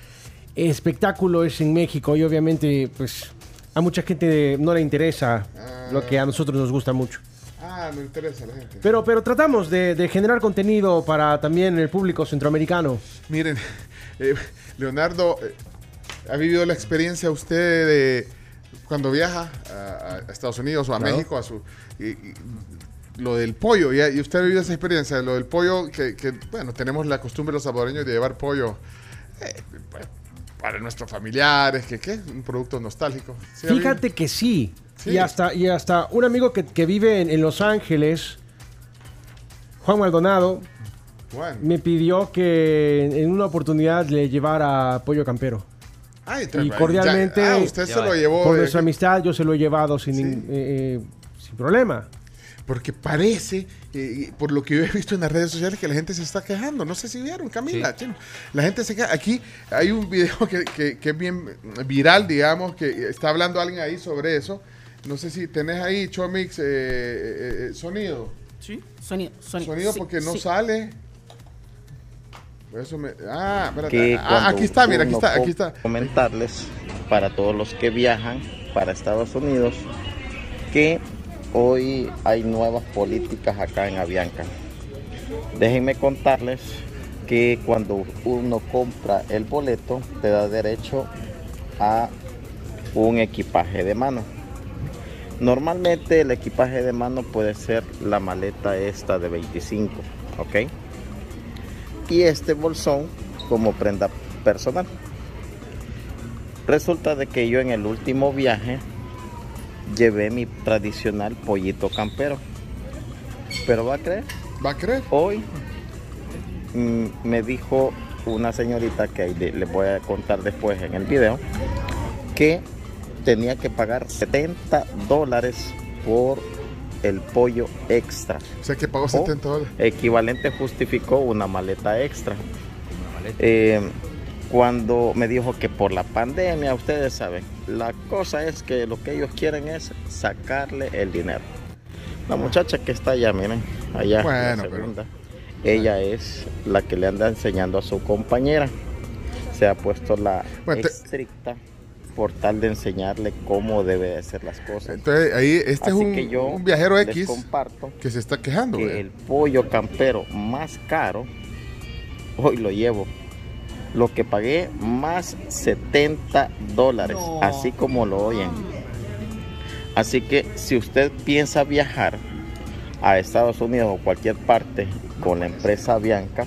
espectáculo es en México y obviamente pues a mucha gente no le interesa lo que a nosotros nos gusta mucho. Ah, me interesa la gente. Pero, pero tratamos de, de generar contenido para también el público centroamericano. Miren, *laughs* eh, Leonardo, eh, ¿Ha vivido la experiencia usted de cuando viaja a, a Estados Unidos o a Claro. México a su y- y lo del pollo? ¿Y, y usted ha vivido esa experiencia? Lo del pollo que, que, bueno, tenemos la costumbre los salvadoreños de llevar pollo eh, pues, para nuestros familiares, que qué, un producto nostálgico. ¿Sí? Fíjate que sí. Sí. Y, hasta, y hasta un amigo que, que vive en, en Los Ángeles, Juan Maldonado, Juan. me pidió que en una oportunidad le llevara pollo campero. Ay, Y tra- cordialmente, ya- ah, usted se lo llevó. por nuestra amistad, yo se lo he llevado sin, nin- eh, eh, sin problema. Porque parece, eh, por lo que yo he visto en las redes sociales, que la gente se está quejando. No sé si vieron, Camila. Sí. Chino. La gente se queja. Aquí hay un video que, que- que es bien viral, digamos, que está hablando alguien ahí sobre eso. No sé si tenés ahí, Chomix, eh, eh, eh, sonido. Sí. Sonido, sonido. Sonido sí, porque no sí. sale. Por Eso me, ah, espérate. Ah, aquí está, mira, aquí está, aquí está. Comentarles para todos los que viajan para Estados Unidos que hoy hay nuevas políticas acá en Avianca. Déjenme contarles que cuando uno compra el boleto te da derecho a un equipaje de mano. Normalmente el equipaje de mano puede ser la maleta esta de 25, ¿ok? Y este bolsón como prenda personal. Resulta de que yo en el último viaje llevé mi tradicional pollito campero. Pero va a creer. ¿Va a creer? Hoy mm, me dijo una señorita que ahí le- les voy a contar después en el video que tenía que pagar 70 dólares por el pollo extra. O sea que pagó 70 dólares. Equivalente justificó una maleta extra. Eh, cuando me dijo que por la pandemia, ustedes saben, la cosa es que lo que ellos quieren es sacarle el dinero. La muchacha que está allá, miren, allá, Bueno, la pero- segunda, ella es la que le anda enseñando a su compañera. Se ha puesto la Bueno, te- estricta por tal de enseñarle cómo debe de hacer las cosas. Entonces, ahí, este es Así un, que yo un viajero X comparto que se está quejando. que güey. el pollo campero más caro, hoy lo llevo. Lo que pagué más 70 dólares, así como lo oyen. Así que si usted piensa viajar a Estados Unidos o cualquier parte con la empresa Bianca,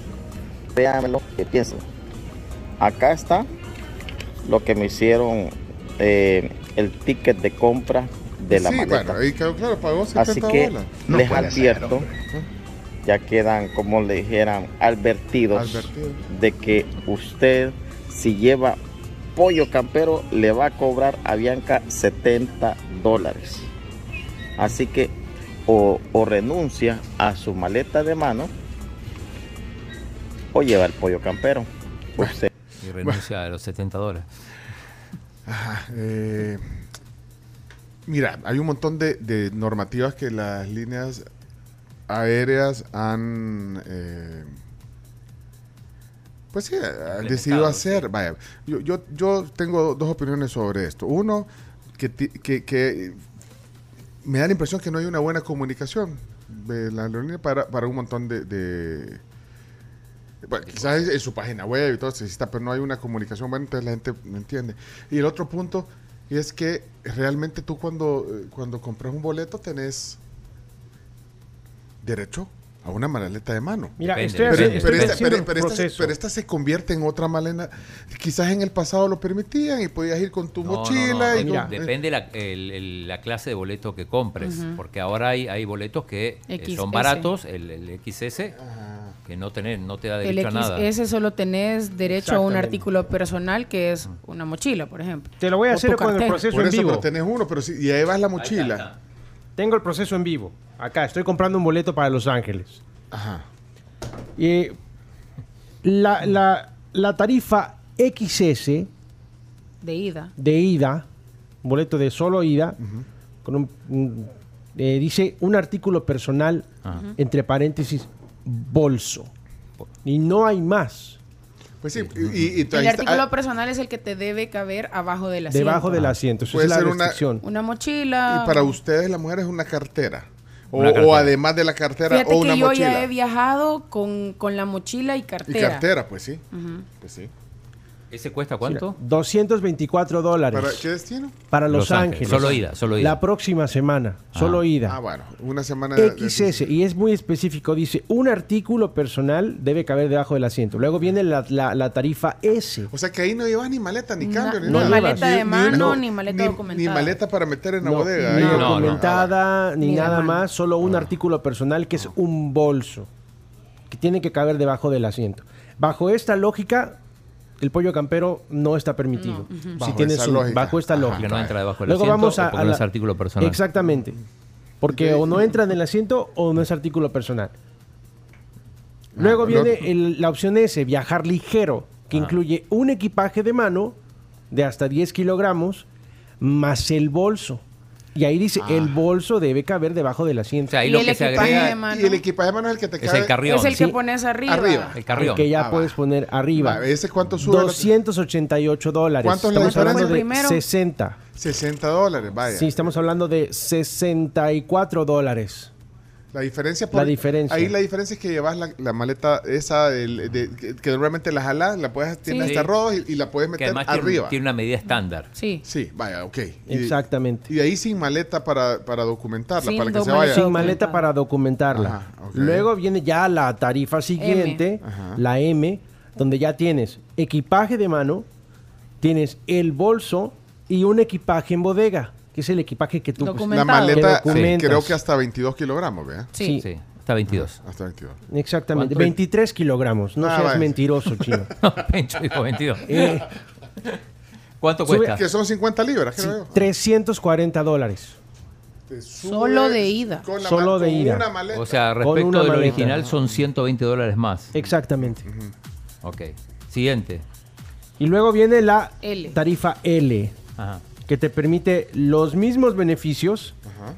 véanlo que piensen. Acá está lo que me hicieron eh, el ticket de compra de la sí, maleta. bueno, ahí quedó claro, pagó 70 Así que dólares. les advierto, ya quedan, como le dijeran, advertidos de que usted, si lleva pollo campero, le va a cobrar a Bianca 70 dólares. Así que o, o renuncia a su maleta de mano o lleva el pollo campero. Usted. Y renuncia a los 70 dólares. Ajá, eh, mira, hay un montón de, de normativas que las líneas aéreas han, eh, pues sí, han decidido hacer. Vaya, yo, yo, yo tengo dos opiniones sobre esto. Uno, que, ti- que, que me da la impresión que no hay una buena comunicación de la aerolínea para, para un montón de... de- bueno, quizás en su página web y todo se necesita, pero no hay una comunicación buena, entonces la gente no entiende. Y el otro punto es que realmente tú cuando, eh, cuando compras un boleto tenés derecho a una maleta de mano. Mira, el pero, esta, proceso. pero esta se convierte en otra maleta. Quizás en el pasado lo permitían y podías ir con tu No, no, mochila. no, y mira, con- depende la, el- el- la clase de boleto que compres, Ujú. porque ahora hay, hay boletos que eh, XS. son baratos, el, el XS, que no, tenés, no te da El derecho a nada. XS solo tenés derecho a un artículo personal que es una mochila, por ejemplo. Te lo voy a O hacer con el proceso Por en eso, vivo. pero tenés uno, pero si y ahí vas la mochila. Tengo el proceso en vivo. Acá, estoy comprando un boleto para Los Ángeles. Ajá. Y la, la- la tarifa XS De ida. de ida, un boleto de solo ida, con un, un- eh, dice un artículo personal, entre paréntesis, bolso. Y no hay más. Pues sí, y, y- y El artículo ah, personal es el que te debe caber abajo del asiento. Debajo del asiento. Esa Puede es la ser una-. Una mochila. Y para ustedes, la mujer es una cartera. O, cartera. además de la cartera, Fíjate o una que yo mochila. ya he viajado con, con la mochila y y cartera. cartera, pues sí. Pues sí. ¿Ese cuesta cuánto? 224 dólares. ¿Para qué destino? Para Los, Los Ángeles. Ángeles. Solo ida, solo ida. La próxima semana, solo ida. Ah, bueno, una semana de- de- XS, y es muy específico, dice, un artículo personal debe caber debajo del asiento. Luego viene la, la- la tarifa S. O sea que ahí no llevas ni maleta, ni cambio, ni ni nada. maleta de mano, no, ni maleta ni- documentada. Ni maleta para meter en la No, bodega. ni ahí. documentada, ni, nada más, solo un artículo personal que es un bolso, que tiene que caber debajo del asiento. Bajo esta lógica, el pollo campero no está permitido. No. Si Bajo tienes esa un- lógica. bajo esta Ajá. lógica. Que no entra debajo del Luego asiento vamos a, o porque a no la- es artículo personal. Exactamente. Porque o no entra en el asiento o no es artículo personal. Luego Ah, viene el- la opción S, viajar ligero, que incluye un equipaje de mano de hasta 10 kilogramos más el bolso. Y ahí dice, Ah. el bolso debe caber debajo del asiento. O sea, ahí lo que se agrega mano. Y el equipaje de mano es el que te Es cabe. el carrión. Es el que Sí. pones arriba. Arriba. El carrión. que ya Ah, puedes poner arriba. Va, ¿ese cuánto sube? 288 dólares. ¿Cuánto es la Estamos hablando de diferencia? 60. 60 dólares, vaya. Sí, estamos hablando de 64 dólares. La diferencia La diferencia. Ahí la diferencia es que llevas la, la maleta esa del- de- que, que normalmente la jalas, la puedes tiene Sí. hasta rodos y, y la puedes Que meter arriba. tiene una medida estándar. Sí. Sí, vaya, ok. Y- Exactamente. Y, ahí sin maleta para, para documentarla, Sin para que se vaya. Sin maleta para documentarla. Ajá. Luego viene ya la tarifa siguiente, la M, donde ya tienes equipaje de mano, tienes el bolso y un equipaje en bodega, que es el equipaje que tú pues, La maleta, que creo que hasta 22 kilogramos, ¿vea? Sí. Sí, hasta 22. Hasta 22. Exactamente, ¿Cuánto? 23 kilogramos. No Ah, seas vaya. mentiroso, *laughs* chino. No, Pencho dijo 22. Eh, ¿Cuánto Sube- cuesta? Que son 50 libras, sí, creo yo. 340 dólares. Solo de ida. con la Solo de con ida. una maleta. O sea, respecto del original son 120 dólares más. Exactamente. Ok. Siguiente. Y luego viene la L. tarifa L, Ajá. Que te permite los mismos beneficios, Ajá.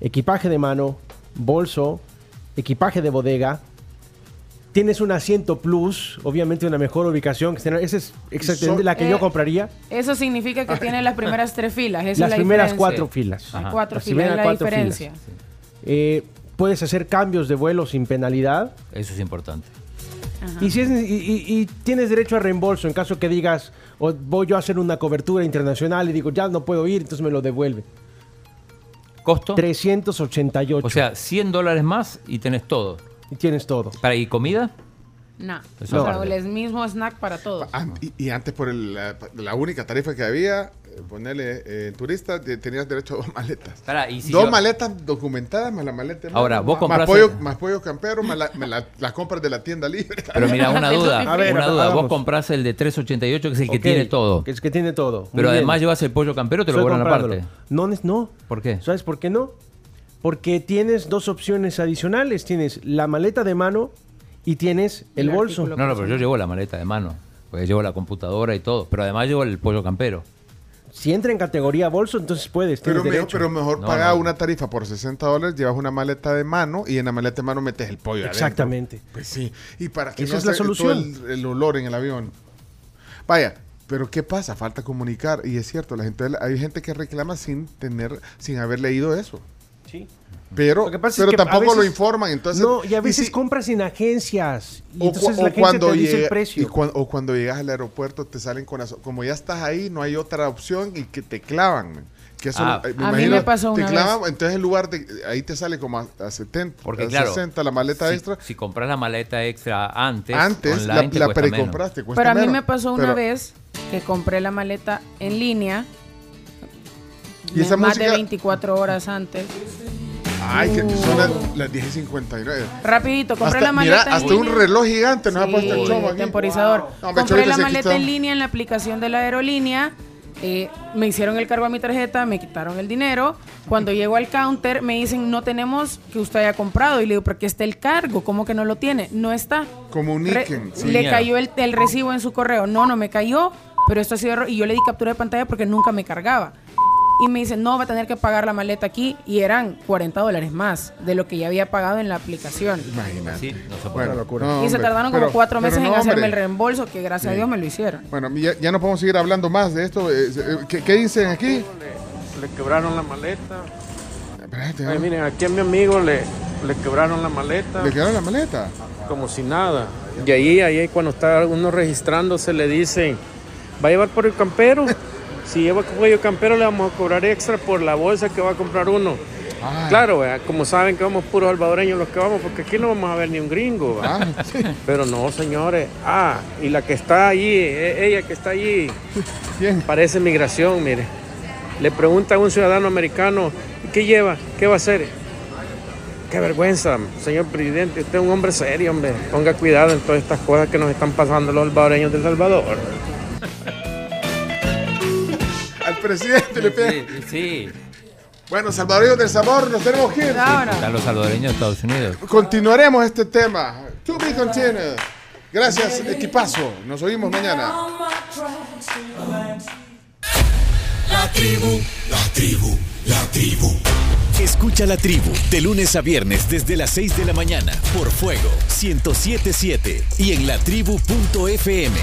equipaje de mano, bolso, equipaje de bodega. Tienes un asiento plus, obviamente una mejor ubicación. Esa es exactamente la que Eh, yo compraría. Eso significa que tiene las primeras tres filas. Esa es Las la primeras diferencia. cuatro filas. Hay Cuatro Las filas, es la cuatro diferencia. Eh, puedes hacer cambios de vuelo sin penalidad. Eso es importante. Y, si es- y- y- y tienes derecho a reembolso en caso que digas, o voy yo a hacer una cobertura internacional y digo, ya no puedo ir, entonces me lo devuelve. ¿Costo? 388. O sea, 100 dólares más y tenés todo. y tienes todo. ¿Para y comida? No. Eso O sea, el mismo snack para todos. Ah, y, y antes por el- la, la única tarifa que había, ponerle eh, turista, te- tenías derecho a dos maletas. Pará, y si dos yo- maletas documentadas más la maleta. de Ahora, mano, vos más- compras más pollo, más pollo campero, más la, más la- las compras de la tienda libre. Pero mira, una *laughs* duda. A ver, una duda. Vos comprás el de 388, que es el que tiene todo. Que es que tiene todo. Muy Pero bien. además llevas el pollo campero, te lo cobran aparte. No, no. ¿Por qué? ¿Sabes por qué no? Porque tienes dos opciones adicionales. Tienes la maleta de mano y tienes el, El bolso. No, no, pero yo llevo la maleta de mano. Porque llevo la computadora y todo. Pero además llevo el pollo campero. Si entra en categoría bolso, entonces puedes. Pero, mejor, pero mejor No, no. una tarifa por 60 dólares, llevas una maleta de mano y en la maleta de mano metes el pollo adentro. Exactamente. Pues sí. Y para que Esa no es la se- todo solución. el, el olor en el avión. Vaya, pero ¿qué pasa? Falta comunicar. Y es cierto, la gente, hay gente que reclama sin tener, sin haber leído eso. Sí. Pero, Lo que pasa es pero que tampoco lo veces- informan. Entonces, no, y a veces si- compras en agencias. Y o, entonces la o agencia cuando te dice llega- el precio. y cuan- o cuando llegas al aeropuerto te salen con eso. Como ya estás ahí, no hay otra opción y que te clavan. Que eso, Ah. eh, A mí me pasó te una clavan, vez. entonces en lugar de ahí te sale como a, a 70, Porque a claro, 60 la maleta si, extra. Si compras la maleta extra antes, Antes online la, te la precompraste, Pero a mí menos. me pasó una Pero- vez que compré la maleta en línea. ¿Y esa más música? de 24 horas antes. Ay, que son las, las 10 y 59. Rapidito, compré Hasta- la maleta mira, en hasta un línea. reloj gigante nos ha Sí, puesto el chomo aquí. temporizador. No, compré la maleta en línea en la aplicación de la aerolínea. eh, me hicieron el cargo a mi tarjeta, me quitaron el dinero. Cuando llego al counter me dicen, no tenemos que usted haya comprado. Y le digo, ¿pero qué está el cargo? ¿Cómo que no lo tiene? No está. Comuniquen. Sí. le cayó el, el recibo en su correo. No, no me cayó, pero esto ha sido error. Y yo le di captura de pantalla porque nunca me cargaba. Y me dicen, no, va a tener que pagar la maleta aquí. Y eran 40 dólares más de lo que ya había pagado en la aplicación. Imagínate. Sí, no se puede. Bueno, locura. no, y se tardaron pero- como cuatro meses no, en hacerme hombre. el reembolso, que gracias a. Dios me lo hicieron. Bueno, ya, ya no podemos seguir hablando más de esto. eh, eh, ¿Qué, qué dicen aquí? Le quebraron la maleta. Espérate, Ay, miren, aquí a mi amigo le, le quebraron la maleta. ¿Le quedaron la maleta? como si nada. Y ahí, ahí cuando está uno registrándose le dicen, ¿va a llevar por el campero? *laughs* Si lleva cuello campero le vamos a cobrar extra por la bolsa que va a comprar uno. Claro, ¿verdad? como saben que vamos puros salvadoreños los que vamos, porque aquí no vamos a ver ni un gringo. ¿verdad? *laughs* Pero no, señores. Ah, y la que está allí, e- ella que está allí, parece migración, mire. Le pregunta a un ciudadano americano, ¿qué lleva? ¿Qué va a hacer? Qué vergüenza, señor presidente. Usted es un hombre serio, hombre. Ponga cuidado en todas estas cosas que nos están pasando los salvadoreños del Salvador. Presidente le pega. Sí, sí. Bueno, salvadoreños del sabor, nos tenemos que ir. Están los salvadoreños de Estados Unidos. Continuaremos este tema. To be continued. Gracias, equipazo. Nos oímos mañana. La tribu, la tribu, la tribu. Escucha la tribu de lunes a viernes desde las 6 de la mañana por Fuego 1077 y en latribu.fm.